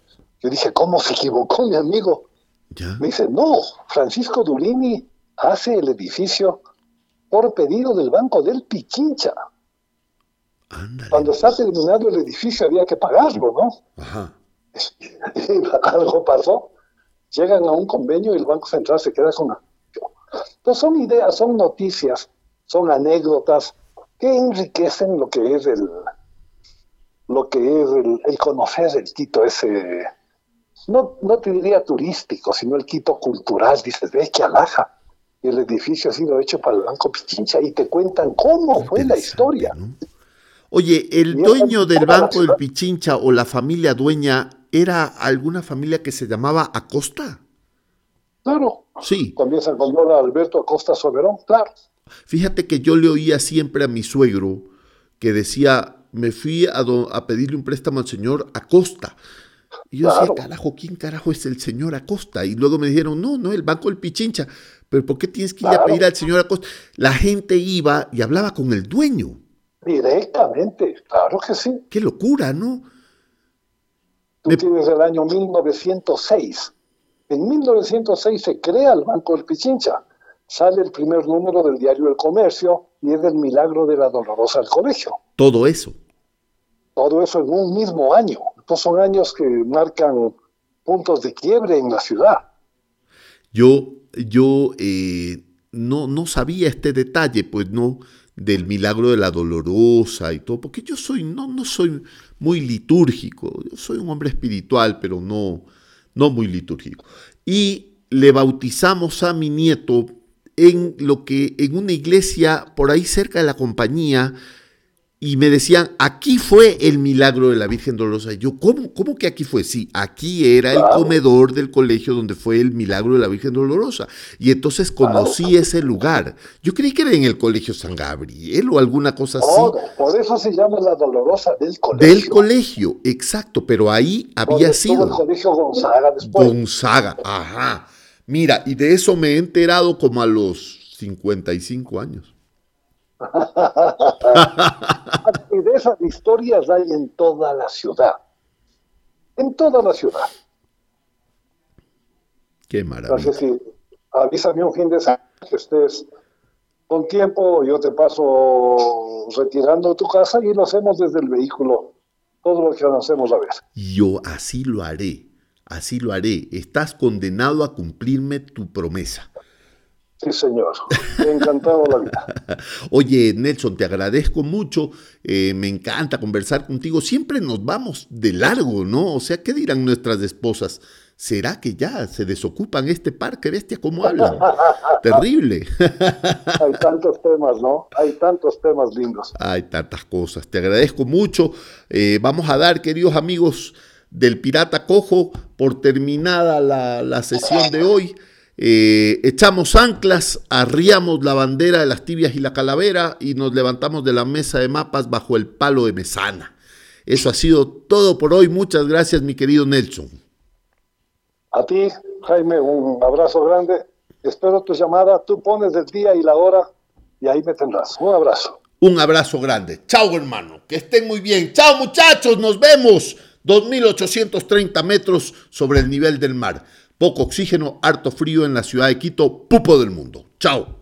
Yo dije, ¿cómo se equivocó mi amigo? ¿Ya? Me dice, no, Francisco Durini hace el edificio por pedido del Banco del Pichincha. Ándale. Cuando está terminado el edificio había que pagarlo, ¿no? Ajá. Algo pasó. Llegan a un convenio y el Banco Central se queda con... Entonces son ideas, son noticias, son anécdotas que enriquecen lo que es el lo que es el, el conocer el Quito ese no, no te diría turístico, sino el Quito cultural. Dices, ve que alaja. El edificio ha sido hecho para el Banco Pichincha y te cuentan cómo fue la historia. ¿no? Oye, ¿el Y dueño del Banco del. Pichincha o la familia dueña era alguna familia que se llamaba Acosta? Claro. Sí. Comienza con don Alberto Acosta Soberón, claro. Fíjate que yo le oía siempre a mi suegro que decía, me fui a, do- a pedirle un préstamo al señor Acosta. Y yo Claro. decía, carajo, ¿quién carajo es el señor Acosta? Y luego me dijeron, no, no, el Banco del Pichincha. Pero ¿por qué tienes que ir a pedir al señor Acosta? La gente iba y hablaba con el dueño. Directamente, claro que sí. Qué locura, ¿no? Tú Me- tienes el año 1906. En 1906 se crea el Banco del Pichincha. Sale el primer número del diario El Comercio y es el milagro de la Dolorosa del Colegio. Todo eso. Todo eso en un mismo año. Estos son años que marcan puntos de quiebre en la ciudad. Yo, yo eh, no, no sabía este detalle, pues no, del milagro de la dolorosa y todo, porque yo soy, no, no soy muy litúrgico, yo soy un hombre espiritual, pero no, no muy litúrgico. Y le bautizamos a mi nieto en lo que, en una iglesia por ahí cerca de la compañía, y me decían, aquí fue el milagro de la Virgen Dolorosa. Y yo, ¿cómo, ¿cómo que aquí fue? Sí, aquí era el comedor del colegio donde fue el milagro de la Virgen Dolorosa. Y entonces conocí ese lugar. Yo creí que era en el colegio San Gabriel o alguna cosa así. Todo. Por eso se llama la Dolorosa del Colegio. Del colegio, exacto, pero ahí había estuvo el sido Colegio Gonzaga después. Gonzaga. Ajá. Mira, y de eso me he enterado como a los 55 años. Y de esas historias hay en toda la ciudad. En toda la ciudad. Qué maravilla. Entonces, si avísame un fin de semana que estés con tiempo, yo te paso retirando tu casa y lo hacemos desde el vehículo. Todo lo que hacemos a ver. Yo así lo haré, así lo haré. Estás condenado a cumplirme tu promesa. Sí, señor. Encantado la vida. Oye, Nelson, te agradezco mucho. eh, me encanta conversar contigo. Siempre nos vamos de largo, ¿no? O sea, ¿qué dirán nuestras esposas? ¿Será que ya se desocupan este par? ¿Qué bestia cómo hablan? Terrible. Hay tantos temas, ¿no? Hay tantos temas lindos. Hay tantas cosas. Te agradezco mucho. Eh, vamos a dar, queridos amigos del Pirata Cojo, por terminada la, la sesión de hoy. Eh, echamos anclas, arriamos la bandera de las tibias y la calavera y nos levantamos de la mesa de mapas bajo el palo de mesana. Eso ha sido todo por hoy. Muchas gracias, mi querido Nelson. A ti, Jaime, un abrazo grande. Espero tu llamada. Tú pones el día y la hora y ahí me tendrás. Un abrazo. Un abrazo grande. Chao, hermano. Que estén muy bien. Chao, muchachos. Nos vemos. 2.830 metros sobre el nivel del mar. Poco oxígeno, harto frío en la ciudad de Quito, pupo del mundo. Chao.